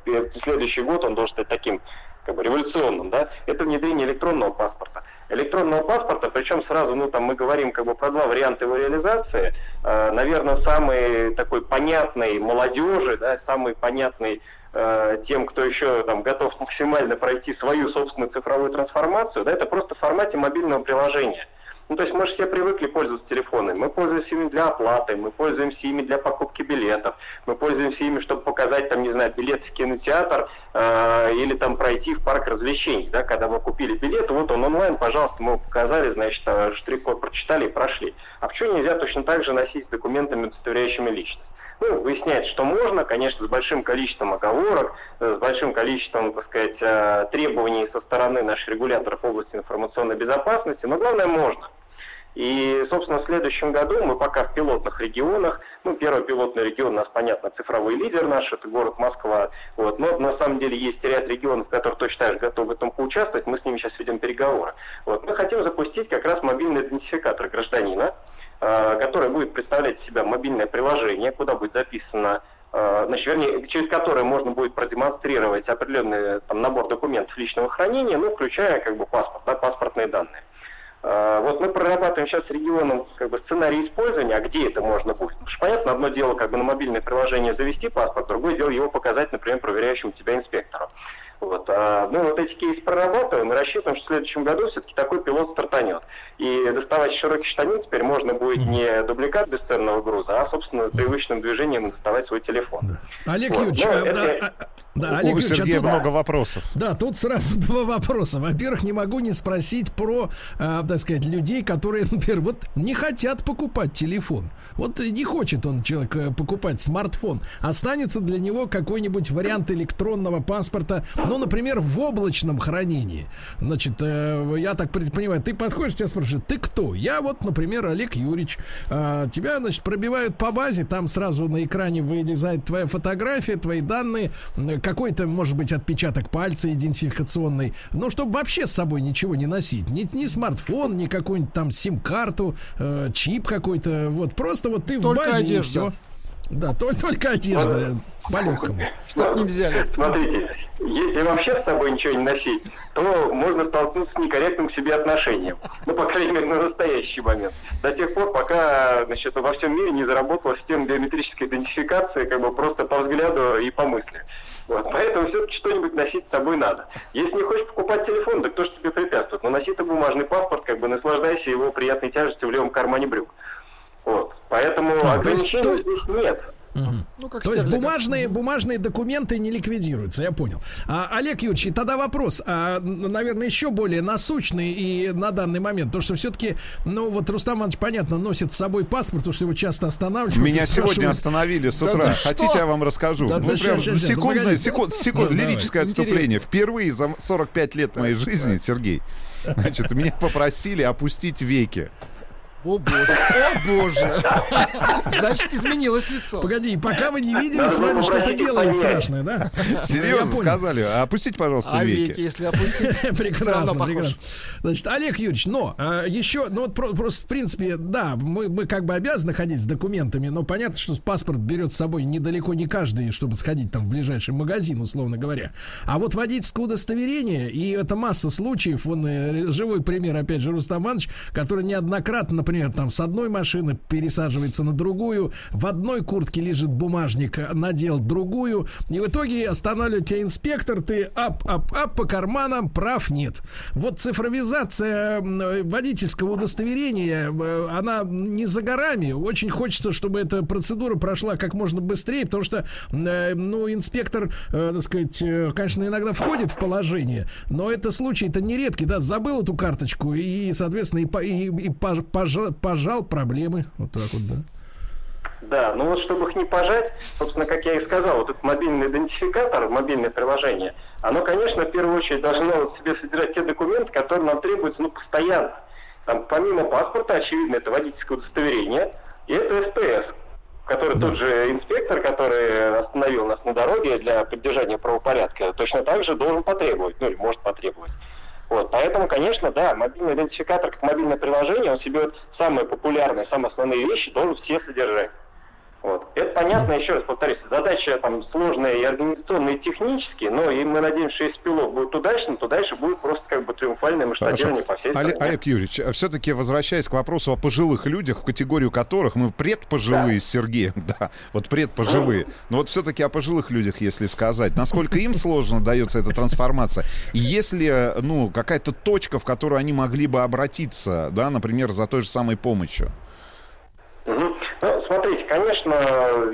следующий год он должен стать таким как бы революционным, да, это внедрение электронного паспорта электронного паспорта, причем сразу, ну там мы говорим как бы про два варианта его реализации. Э, наверное, самый такой понятный молодежи, да, самый понятный э, тем, кто еще там готов максимально пройти свою собственную цифровую трансформацию, да, это просто в формате мобильного приложения. Ну, то есть мы же все привыкли пользоваться телефонами. Мы пользуемся ими для оплаты, мы пользуемся ими для покупки билетов, мы пользуемся ими, чтобы показать, там, не знаю, билет в кинотеатр э, или там пройти в парк развлечений. Да, когда мы купили билет, вот он онлайн, пожалуйста, мы показали, значит, э, штрих-код прочитали и прошли. А почему нельзя точно так же носить с документами, удостоверяющими личность? Ну, выясняется, что можно, конечно, с большим количеством оговорок, э, с большим количеством, так сказать, э, требований со стороны наших регуляторов в области информационной безопасности, но главное можно. И, собственно, в следующем году мы пока в пилотных регионах, ну, первый пилотный регион у нас, понятно, цифровой лидер наш, это город Москва, вот, но на самом деле есть ряд регионов, которые точно так же готовы в этом поучаствовать, мы с ними сейчас ведем переговоры. Вот, мы хотим запустить как раз мобильный идентификатор гражданина, э, который будет представлять из себя мобильное приложение, куда будет записано э, значит, вернее, через которое можно будет продемонстрировать определенный там, набор документов личного хранения, ну, включая как бы паспорт, да, паспортные данные. А, вот мы прорабатываем сейчас с регионом как бы, сценарий использования, а где это можно будет. Потому что, понятно, одно дело как бы на мобильное приложение завести паспорт, другое дело его показать, например, проверяющему тебя инспектору. Вот. А, ну, вот эти кейсы прорабатываем и рассчитываем, что в следующем году все-таки такой пилот стартанет. И доставать широкий штанин теперь можно будет не дубликат бесценного груза, а, собственно, привычным движением доставать свой телефон. Да. Олег вот. Юрьевич, ну, а, это... да, Олег У Юрьевич, Сергея а тут, много вопросов. Да, тут сразу два вопроса. Во-первых, не могу не спросить про, э, так сказать, людей, которые, например, вот не хотят покупать телефон. Вот не хочет он человек э, покупать смартфон. Останется для него какой-нибудь вариант электронного паспорта, ну, например, в облачном хранении. Значит, э, я так понимаю, ты подходишь, тебя спрашивают, ты кто? Я вот, например, Олег Юрьевич. Э, тебя, значит, пробивают по базе, там сразу на экране вылезает твоя фотография, твои данные, какой-то, может быть, отпечаток пальца идентификационный, ну, чтобы вообще с собой ничего не носить. Ни, ни смартфон, ни какую-нибудь там сим-карту, э, чип какой-то. Вот просто вот ты Только в базе одежда. и все. Да, только, только одежда, по-легкому. Чтоб не взяли. Смотрите, если вообще с собой ничего не носить, то можно столкнуться с некорректным к себе отношением. Ну, по крайней мере, на настоящий момент. До тех пор, пока значит, во всем мире не заработала система биометрической идентификации как бы просто по взгляду и по мысли. Вот. Поэтому все-таки что-нибудь носить с собой надо. Если не хочешь покупать телефон, так кто же тебе препятствует? Но носи ты бумажный паспорт, как бы наслаждайся его приятной тяжестью в левом кармане брюк. Вот. Поэтому А, то есть- ограничений то- здесь нет. Ну, как То есть бумажные, бумажные документы не ликвидируются, я понял. А, Олег Юрьевич, и тогда вопрос, а, наверное, еще более насущный и на данный момент, то что все-таки, ну вот Рустам Иванович, понятно, носит с собой паспорт, потому что его часто останавливают. Меня сегодня остановили с Да утра. что? Хотите, я вам расскажу? Да ну, ты прям щас, ну, секундное, секунд, секунд, Ну, давай. лирическое отступление. Впервые за 45 лет моей жизни, Сергей, значит, меня попросили опустить веки. О боже, о боже. Значит, изменилось лицо. Погоди, пока вы не видели, с вами что-то делали страшное, да? Серьезно сказали. Опустите, пожалуйста, А веки. веки, если опустить, Прекрасно, прекрасно. Значит, Олег Юрьевич, но а, еще, ну вот про- просто в принципе, да, мы, мы как бы обязаны ходить с документами, но понятно, что паспорт берет с собой далеко не каждый, чтобы сходить там в ближайший магазин, условно говоря. А вот водительское удостоверение, и это масса случаев, он э, живой пример, опять же, Рустам Иванович, который неоднократно, например, там с одной машины пересаживается на другую, в одной куртке лежит бумажник, надел другую, и в итоге останавливает тебя инспектор, ты ап-ап-ап по карманам, прав нет. Вот цифровизация водительского удостоверения, э, она не за горами. Очень хочется, чтобы эта процедура прошла как можно быстрее, потому что, э, ну, инспектор, э, так сказать, конечно, иногда входит в положение, но это случай, это нередкий, да, забыл эту карточку и, соответственно, и, и- и пож- пожал, пожал проблемы. Вот так вот, да. Да, ну вот чтобы их не пожать, собственно, как я и сказал, вот этот мобильный идентификатор, мобильное приложение, оно, конечно, в первую очередь должно в себе содержать те документы, которые нам требуются, ну, постоянно. Там, помимо паспорта, очевидно, это водительское удостоверение, и это СПС, который тот же инспектор, который остановил нас на дороге для поддержания правопорядка, точно так же должен потребовать, ну, или может потребовать. Вот, поэтому, конечно, да, мобильный идентификатор как мобильное приложение, он себе вот самые популярные, самые основные вещи должен все содержать. Вот. Это понятно, еще раз повторюсь, задача там сложная и организационная, и технически, но и мы надеемся, что если пилот будет удачным, то дальше будет просто как бы триумфальное масштабирование по всей стране. Олег Юрьевич, все-таки возвращаясь к вопросу о пожилых людях, в категорию которых мы предпожилые с Сергеем, да, вот предпожилые. Но вот все-таки о пожилых людях, если сказать, насколько им сложно дается эта трансформация, если, ну, какая-то точка, в которую они могли бы обратиться, да, например, за той же самой помощью. Мгм. Смотрите, конечно,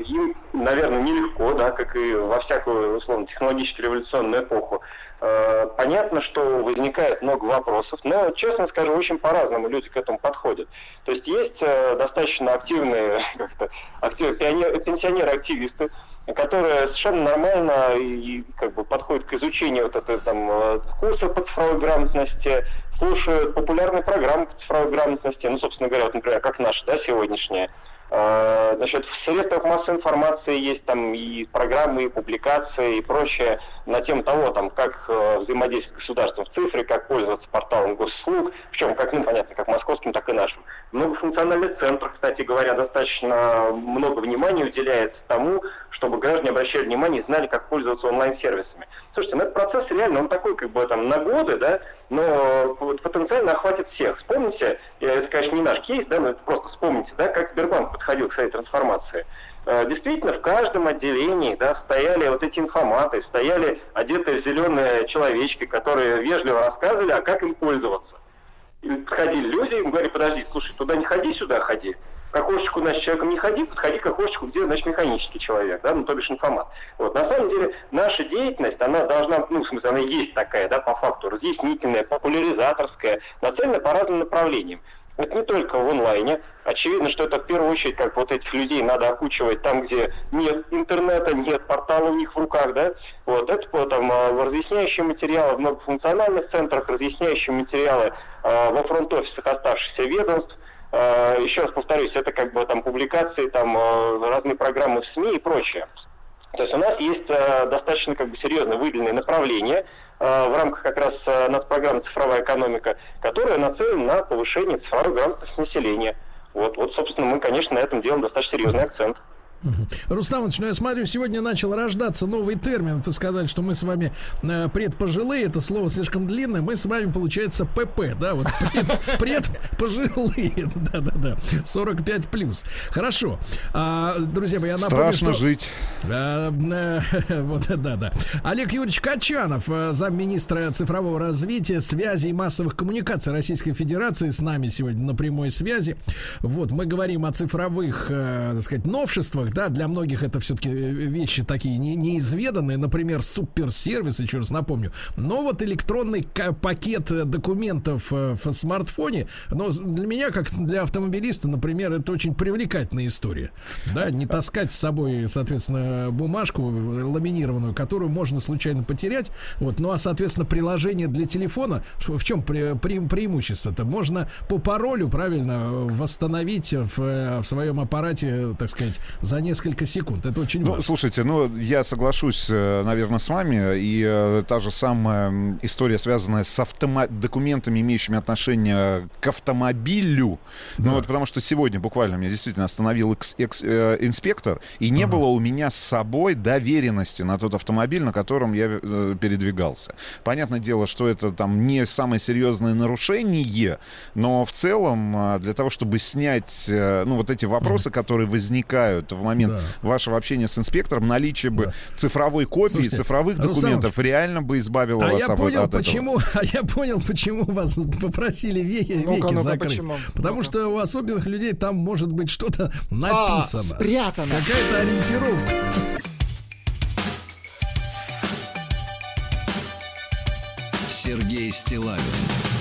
им, наверное, нелегко, да, как и во всякую, условно, технологически революционную эпоху. Э, Понятно, что возникает много вопросов, но, честно скажу, очень по-разному люди к этому подходят. То есть есть э, достаточно активные, актив- пенсионеры-активисты, которые совершенно нормально и как бы подходят к изучению вот этой там э, курса по цифровой грамотности, слушают популярные программы по цифровой грамотности, ну, собственно говоря, вот, например, как наша, да, сегодняшняя. Э, Значит, в средствах массовой информации есть там и программы, и публикации, и прочее на тему того, там, как э, взаимодействовать с государством в цифре, как пользоваться порталом госуслуг, причем как, ну, понятно, как московским, так и нашим. В многофункциональных центрах, кстати говоря, достаточно много внимания уделяется тому, чтобы граждане обращали внимание и знали, как пользоваться онлайн-сервисами. Слушайте, ну этот процесс реально, он такой, как бы там на годы, да, но потенциально охватит всех. Вспомните, э, это, конечно, не наш кейс, да, но это просто вспомните, да, как Сбербанк подходил к своей трансформации. Э, Действительно, в каждом отделении да, стояли вот эти информаты, стояли одетые в зеленые человечки, которые вежливо рассказывали, а как им пользоваться. И подходили люди, им говорили, подожди, слушай, туда не ходи, сюда ходи. К окошечку, значит, человеком не ходи, подходи к окошечку, где, значит, механический человек, да, ну, то бишь информат. Вот, на самом деле, наша деятельность, она должна, ну, в смысле, она есть такая, да, по факту, разъяснительная, популяризаторская, нацелена по разным направлениям. Это не только в онлайне. Очевидно, что это в первую очередь, как вот этих людей надо окучивать там, где нет интернета, нет портала у них в руках, да. Вот это там а, разъясняющие материалы в многофункциональных центрах, разъясняющие материалы а, во фронт-офисах оставшихся ведомств. А, Еще раз повторюсь, это как бы там публикации, там а, разные программы в СМИ и прочее. То есть у нас есть э, достаточно как бы серьезно выделенные направления э, в рамках как раз э, нацпрограммы «Цифровая экономика», которые нацелены на повышение цифровой грамотности населения. Вот, вот, собственно, мы, конечно, на этом делаем достаточно серьезный акцент. Рустам Иванович, ну я смотрю, сегодня начал рождаться новый термин. Это сказать, что мы с вами э, предпожилые, это слово слишком длинное. Мы с вами, получается, ПП, да, вот пред, предпожилые, да-да-да, 45 плюс. Хорошо. А, друзья мои, я напомню, Страшно что... жить. А, э, вот, да, да. Олег Юрьевич Качанов, э, замминистра цифрового развития, связи и массовых коммуникаций Российской Федерации с нами сегодня на прямой связи. Вот, мы говорим о цифровых, э, так сказать, новшествах, во-первых, да, для многих это все-таки вещи такие не, неизведанные, например, суперсервис, еще раз напомню. Но вот электронный пакет документов в смартфоне, но для меня, как для автомобилиста, например, это очень привлекательная история. Да, не таскать с собой, соответственно, бумажку ламинированную, которую можно случайно потерять. Вот, ну а, соответственно, приложение для телефона, в чем пре пре преимущество-то? Можно по паролю, правильно, восстановить в, в своем аппарате, так сказать, за несколько секунд. Это очень ну, важно. Слушайте, ну, я соглашусь, э, наверное, с вами. И э, та же самая история, связанная с автомо- документами, имеющими отношение к автомобилю. Ну, да. Ну, вот потому что сегодня буквально меня действительно остановил экс- экс- э, инспектор, и не ага. было у меня с собой доверенности на тот автомобиль, на котором я э, передвигался. Понятное дело, что это там не самое серьезное нарушение, но в целом э, для того, чтобы снять, э, ну, вот эти вопросы, ага. которые возникают в момент да. вашего общения с инспектором, наличие бы да. цифровой копии, Слушайте, цифровых документов Руслан, реально бы избавило а вас я от, понял, от почему, этого. А я понял, почему вас попросили веки, ну веки закрыть. Почему? Потому ну что у особенных людей там может быть что-то написано. А, спрятано. Какая-то ориентировка. Сергей Стилавин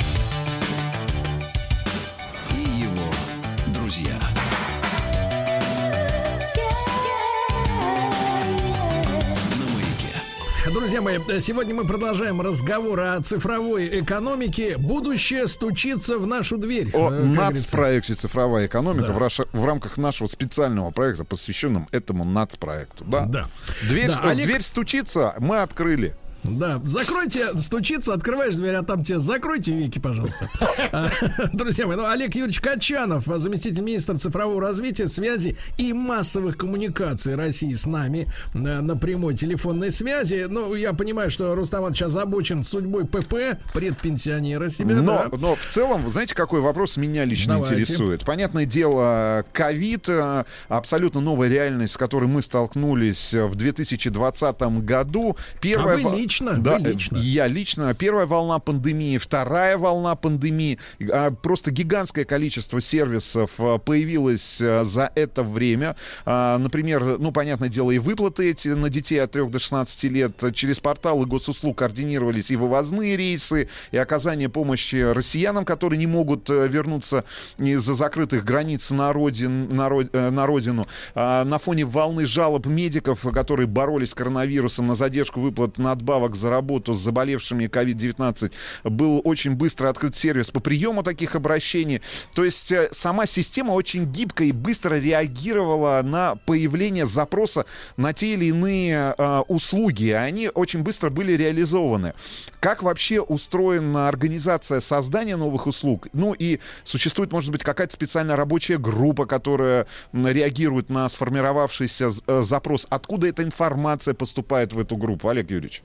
Друзья мои, сегодня мы продолжаем разговор о цифровой экономике. Будущее стучится в нашу дверь. О э, нацпроекте «Цифровая экономика» да. в, раш... в рамках нашего специального проекта, посвященном этому нацпроекту. Да. да. Дверь, да, Олег... дверь стучится, мы открыли. Да, закройте, стучится, открываешь дверь, а там тебе закройте веки, пожалуйста. А, друзья мои, ну, Олег Юрьевич Качанов, заместитель министра цифрового развития, связи и массовых коммуникаций России с нами на, на прямой телефонной связи. Ну, я понимаю, что Рустам сейчас озабочен судьбой ПП, предпенсионера себя. Но, да. но в целом, вы знаете, какой вопрос меня лично Давайте. интересует? Понятное дело, ковид, э, абсолютно новая реальность, с которой мы столкнулись в 2020 году. Первая... А вы лично? Да, Вы лично? Я лично. Первая волна пандемии, вторая волна пандемии. А, просто гигантское количество сервисов а, появилось а, за это время. Например, ну, понятное дело, и выплаты эти на детей от 3 до 16 лет через порталы госуслуг координировались и вывозные рейсы, и оказание помощи россиянам, которые не могут э, вернуться из-за закрытых границ на, родин, на, э, на родину. На фоне волны жалоб медиков, которые боролись с коронавирусом на задержку выплат надбавок добавок за работу с заболевшими COVID-19 был очень быстро открыт сервис по приему таких обращений. То есть э, сама система очень гибко и быстро реагировала на появление запроса на те или иные э, услуги. Они очень быстро были реализованы. Как вообще устроена организация создания новых услуг? Ну и существует, может быть, какая-то специальная рабочая группа, которая реагирует на сформировавшийся э, запрос. Откуда эта информация поступает в эту группу, Олег Юрьевич?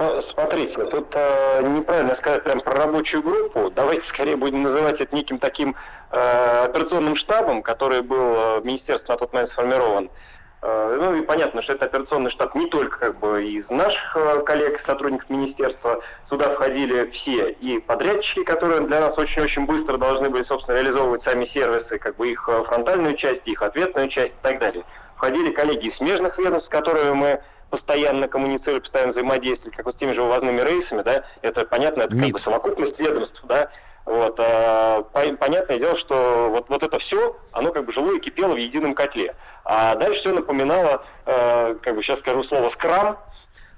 Ну, смотрите, тут э, неправильно сказать прям про рабочую группу. Давайте скорее будем называть это неким таким э, операционным штабом, который был э, в министерстве на тот момент сформирован. Э, ну и понятно, что это операционный штаб не только как бы из наших э, коллег, сотрудников министерства. Сюда входили все и подрядчики, которые для нас очень-очень быстро должны были, собственно, реализовывать сами сервисы, как бы их э, фронтальную часть, их ответную часть и так далее. Входили коллеги из смежных ведомств, с которыми мы постоянно коммуницировали, постоянно взаимодействовали, как вот с теми же вывозными рейсами, да, это понятно, это как бы совокупность ведомств, да, вот, а, понятное дело, что вот, вот это все, оно как бы жило и кипело в едином котле. А дальше все напоминало, э, как бы сейчас скажу слово скрам,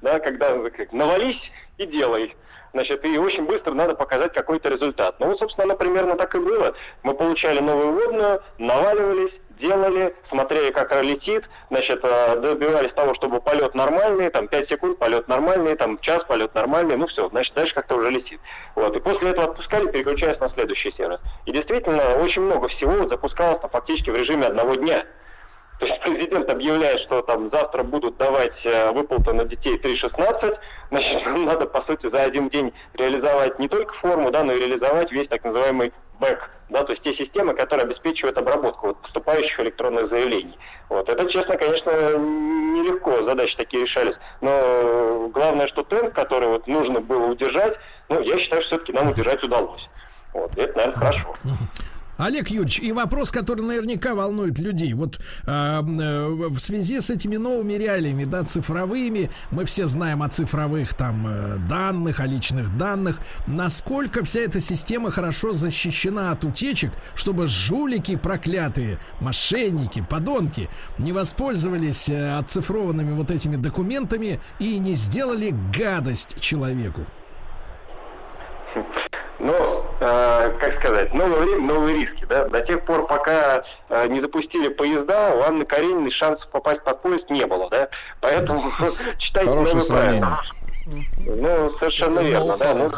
да, когда как, навались и делай. Значит, и очень быстро надо показать какой-то результат. Ну вот, собственно, оно примерно так и было. Мы получали новую водную, наваливались, делали, смотрели, как летит, значит, э, добивались того, чтобы полет нормальный, там 5 секунд полет нормальный, там час полет нормальный, ну все, значит, дальше как-то уже летит. Вот, и после этого отпускали, переключаясь на следующий сервис. И действительно, очень много всего запускалось там, фактически в режиме одного дня. То есть президент объявляет, что там завтра будут давать э, выплаты на детей 3.16, значит, надо, по сути, за один день реализовать не только форму, да, но и реализовать весь так называемый бэк, да, то есть те системы, которые обеспечивают обработку вот, поступающих электронных заявлений. Вот. Это, честно, конечно, нелегко, задачи такие решались, но главное, что темп, который вот нужно было удержать, ну, я считаю, что все-таки нам удержать удалось. Вот, это, наверное, хорошо. Олег Юрьевич, и вопрос, который наверняка волнует людей. Вот э, э, в связи с этими новыми реалиями, да, цифровыми, мы все знаем о цифровых там э, данных, о личных данных. Насколько вся эта система хорошо защищена от утечек, чтобы жулики проклятые, мошенники, подонки не воспользовались э, оцифрованными вот этими документами и не сделали гадость человеку? Ну, э, как сказать, новое время, новые риски, да. До тех пор, пока э, не запустили поезда, у Анны Карениной шансов попасть под поезд не было, да. Поэтому читайте новые правила. Ну, совершенно верно, да.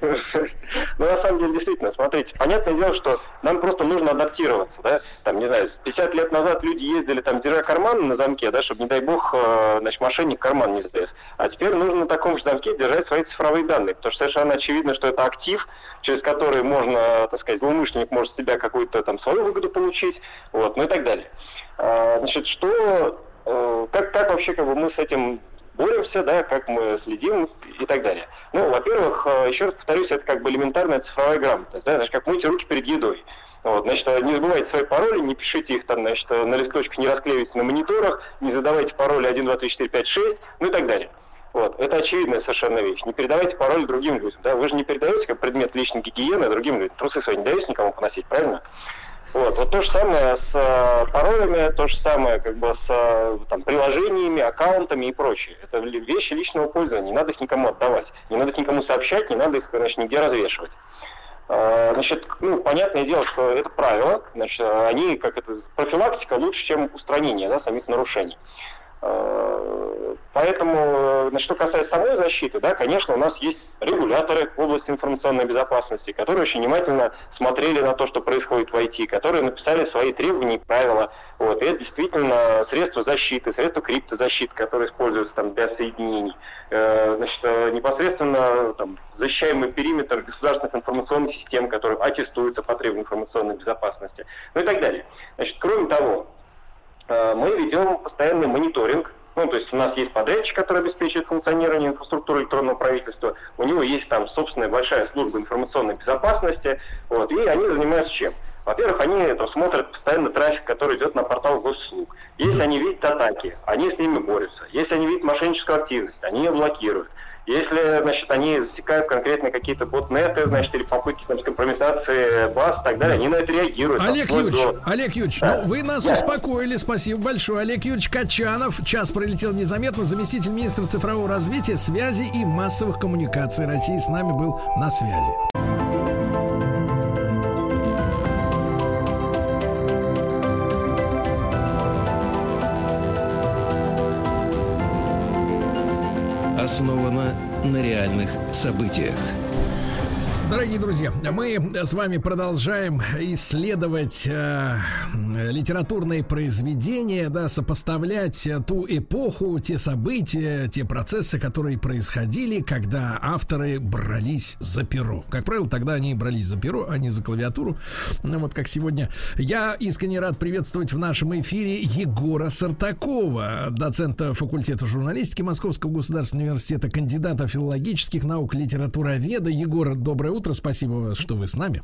Ну, на самом деле, действительно, смотрите, понятное дело, что нам просто нужно адаптироваться, да, там, не знаю, 50 лет назад люди ездили, там, держа карман на замке, да, чтобы, не дай бог, э, значит, мошенник карман не сдаст. А теперь нужно на таком же замке держать свои цифровые данные, потому что совершенно очевидно, что это актив, через который можно, так сказать, злоумышленник может себя какую-то там свою выгоду получить, вот, ну и так далее. А, значит, что, э, как, как вообще, как бы, мы с этим боремся, да, как мы следим и так далее. Ну, во-первых, э, еще раз повторюсь, это как бы элементарная цифровая грамотность, да, значит, как мыть руки перед едой. Вот, значит, не забывайте свои пароли, не пишите их там, значит, на листочках, не расклеивайте на мониторах, не задавайте пароли 1, 2, 3, 4, 5, 6, ну и так далее. Вот, это очевидная совершенно вещь. Не передавайте пароль другим людям, да, вы же не передаете как предмет личной гигиены другим людям, трусы свои не даете никому поносить, правильно? Вот, вот то же самое с э, паролями, то же самое как бы с э, там, приложениями, аккаунтами и прочее. Это вещи личного пользования, не надо их никому отдавать, не надо их никому сообщать, не надо их, значит, нигде развешивать. Э, Значит, ну, понятное дело, что это правило, значит, они, как это, профилактика лучше, чем устранение, да, самих нарушений. Э, Поэтому, э, что касается самой защиты, да, конечно, у нас есть регуляторы в области информационной безопасности, которые очень внимательно смотрели на то, что происходит в IT, которые написали свои требования и правила. Вот, и это действительно средства защиты, средства криптозащиты, которые используются там для соединений. Э, Значит, непосредственно там, защищаемый периметр государственных информационных систем, которые аттестуются по требованиям информационной безопасности, ну и так далее. Значит, кроме того, мы ведем постоянный мониторинг. Ну, то есть у нас есть подрядчик, который обеспечивает функционирование инфраструктуры электронного правительства. У него есть там собственная большая служба информационной безопасности. Вот, и они занимаются чем? Во-первых, они это, смотрят постоянно трафик, который идет на портал госуслуг. Если они видят атаки, они с ними борются. Если они видят мошенническую активность, они ее блокируют. Если, значит, они засекают конкретно какие-то ботнеты, значит, или попытки там, компрометации баз и так далее, они на это реагируют. Олег Юрьевич, до- Олег Юрьевич, Да. ну вы нас Да. успокоили, спасибо большое. Олег Юрьевич Качанов, час пролетел незаметно, заместитель министра цифрового развития, связи и массовых коммуникаций России с нами был на связи. Событиях. Дорогие друзья, мы с вами продолжаем исследовать э, литературные произведения, да, сопоставлять э, ту эпоху, те события, те процессы, которые происходили, когда авторы брались за перо. Как правило, тогда они брались за перо, а не за клавиатуру. Ну, вот как сегодня. Я искренне рад приветствовать в нашем эфире Егора Сартакова, доцента факультета журналистики Московского государственного университета, кандидата филологических наук, литературоведа. Егор, доброе утро, спасибо, что вы с нами.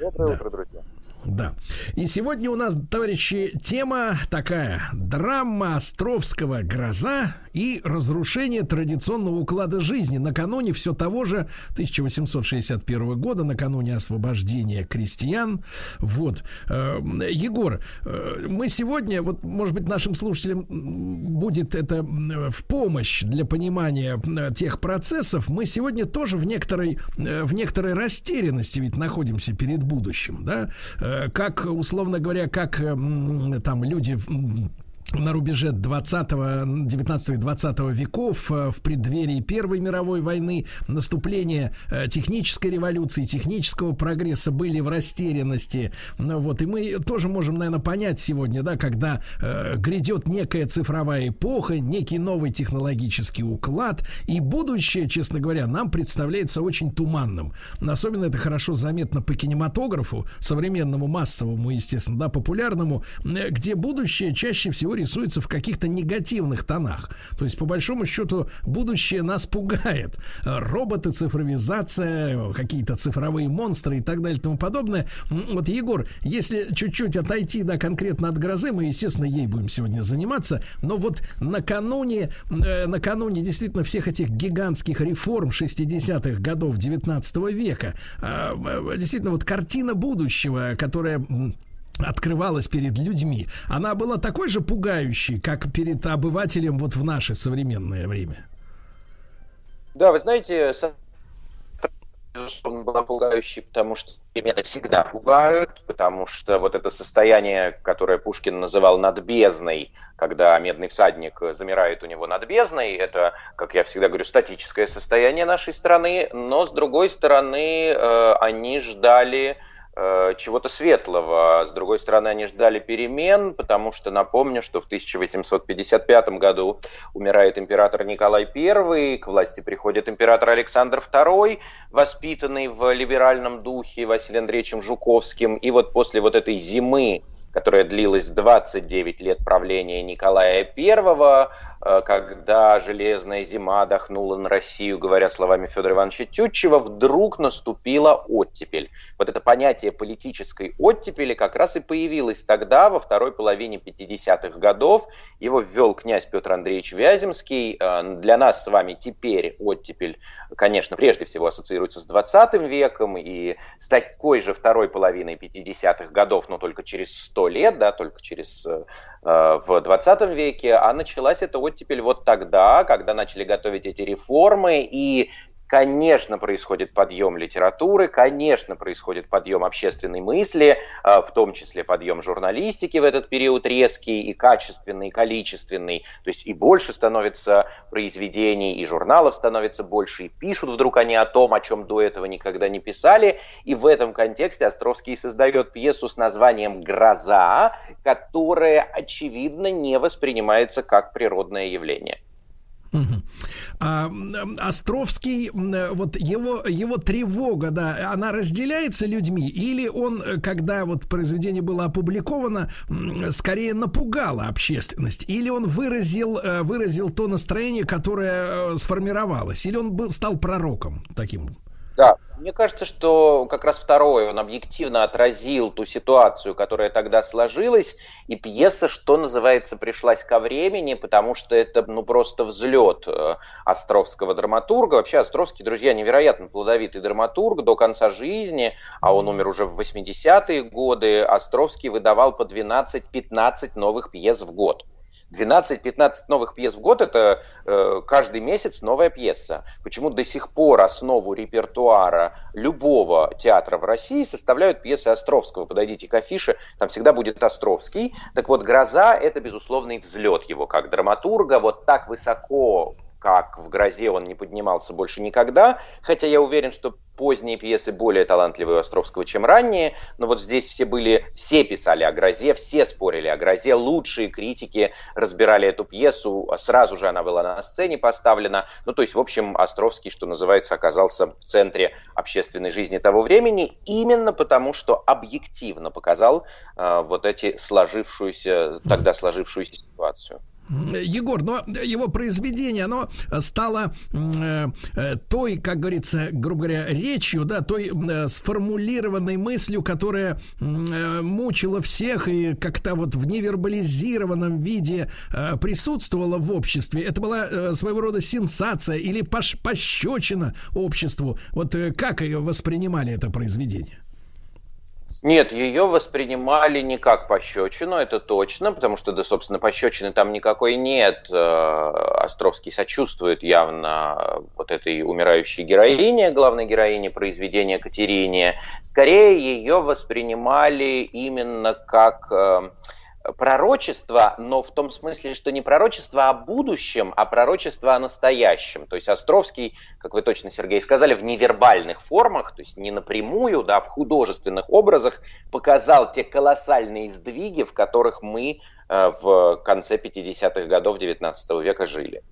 Доброе Да. утро, друзья. Да. И сегодня у нас, товарищи, тема такая. Драма Островского «Гроза» и разрушение традиционного уклада жизни накануне все того же 1861 года, накануне освобождения крестьян. Вот. Э, Егор, э, мы сегодня, вот, может быть, нашим слушателям будет это в помощь для понимания э, тех процессов, мы сегодня тоже в некоторой, в некоторой растерянности ведь находимся перед будущим, да, как, условно говоря, как там люди на рубеже 20 19 и 20 веков э, в преддверии Первой мировой войны наступление э, технической революции, технического прогресса были в растерянности. Ну Вот, и мы тоже можем, наверное, понять сегодня, да, когда э, грядет некая цифровая эпоха, некий новый технологический уклад, и будущее, честно говоря, нам представляется очень туманным. Особенно это хорошо заметно по кинематографу, современному, массовому, естественно, да, популярному, э, где будущее чаще всего рисуется в каких-то негативных тонах. То есть, по большому счету, будущее нас пугает. Роботы, цифровизация, какие-то цифровые монстры и так далее и тому подобное. Вот, Егор, если чуть-чуть отойти, да, конкретно от грозы, мы, естественно, ей будем сегодня заниматься, но вот накануне, э, накануне действительно всех этих гигантских реформ 60-х годов 19 века, э, действительно, вот картина будущего, которая открывалась перед людьми, она была такой же пугающей, как перед обывателем вот в наше современное время? Да, вы знаете, безусловно, была пугающей, потому что перемены всегда пугают, потому что вот это состояние, которое Пушкин называл надбездной, когда медный всадник замирает у него над бездной, это, как я всегда говорю, статическое состояние нашей страны, но, с другой стороны, э, они ждали чего-то светлого. С другой стороны, они ждали перемен, потому что напомню, что в 1855 году умирает император Николай I, к власти приходит император Александр II, воспитанный в либеральном духе Василием Андреевичем Жуковским. И вот после вот этой зимы которая длилась 29 лет правления Николая I, э, когда железная зима дохнула на Россию, говоря словами Федора Ивановича Тютчева, вдруг наступила оттепель. Вот это понятие политической оттепели как раз и появилось тогда, во второй половине 50-х годов. Его ввел князь Петр Андреевич Вяземский. Э, для нас с вами теперь оттепель, конечно, прежде всего ассоциируется с 20 веком и с такой же второй половиной 50-х годов, но только через 100 лет, да, только через э, в 20 веке, а началась эта оттепель вот тогда, когда начали готовить эти реформы, и Конечно, происходит подъем литературы, конечно, происходит подъем общественной мысли, а, в том числе подъем журналистики в этот период резкий и качественный, и количественный. То есть и больше становится произведений, и журналов становится больше, и пишут вдруг они о том, о чем до этого никогда не писали. И в этом контексте Островский создает пьесу с названием «Гроза», которая, очевидно, не воспринимается как природное явление. А, Островский, вот его, его тревога, да, она разделяется людьми, или он, когда вот произведение было опубликовано, скорее напугало общественность, или он выразил, э, выразил то настроение, которое э, сформировалось, или он был, стал пророком таким? Да, мне кажется, что как раз второе, он объективно отразил ту ситуацию, которая тогда сложилась, и пьеса, что называется, пришлась ко времени, потому что это, ну, просто взлет э, Островского драматурга. Вообще, Островский, друзья, невероятно плодовитый драматург до конца жизни, а он умер уже в 80-е годы. Островский выдавал по 12-15 новых пьес в год. 12-15 новых пьес в год это э, каждый месяц новая пьеса. Почему до сих пор основу репертуара любого театра в России составляют пьесы Островского? Подойдите к афише, там всегда будет Островский. Так вот, «Гроза» — это безусловный взлет его как драматурга. Вот так высоко как в «Грозе» он не поднимался больше никогда, хотя я уверен, что поздние пьесы более талантливые у Островского, чем ранние, но вот здесь все были, все писали о «Грозе», все спорили о «Грозе», лучшие критики разбирали эту пьесу, сразу же она была на сцене поставлена, ну то есть, в общем, Островский, что называется, оказался в центре общественной жизни того времени, именно потому, что объективно показал э, вот эти сложившуюся, тогда сложившуюся ситуацию. Егор, но его произведение, оно стало э, э, той, как говорится, грубо говоря, речью, да, той э, сформулированной мыслью, которая э, мучила всех и как-то вот в невербализированном виде э, присутствовала в обществе. Это была э, своего рода сенсация или пош пощечина обществу. Вот э, как ее воспринимали это произведение? Нет, ее воспринимали не как пощечину, это точно, потому что, да, собственно, пощечины там никакой нет. Э, Островский сочувствует явно вот этой умирающей героине, главной героине произведения Катерине. Скорее, ее воспринимали именно как э, пророчество, но в том смысле, что не пророчество о будущем, а пророчество о настоящем. То есть Островский, как вы точно, Сергей, сказали, в невербальных формах, то есть не напрямую, да, в художественных образах показал те колоссальные сдвиги, в которых мы э, в конце 50-х годов 19 века жили.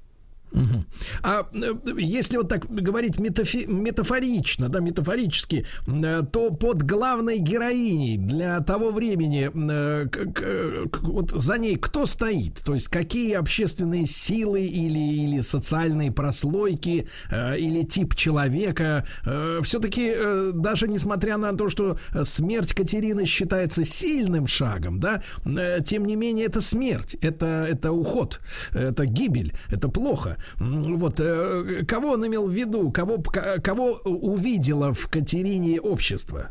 А э, если вот так говорить метафи- метафорично, да, метафорически, э, то под главной героиней для того времени э, вот за ней кто стоит? То есть какие общественные силы или, или социальные прослойки или тип человека? Все-таки даже несмотря на то, что смерть Катерины считается сильным шагом, да, тем не менее это смерть, это, это уход, это гибель, это плохо. Вот э, кого он имел в виду, кого, кого увидело в Катерине общество?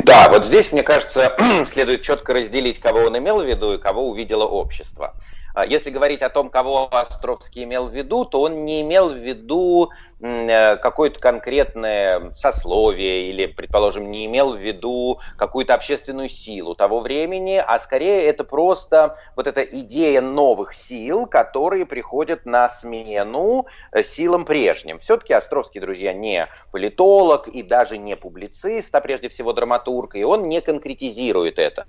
Да, вот здесь, мне кажется, следует четко разделить, кого он имел в виду и кого увидело общество. А Если говорить о том, кого Островский имел в виду, то он не имел в виду э, какое-то конкретное сословие или, предположим, не имел в виду какую-то общественную силу того времени, а скорее это просто вот эта идея новых сил, которые приходят на смену э, силам прежним. Все-таки Островский, друзья, не политолог и даже не публицист, а прежде всего драматург, и он не конкретизирует это.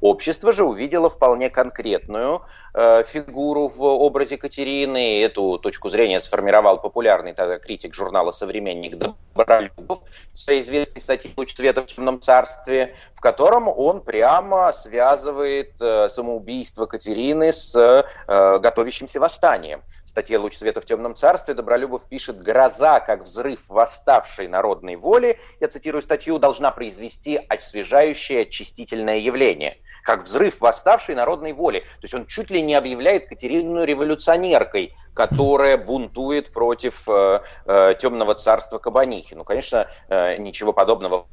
Общество же увидело вполне конкретную э, фигуру в образе Катерины, эту точку зрения сформировал популярный тогда критик журнала «Современник» Добролюбов в своей известной статье «Луч света в темном царстве», в котором он прямо связывает э, самоубийство Катерины с э, готовящимся восстанием. В статье «Луч света в темном царстве» Добролюбов пишет «Гроза, как взрыв восставшей народной воли», я цитирую статью, должна произвести освежающее очистительное явление как взрыв восставшей народной воли. То есть он чуть ли не объявляет Катерину революционеркой, которая бунтует против э, э, темного царства Кабанихи. Ну, конечно, э, ничего подобного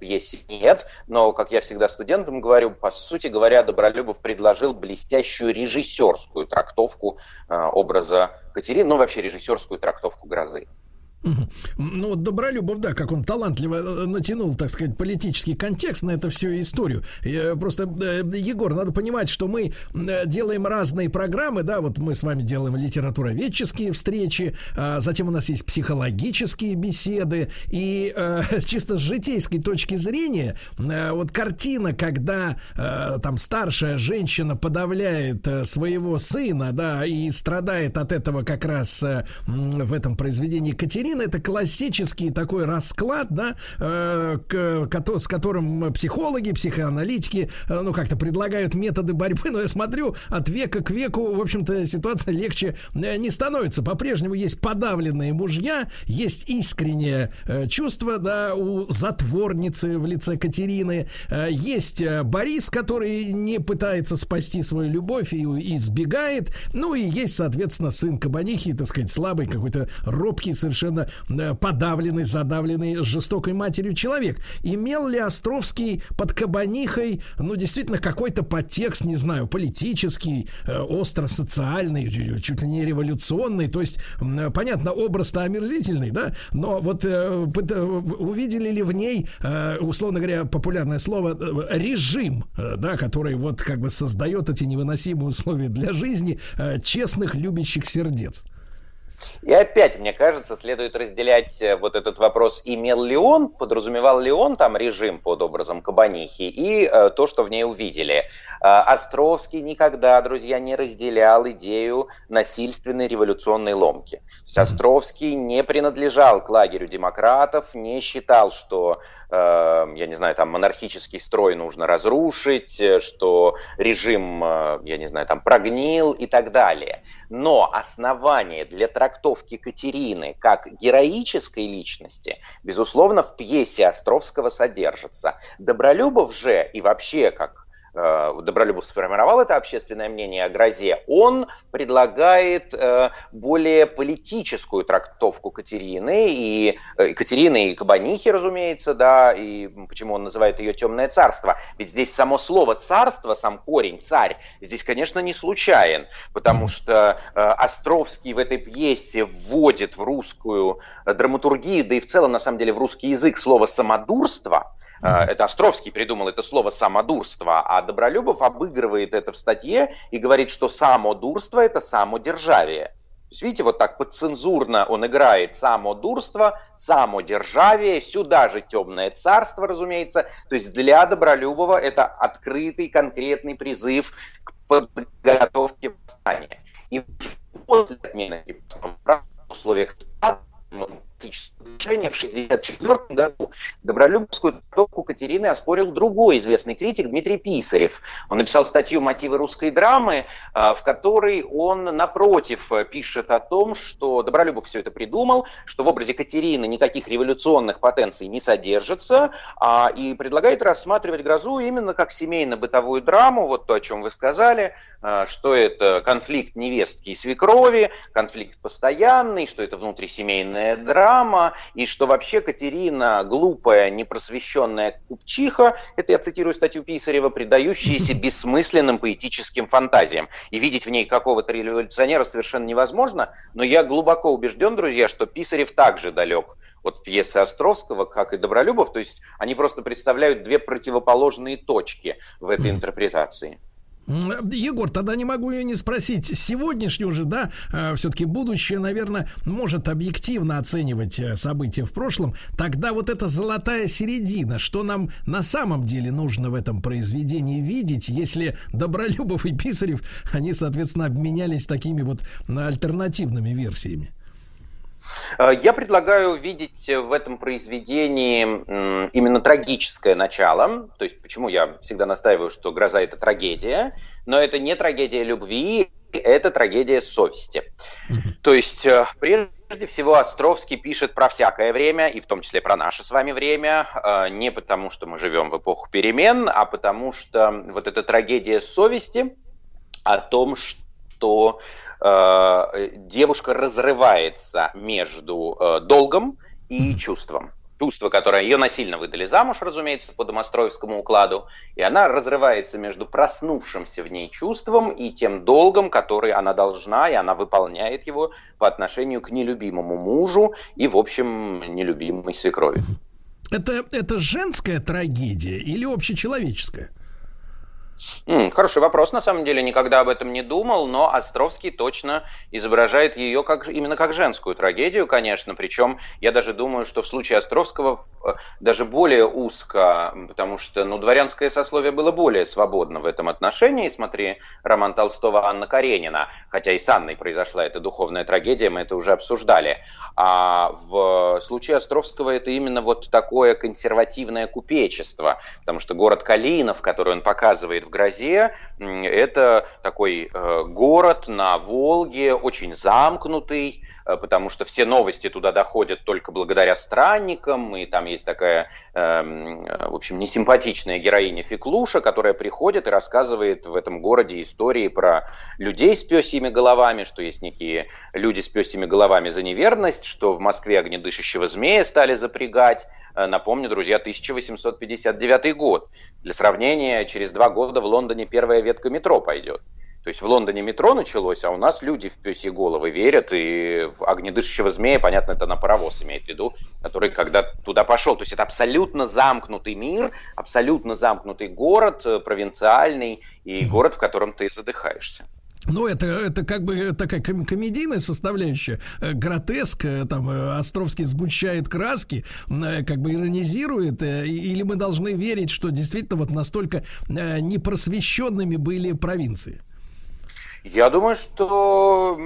пьесе нет, но, как я всегда студентам говорю, по сути говоря, Добролюбов предложил блестящую режиссерскую трактовку э, образа Катерины, ну, вообще режиссерскую трактовку грозы. Ну, вот Добролюбов, да, как он талантливо э, натянул, так сказать, политический контекст на эту всю историю. Я просто, э, Егор, надо понимать, что мы э, делаем разные программы, да, вот мы с вами делаем литературоведческие встречи, а затем у нас есть психологические беседы, и э, чисто с житейской точки зрения, э, вот картина, когда э, там старшая женщина подавляет э, своего сына, да, и страдает от этого как раз э, в этом произведении Катерина, это классический такой расклад, да, э, с которым психологи, психоаналитики, э, ну, как-то предлагают методы борьбы, но я смотрю, от века к веку, в общем-то, ситуация легче э, не становится. По-прежнему есть подавленные мужья, есть искреннее э, чувство, да, у затворницы в лице Катерины, есть Борис, который не пытается спасти свою любовь и, и избегает, ну, и есть, соответственно, сын Кабанихи, так сказать, слабый, какой-то робкий, совершенно э, подавленный, задавленный жестокой матерью человек. Имел ли Островский под Кабанихой, ну, действительно, какой-то подтекст, не знаю, политический, э, остро-социальный, чуть- ли не революционный, то есть, понятно, образ-то омерзительный, да, но вот э, увидели ли в ней, условно говоря, популярное слово, режим, да, который вот как бы создает эти невыносимые условия для жизни честных, любящих сердец. И опять, мне кажется, следует разделять э, вот этот вопрос, имел ли он, подразумевал ли он там режим под образом Кабанихи, и э, то, что в ней увидели. Э, Островский никогда, друзья, не разделял идею насильственной революционной ломки. То есть Островский не принадлежал к лагерю демократов, не считал, что, э, я не знаю, там монархический строй нужно разрушить, э, что режим, э, я не знаю, там прогнил и так далее. Но основание для трактовки Катерины как героической личности, безусловно, в пьесе Островского содержится. Добролюбов же и вообще как Добролюбов сформировал это общественное мнение о грозе, он предлагает э, более политическую трактовку Катерины, и э, Катерины и Кабанихи, разумеется, да, и почему он называет ее темное царство. Ведь здесь само слово царство, сам корень, царь, здесь, конечно, не случайен, потому что э, Островский в этой пьесе вводит в русскую э, драматургию, да и в целом, на самом деле, в русский язык слово самодурство, Э, это Островский придумал это слово самодурство, а Добролюбов обыгрывает это в статье и говорит, что самодурство это самодержавие. Видите, вот так подцензурно он играет самодурство, самодержавие, сюда же темное царство, разумеется. То есть для Добролюбова это открытый конкретный призыв к подготовке восстания. И после отмены крепостного условиях движения в 1964 году добролюбовскую трактовку Катерины оспорил другой известный критик Дмитрий Писарев. Он написал статью «Мотивы русской драмы», а, в которой он, напротив, пишет о том, что Добролюбов все это придумал, что в образе Катерины никаких революционных потенций не содержится, а, и предлагает рассматривать «Грозу» именно как семейно-бытовую драму, вот то, о чем вы сказали, а, что это конфликт невестки и свекрови, конфликт постоянный, что это внутрисемейная драма, драма, и что вообще Катерина глупая, непросвещенная купчиха, это я цитирую статью Писарева, предающаяся бессмысленным поэтическим фантазиям. И видеть в ней какого-то революционера совершенно невозможно, но я глубоко убежден, друзья, что Писарев также далек от пьесы Островского, как и Добролюбов, то есть они просто представляют две противоположные точки в этой интерпретации. Егор, тогда не могу ее не спросить. Сегодняшнее уже, да, э, все-таки будущее, наверное, может объективно оценивать э, события в прошлом. Тогда вот эта золотая середина, что нам на самом деле нужно в этом произведении видеть, если Добролюбов и Писарев, они, соответственно, обменялись такими вот альтернативными версиями? Э, я предлагаю видеть в этом произведении именно трагическое начало. То есть, почему я всегда настаиваю, что «Гроза» — это трагедия, но это не трагедия любви, это трагедия совести. То есть, э, прежде всего, Островский пишет про всякое время, и в том числе про наше с вами время, э, не потому, что мы живем в эпоху перемен, а потому что вот эта трагедия совести о том, что Э, девушка разрывается между э, долгом и чувством. Чувство, которое ее насильно выдали замуж, разумеется, по домостроевскому укладу, и она разрывается между проснувшимся в ней чувством и тем долгом, который она должна, и она выполняет его по отношению к нелюбимому мужу и, в общем, нелюбимой свекрови. Это, это женская трагедия или общечеловеческая? Хороший вопрос, на самом деле, никогда об этом не думал, но Островский точно изображает ее как, именно как женскую трагедию, конечно, причем я даже думаю, что в случае Островского э, даже более узко, потому что, ну, дворянское сословие было более свободно в этом отношении, смотри, роман Толстого «Анна Каренина», хотя и с Анной произошла эта духовная трагедия, мы это уже обсуждали, а в случае Островского это именно вот такое консервативное купечество, потому что город Калинов, который он показывает грозе. Это такой э, город на Волге, очень замкнутый, э, потому что все новости туда доходят только благодаря странникам, и там есть такая, эм, в общем, несимпатичная героиня Феклуша, которая приходит и рассказывает в этом городе истории про людей с пёсьими головами, что есть некие люди с пёсьими головами за неверность, что в Москве огнедышащего змея стали запрягать. Э, напомню, друзья, 1859 год. Для сравнения, через два года в Лондоне первая ветка метро пойдет. То есть в Лондоне метро началось, а у нас люди в пёсьи головы верят, и в огнедышащего змея, понятно, это на паровоз имеет в виду, который когда туда пошел. То есть это абсолютно замкнутый мир, абсолютно замкнутый город, э, провинциальный, и город, в котором ты задыхаешься. Ну, это, это как бы такая ком- комедийная составляющая, э, гротеск, э, там э, Островский сгущает краски, как бы иронизирует, или мы должны верить, что действительно вот настолько непросвещенными были провинции? Я думаю, что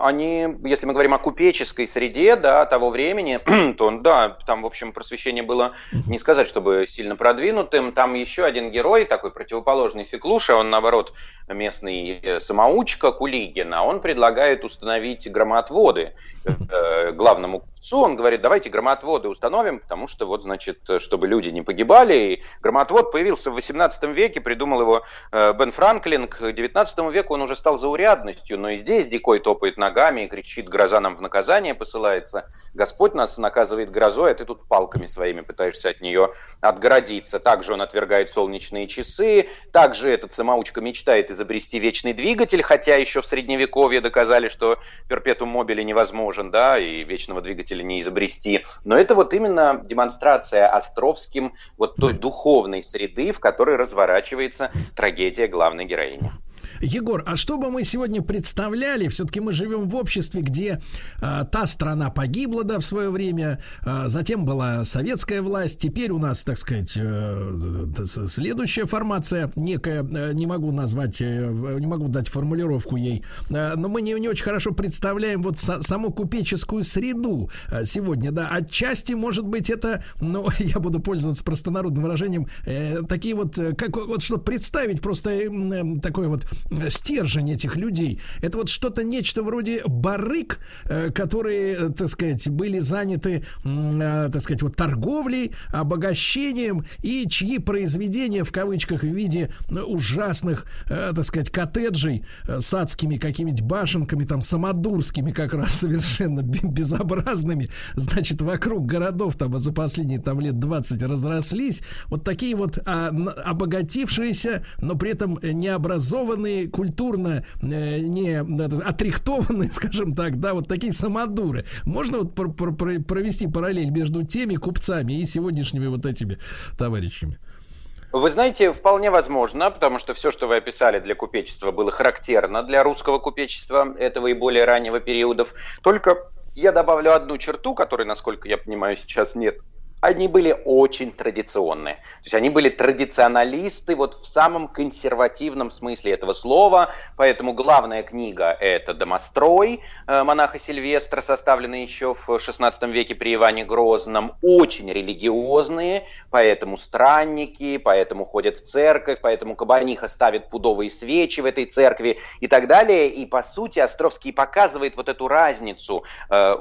они, если мы говорим о купеческой среде, да, того времени, то, да, там, в общем, просвещение было, не сказать, чтобы сильно продвинутым. Там еще один герой, такой противоположный Феклуша, он, наоборот, местный э, самоучка Кулигина, он предлагает установить громоотводы э, главному купцу. Он говорит, давайте громоотводы установим, потому что, вот, значит, чтобы люди не погибали. И громоотвод появился в 18 веке, придумал его э, Бен Франклин. К 19 веку он уже стал заурядностью, но и здесь дикой топает ногами и кричит, гроза нам в наказание посылается. Господь нас наказывает грозой, а ты тут палками своими пытаешься от нее отгородиться. Также он отвергает солнечные часы, также этот самоучка мечтает изобрести вечный двигатель, хотя еще в средневековье доказали, что перпетум мобили невозможен, да, и вечного двигателя не изобрести. Но это вот именно демонстрация Островским вот той духовной среды, в которой разворачивается трагедия главной героини. Егор, а что бы мы сегодня представляли? Все-таки мы живем в обществе, где а, та страна погибла, да, в свое время, а, затем была советская власть, теперь у нас, так сказать, э, следующая формация, некая, э, не могу назвать, э, не могу дать формулировку ей, э, но мы не, не очень хорошо представляем вот са- саму купеческую среду э, сегодня, да, отчасти, может быть, это, ну, я буду пользоваться простонародным выражением, э, такие вот, э, как вот чтобы представить просто э, э, такой вот э, стержень этих людей, это вот что-то, нечто вроде барык, э, которые, э, так сказать, были заняты, э, так сказать, вот торговлей, обогащением и чьи произведения в кавычках в виде ужасных, так сказать, коттеджей с адскими какими-нибудь башенками, там, самодурскими как раз совершенно бе- безобразными, значит, вокруг городов там за последние там лет 20 разрослись, вот такие вот а, обогатившиеся, но при этом э, культурно э, не отрихтованные, скажем так, да, вот такие самодуры. Можно вот пр- пр- пр- провести параллель между теми купцами и сегодняшними вот этими товарищами? Вы знаете, вполне возможно, потому что все, что вы описали для купечества, было характерно для русского купечества этого и более раннего периодов. Только я добавлю одну черту, которой, насколько я понимаю, сейчас нет. Они были очень традиционные. То есть они были традиционалисты вот в самом консервативном смысле этого слова. Поэтому главная книга – это «Домострой» э, монаха Сильвестра, составленный еще в XVI веке при Иване Грозном. Очень религиозные, поэтому странники, поэтому ходят в церковь, поэтому кабаниха ставит пудовые свечи в этой церкви и так далее. И, по сути, Островский показывает вот эту разницу, э,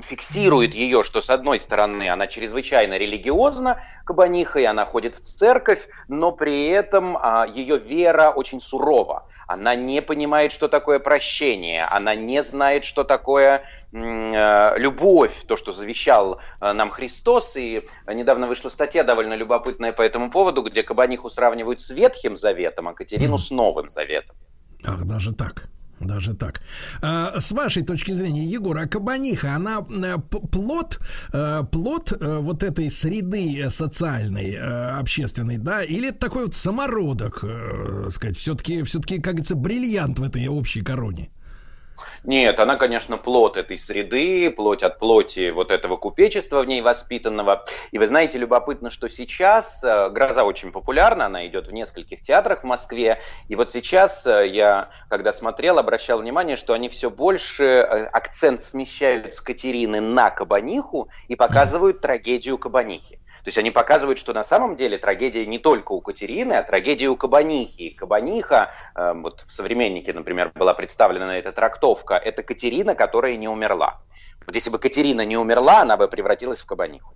фиксирует ее, что, с одной стороны, она чрезвычайно религиозна, кабаниха, и она ходит в церковь, но при этом а, ее вера очень сурова. Она не понимает, что такое прощение, она не знает, что такое э, любовь, то, что завещал э, нам Христос. И недавно вышла статья довольно любопытная по этому поводу, где кабаниху сравнивают с Ветхим Заветом, а Катерину с Новым Заветом. Ах, даже так. Даже так. А, с вашей точки зрения, Егор, а кабаниха, она э, плод, э, плод э, вот этой среды социальной, общественной, да, или это такой вот самородок, сказать, все-таки, все-таки, как говорится, бриллиант в этой общей короне? Нет, она, конечно, плод этой среды, плоть от плоти вот этого купечества в ней воспитанного. И вы знаете, любопытно, что сейчас э, «Гроза» очень популярна, она идет в нескольких театрах в Москве. И вот сейчас э, я, когда смотрел, обращал внимание, что они все больше э, акцент смещают с Катерины на Кабаниху и показывают трагедию Кабанихи. То есть они показывают, что на самом деле трагедия не только у Катерины, а трагедия у Кабанихи. Кабаниха, э, вот в «Современнике», например, была представлена эта трактовка, это Катерина, которая не умерла. Вот если бы Катерина не умерла, она бы превратилась в Кабаниху.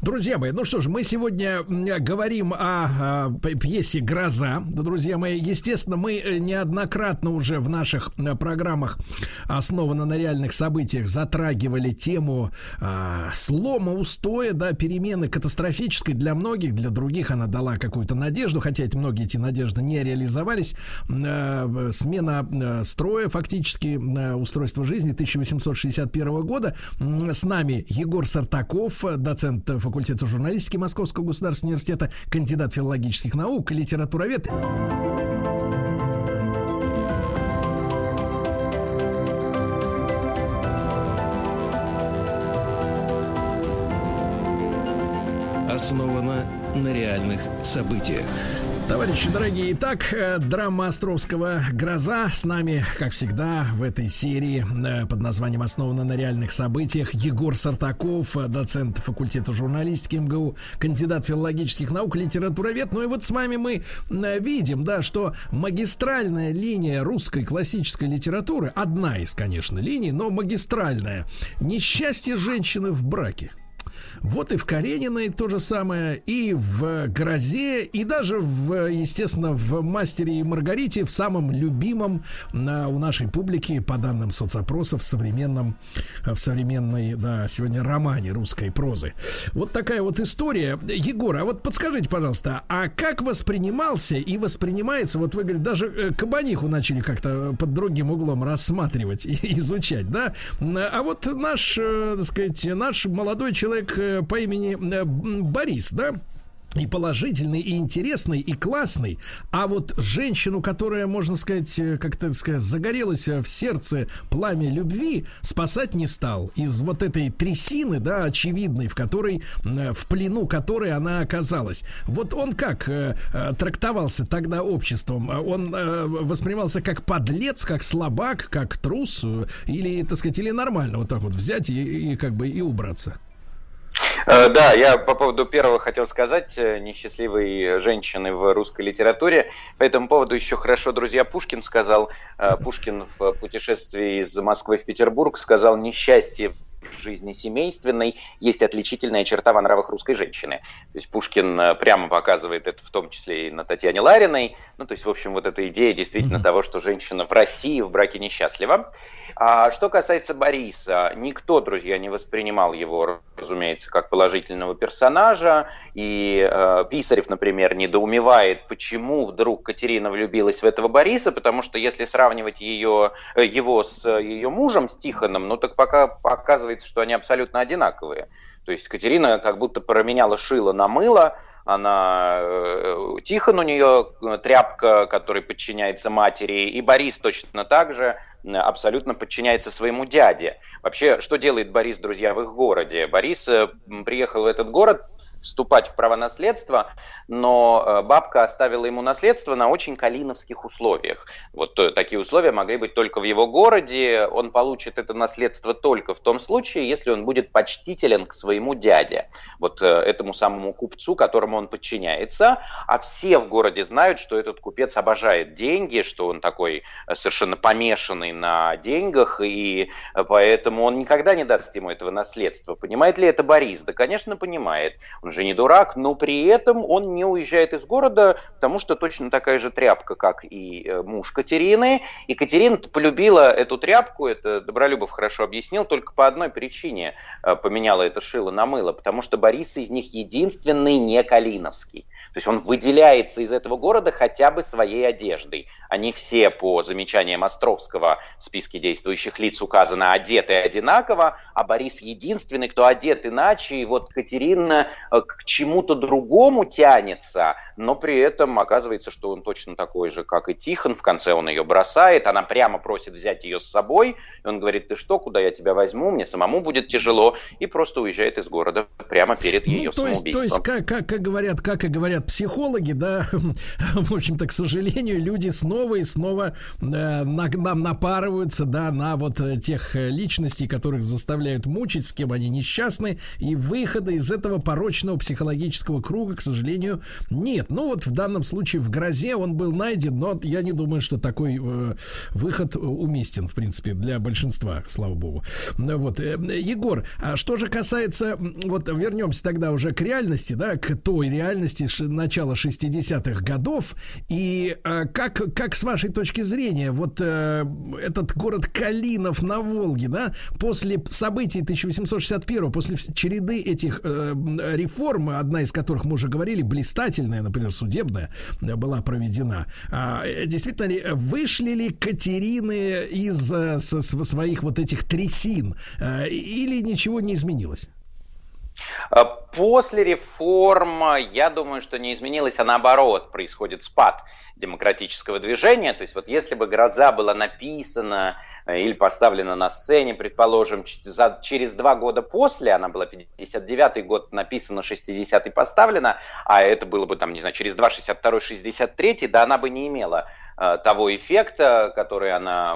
Друзья мои, ну что ж, мы сегодня говорим о, п- пьесе «Гроза». Друзья мои, естественно, мы э, неоднократно уже в наших э, программах, основанно на реальных событиях, затрагивали тему а, слома, устоя, да, перемены катастрофической для многих, для других она дала какую-то надежду, хотя эти многие эти надежды не реализовались. Э, Смена э, строя, фактически, э, устройство жизни 1861 года. С нами Егор Сартаков, э, доцент факультета журналистики Московского государственного университета, кандидат филологических наук, литературовед. Основано на реальных событиях. Товарищи дорогие, итак, э, драма Островского «Гроза» с нами, как всегда, в этой серии э, под названием «Основана на реальных событиях» Егор Сартаков, э, доцент факультета журналистики МГУ, кандидат филологических наук, литературовед. Ну и вот с вами мы видим, да, что магистральная линия русской классической литературы, одна из, конечно, линий, но магистральная, несчастье женщины в браке. Вот и в Карениной то же самое, и в Грозе, и даже в, естественно, в Мастере и Маргарите, в самом любимом на, у нашей публики, по данным соцопросов, в современном, в современной, да, сегодня романе русской прозы. Вот такая вот история. Егор, а вот подскажите, пожалуйста, а как воспринимался и воспринимается, вот вы говорите, даже э, Кабаниху начали как-то под другим углом рассматривать и изучать, да? А вот наш, э, так сказать, наш молодой человек э, по имени э, Борис, да? и положительный, и интересный, и классный. А вот женщину, которая, можно сказать, э, как-то сказать, загорелась в сердце пламя любви, спасать не стал. Из вот этой трясины, да, очевидной, в которой, в плену которой она оказалась. Вот он как э трактовался тогда обществом? Он э, воспринимался как подлец, как слабак, как трус? Или, так сказать, или нормально вот так вот взять и, и как бы и убраться? Э, да, я по поводу первого хотел сказать, э, несчастливой женщины в русской литературе. По этому поводу еще хорошо, друзья, Пушкин сказал, э, Пушкин в путешествии из Москвы в Петербург сказал, несчастье жизни семейственной есть отличительная черта во нравах русской женщины. То есть Пушкин прямо показывает это в том числе и на Татьяне Лариной. Ну, то есть, в общем, вот эта идея действительно mm-hmm. того, что женщина в России в браке несчастлива. А что касается Бориса, никто, друзья, не воспринимал его, разумеется, как положительного персонажа. И э, Писарев, например, недоумевает, почему вдруг Катерина влюбилась в этого Бориса, потому что если сравнивать ее, э, его с ее мужем, с Тихоном, ну так пока оказывается, что они абсолютно одинаковые. То есть Катерина как будто променяла шило на мыло, она э, Тихон у нее э, тряпка, который подчиняется матери, и Борис точно так же абсолютно подчиняется своему дяде. Вообще, что делает Борис, друзья, в их городе? Борис э, приехал в этот город вступать в право наследства, но э, бабка оставила ему наследство на очень калиновских условиях. Вот то, такие условия могли быть только в его городе. Он получит это наследство только в том случае, если он будет почтителен к своему дяде, вот э, этому самому купцу, которому он подчиняется. А все в городе знают, что этот купец обожает деньги, что он такой э, совершенно помешанный на деньгах, и поэтому он никогда не даст ему этого наследства. Понимает ли это Борис? Да, конечно, понимает. Он он же не дурак, но при этом он не уезжает из города, потому что точно такая же тряпка, как и э, муж Катерины. И Катерина полюбила эту тряпку, это Добролюбов хорошо объяснил, только по одной причине э, поменяла это шило на мыло, потому что Борис из них единственный не Калиновский. То есть он выделяется из этого города хотя бы своей одеждой. Они все, по замечаниям Островского, в списке действующих лиц указаны одеты одинаково, а Борис единственный, кто одет иначе, и вот Катерина э, к чему-то другому тянется, но при этом оказывается, что он точно такой же, как и Тихон. В конце он ее бросает, она прямо просит взять ее с собой, и он говорит, ты что, куда я тебя возьму, мне самому будет тяжело, и просто уезжает из города прямо перед ну, ее то есть, самоубийством. То есть, как, как, как говорят, как и говорят психологи, да, в общем-то, к сожалению, люди снова и снова э, на, нам напарываются, да, на вот э, тех э, личностей, которых заставляют мучить, с кем они несчастны, и выхода из этого порочного психологического круга, к сожалению, нет. Ну вот в данном случае в грозе он был найден, но я не думаю, что такой э, выход уместен, в принципе, для большинства, слава богу. Вот, э, Егор, а что же касается, вот вернемся тогда уже к реальности, да, к той реальности, начала 60-х годов. И э, как, как с вашей точки зрения, вот э, этот город Калинов на Волге, да, после событий 1861 после череды этих э, реформ, одна из которых мы уже говорили, блистательная, например, судебная, была проведена, а, э, действительно ли вышли ли Катерины из э, своих вот этих трясин, э, или ничего не изменилось? А после реформ, я думаю, что не изменилось, а наоборот, происходит спад демократического движения. То есть вот если бы «Гроза» была написана э, или поставлена на сцене, предположим, через два года после, она была 59-й год написана, 60-й поставлена, а это было бы там, не знаю, через 2, 62-й, 63-й, да она бы не имела Э, того эффекта, который она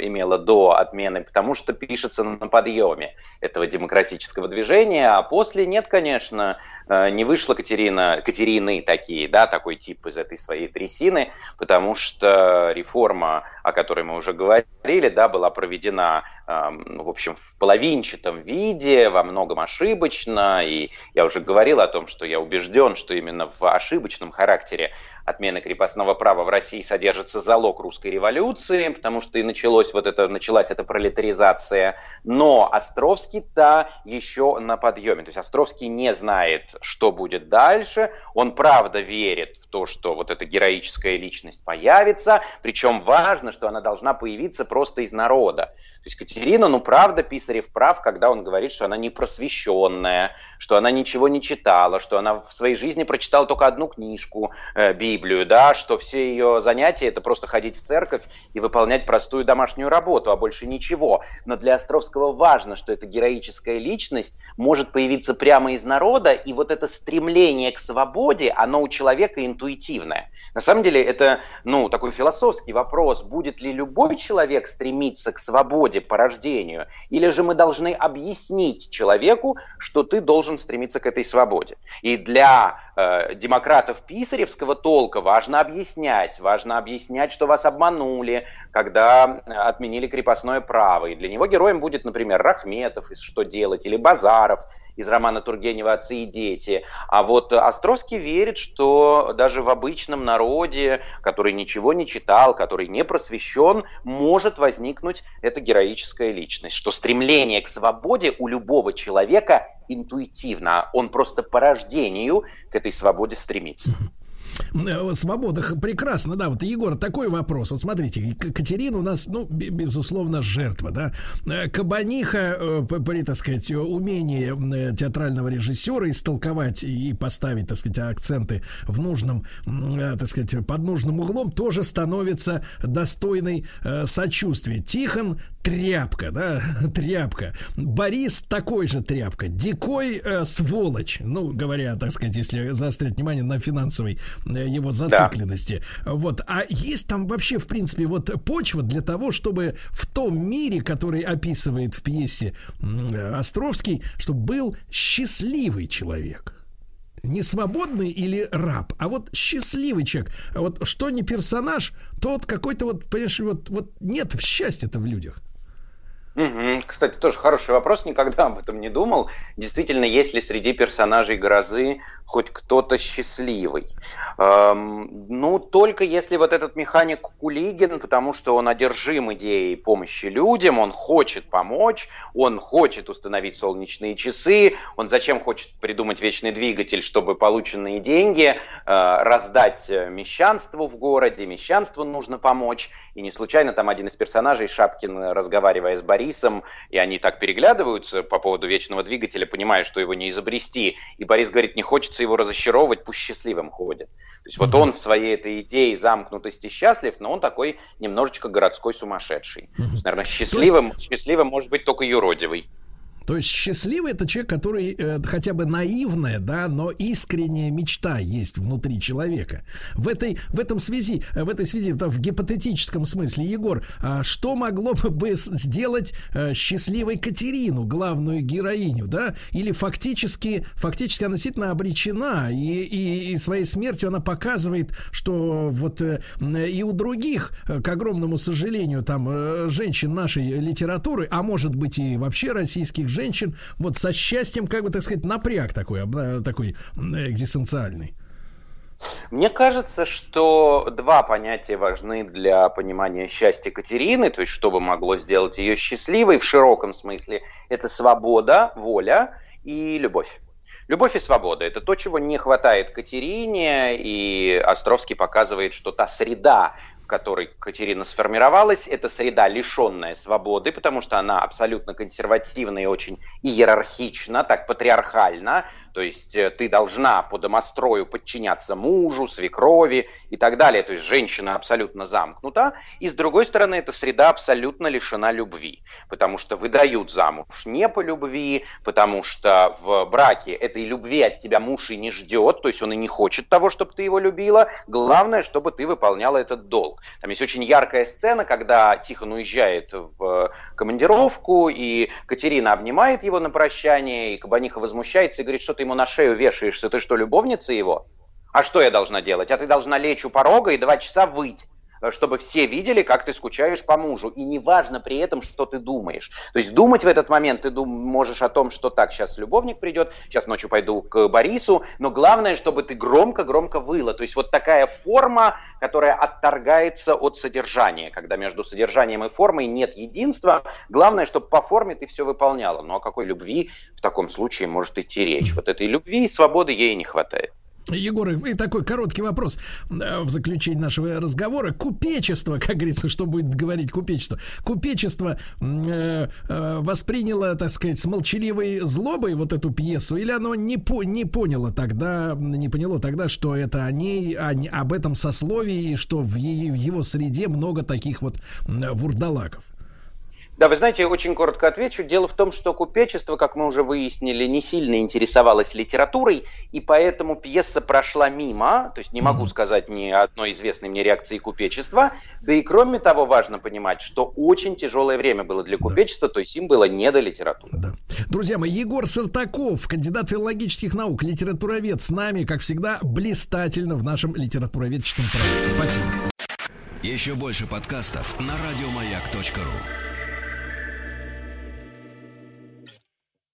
имела до отмены, потому что пишется на подъеме этого демократического движения, а после нет, конечно, э, не вышла Катерина, Катерины такие, да, такой тип из этой своей трясины, потому что реформа, о которой мы уже говорили, да, была проведена, эм, в общем, в половинчатом виде, во многом ошибочно, и я уже говорил о том, что я убежден, что именно в ошибочном характере отмены крепостного права в России содержится залог русской революции, потому что и началось вот это, началась эта пролетаризация. Но Островский-то еще на подъеме. То есть Островский не знает, что будет дальше. Он правда верит в то, что вот эта героическая личность появится. Причем важно, что она должна появиться просто из народа. То есть Катерина, ну правда, Писарев прав, когда он говорит, что она не просвещенная, что она ничего не читала, что она в своей жизни прочитала только одну книжку, э, Библию, да, что все ее занятия это просто ходить в церковь и выполнять простую домашнюю работу, а больше ничего. Но для Островского важно, что эта героическая личность может появиться прямо из народа, и вот это стремление к свободе, оно у человека интуитивное. На самом деле это, ну, такой философский вопрос, будет ли любой человек стремиться к свободе по рождению, или же мы должны объяснить человеку, что ты должен стремиться к этой свободе. И для демократов Писаревского толка важно объяснять, важно объяснять, что вас обманули, когда отменили крепостное право. И для него героем будет, например, Рахметов из «Что делать» или Базаров из романа Тургенева «Отцы и дети». А вот Островский верит, что даже в обычном народе, который ничего не читал, который не просвещен, может возникнуть эта героическая личность, что стремление к свободе у любого человека интуитивно, он просто по рождению к этой свободе стремится. Э, свободах прекрасно, да. Вот, Егор, такой вопрос. Вот смотрите, Катерина у нас, ну, безусловно, жертва, да. Э, Кабаниха, э, при, так сказать, умении театрального режиссера истолковать и поставить, так сказать, акценты в нужном, так сказать, под нужным углом, тоже становится достойной сочувствия. Тихон тряпка, да, тряпка. Борис такой же тряпка. Дикой э, сволочь. Ну, говоря, так сказать, если заострять внимание на финансовой э, его зацикленности. Да. Вот. А есть там вообще, в принципе, вот почва для того, чтобы в том мире, который описывает в пьесе э, Островский, чтобы был счастливый человек не свободный или раб, а вот счастливый человек. А вот что не персонаж, то вот какой-то вот, понимаешь, вот, вот нет в счастья-то в людях. Кстати, тоже хороший вопрос, никогда об этом не думал. Действительно, есть ли среди персонажей грозы хоть кто-то счастливый? Эм, ну, только если вот этот механик Кулигин, потому что он одержим идеей помощи людям, он хочет помочь, он хочет установить солнечные часы, он зачем хочет придумать вечный двигатель, чтобы полученные деньги э, раздать мещанству в городе, мещанству нужно помочь. И не случайно там один из персонажей, Шапкин, разговаривая с Борисом, Борисом, и они так переглядываются по поводу вечного двигателя, понимая, что его не изобрести. И Борис говорит, не хочется его разочаровывать, пусть счастливым ходит. То есть вот он в своей этой идее замкнутости счастлив, но он такой немножечко городской сумасшедший. То есть, наверное, счастливым, счастливым может быть только юродивый. То есть счастливый это человек, который э, хотя бы наивная, да, но искренняя мечта есть внутри человека. В этой, в этом связи, э, в этой связи, в гипотетическом смысле, Егор, а что могло бы сделать э, счастливой Катерину, главную героиню, да? Или фактически, фактически она действительно обречена, и, и, и своей смертью она показывает, что вот э, и у других, э, к огромному сожалению, там, э, женщин нашей литературы, а может быть и вообще российских женщин вот со счастьем, как бы, так сказать, напряг такой, такой экзистенциальный. Мне кажется, что два понятия важны для понимания счастья Катерины, то есть что бы могло сделать ее счастливой в широком смысле. Это свобода, воля и любовь. Любовь и свобода – это то, чего не хватает Катерине, и Островский показывает, что та среда, которой Катерина сформировалась, это среда, лишенная свободы, потому что она абсолютно консервативна и очень иерархична, так патриархальна, то есть э, ты должна по домострою подчиняться мужу, свекрови и так далее, то есть женщина абсолютно замкнута, и с другой стороны, эта среда абсолютно лишена любви, потому что выдают замуж не по любви, потому что в браке этой любви от тебя муж и не ждет, то есть он и не хочет того, чтобы ты его любила, главное, чтобы ты выполняла этот долг. Там есть очень яркая сцена, когда Тихон уезжает в командировку, и Катерина обнимает его на прощание, и Кабаниха возмущается и говорит, что ты ему на шею вешаешься, ты что, любовница его? А что я должна делать? А ты должна лечь у порога и два часа выть чтобы все видели, как ты скучаешь по мужу. И неважно при этом, что ты думаешь. То есть думать в этот момент ты дум- можешь о том, что так, сейчас любовник придет, сейчас ночью пойду к Борису, но главное, чтобы ты громко-громко выла. То есть вот такая форма, которая отторгается от содержания, когда между содержанием и формой нет единства. Главное, чтобы по форме ты все выполняла. Ну о какой любви в таком случае может идти речь? Вот этой любви и свободы ей не хватает. Егор, и такой короткий вопрос э, в заключении нашего разговора. Купечество, как говорится, что будет говорить купечество? Купечество э, э, восприняло, так сказать, с молчаливой злобой вот эту пьесу, или оно не, по, не поняло тогда, не поняло тогда, что это о ней, о, об этом сословии, и что в, в его среде много таких вот вурдалаков? Да, вы знаете, очень коротко отвечу. Дело в том, что купечество, как мы уже выяснили, не сильно интересовалось литературой, и поэтому пьеса прошла мимо, то есть не могу сказать ни одной известной мне реакции купечества. Да и кроме того, важно понимать, что очень тяжелое время было для купечества, да. то есть им было не до литературы. Да. Друзья мои, Егор Сартаков, кандидат филологических наук, литературовед, с нами, как всегда, блистательно в нашем литературоведческом проекте. Спасибо. Еще больше подкастов на радиомаяк.ру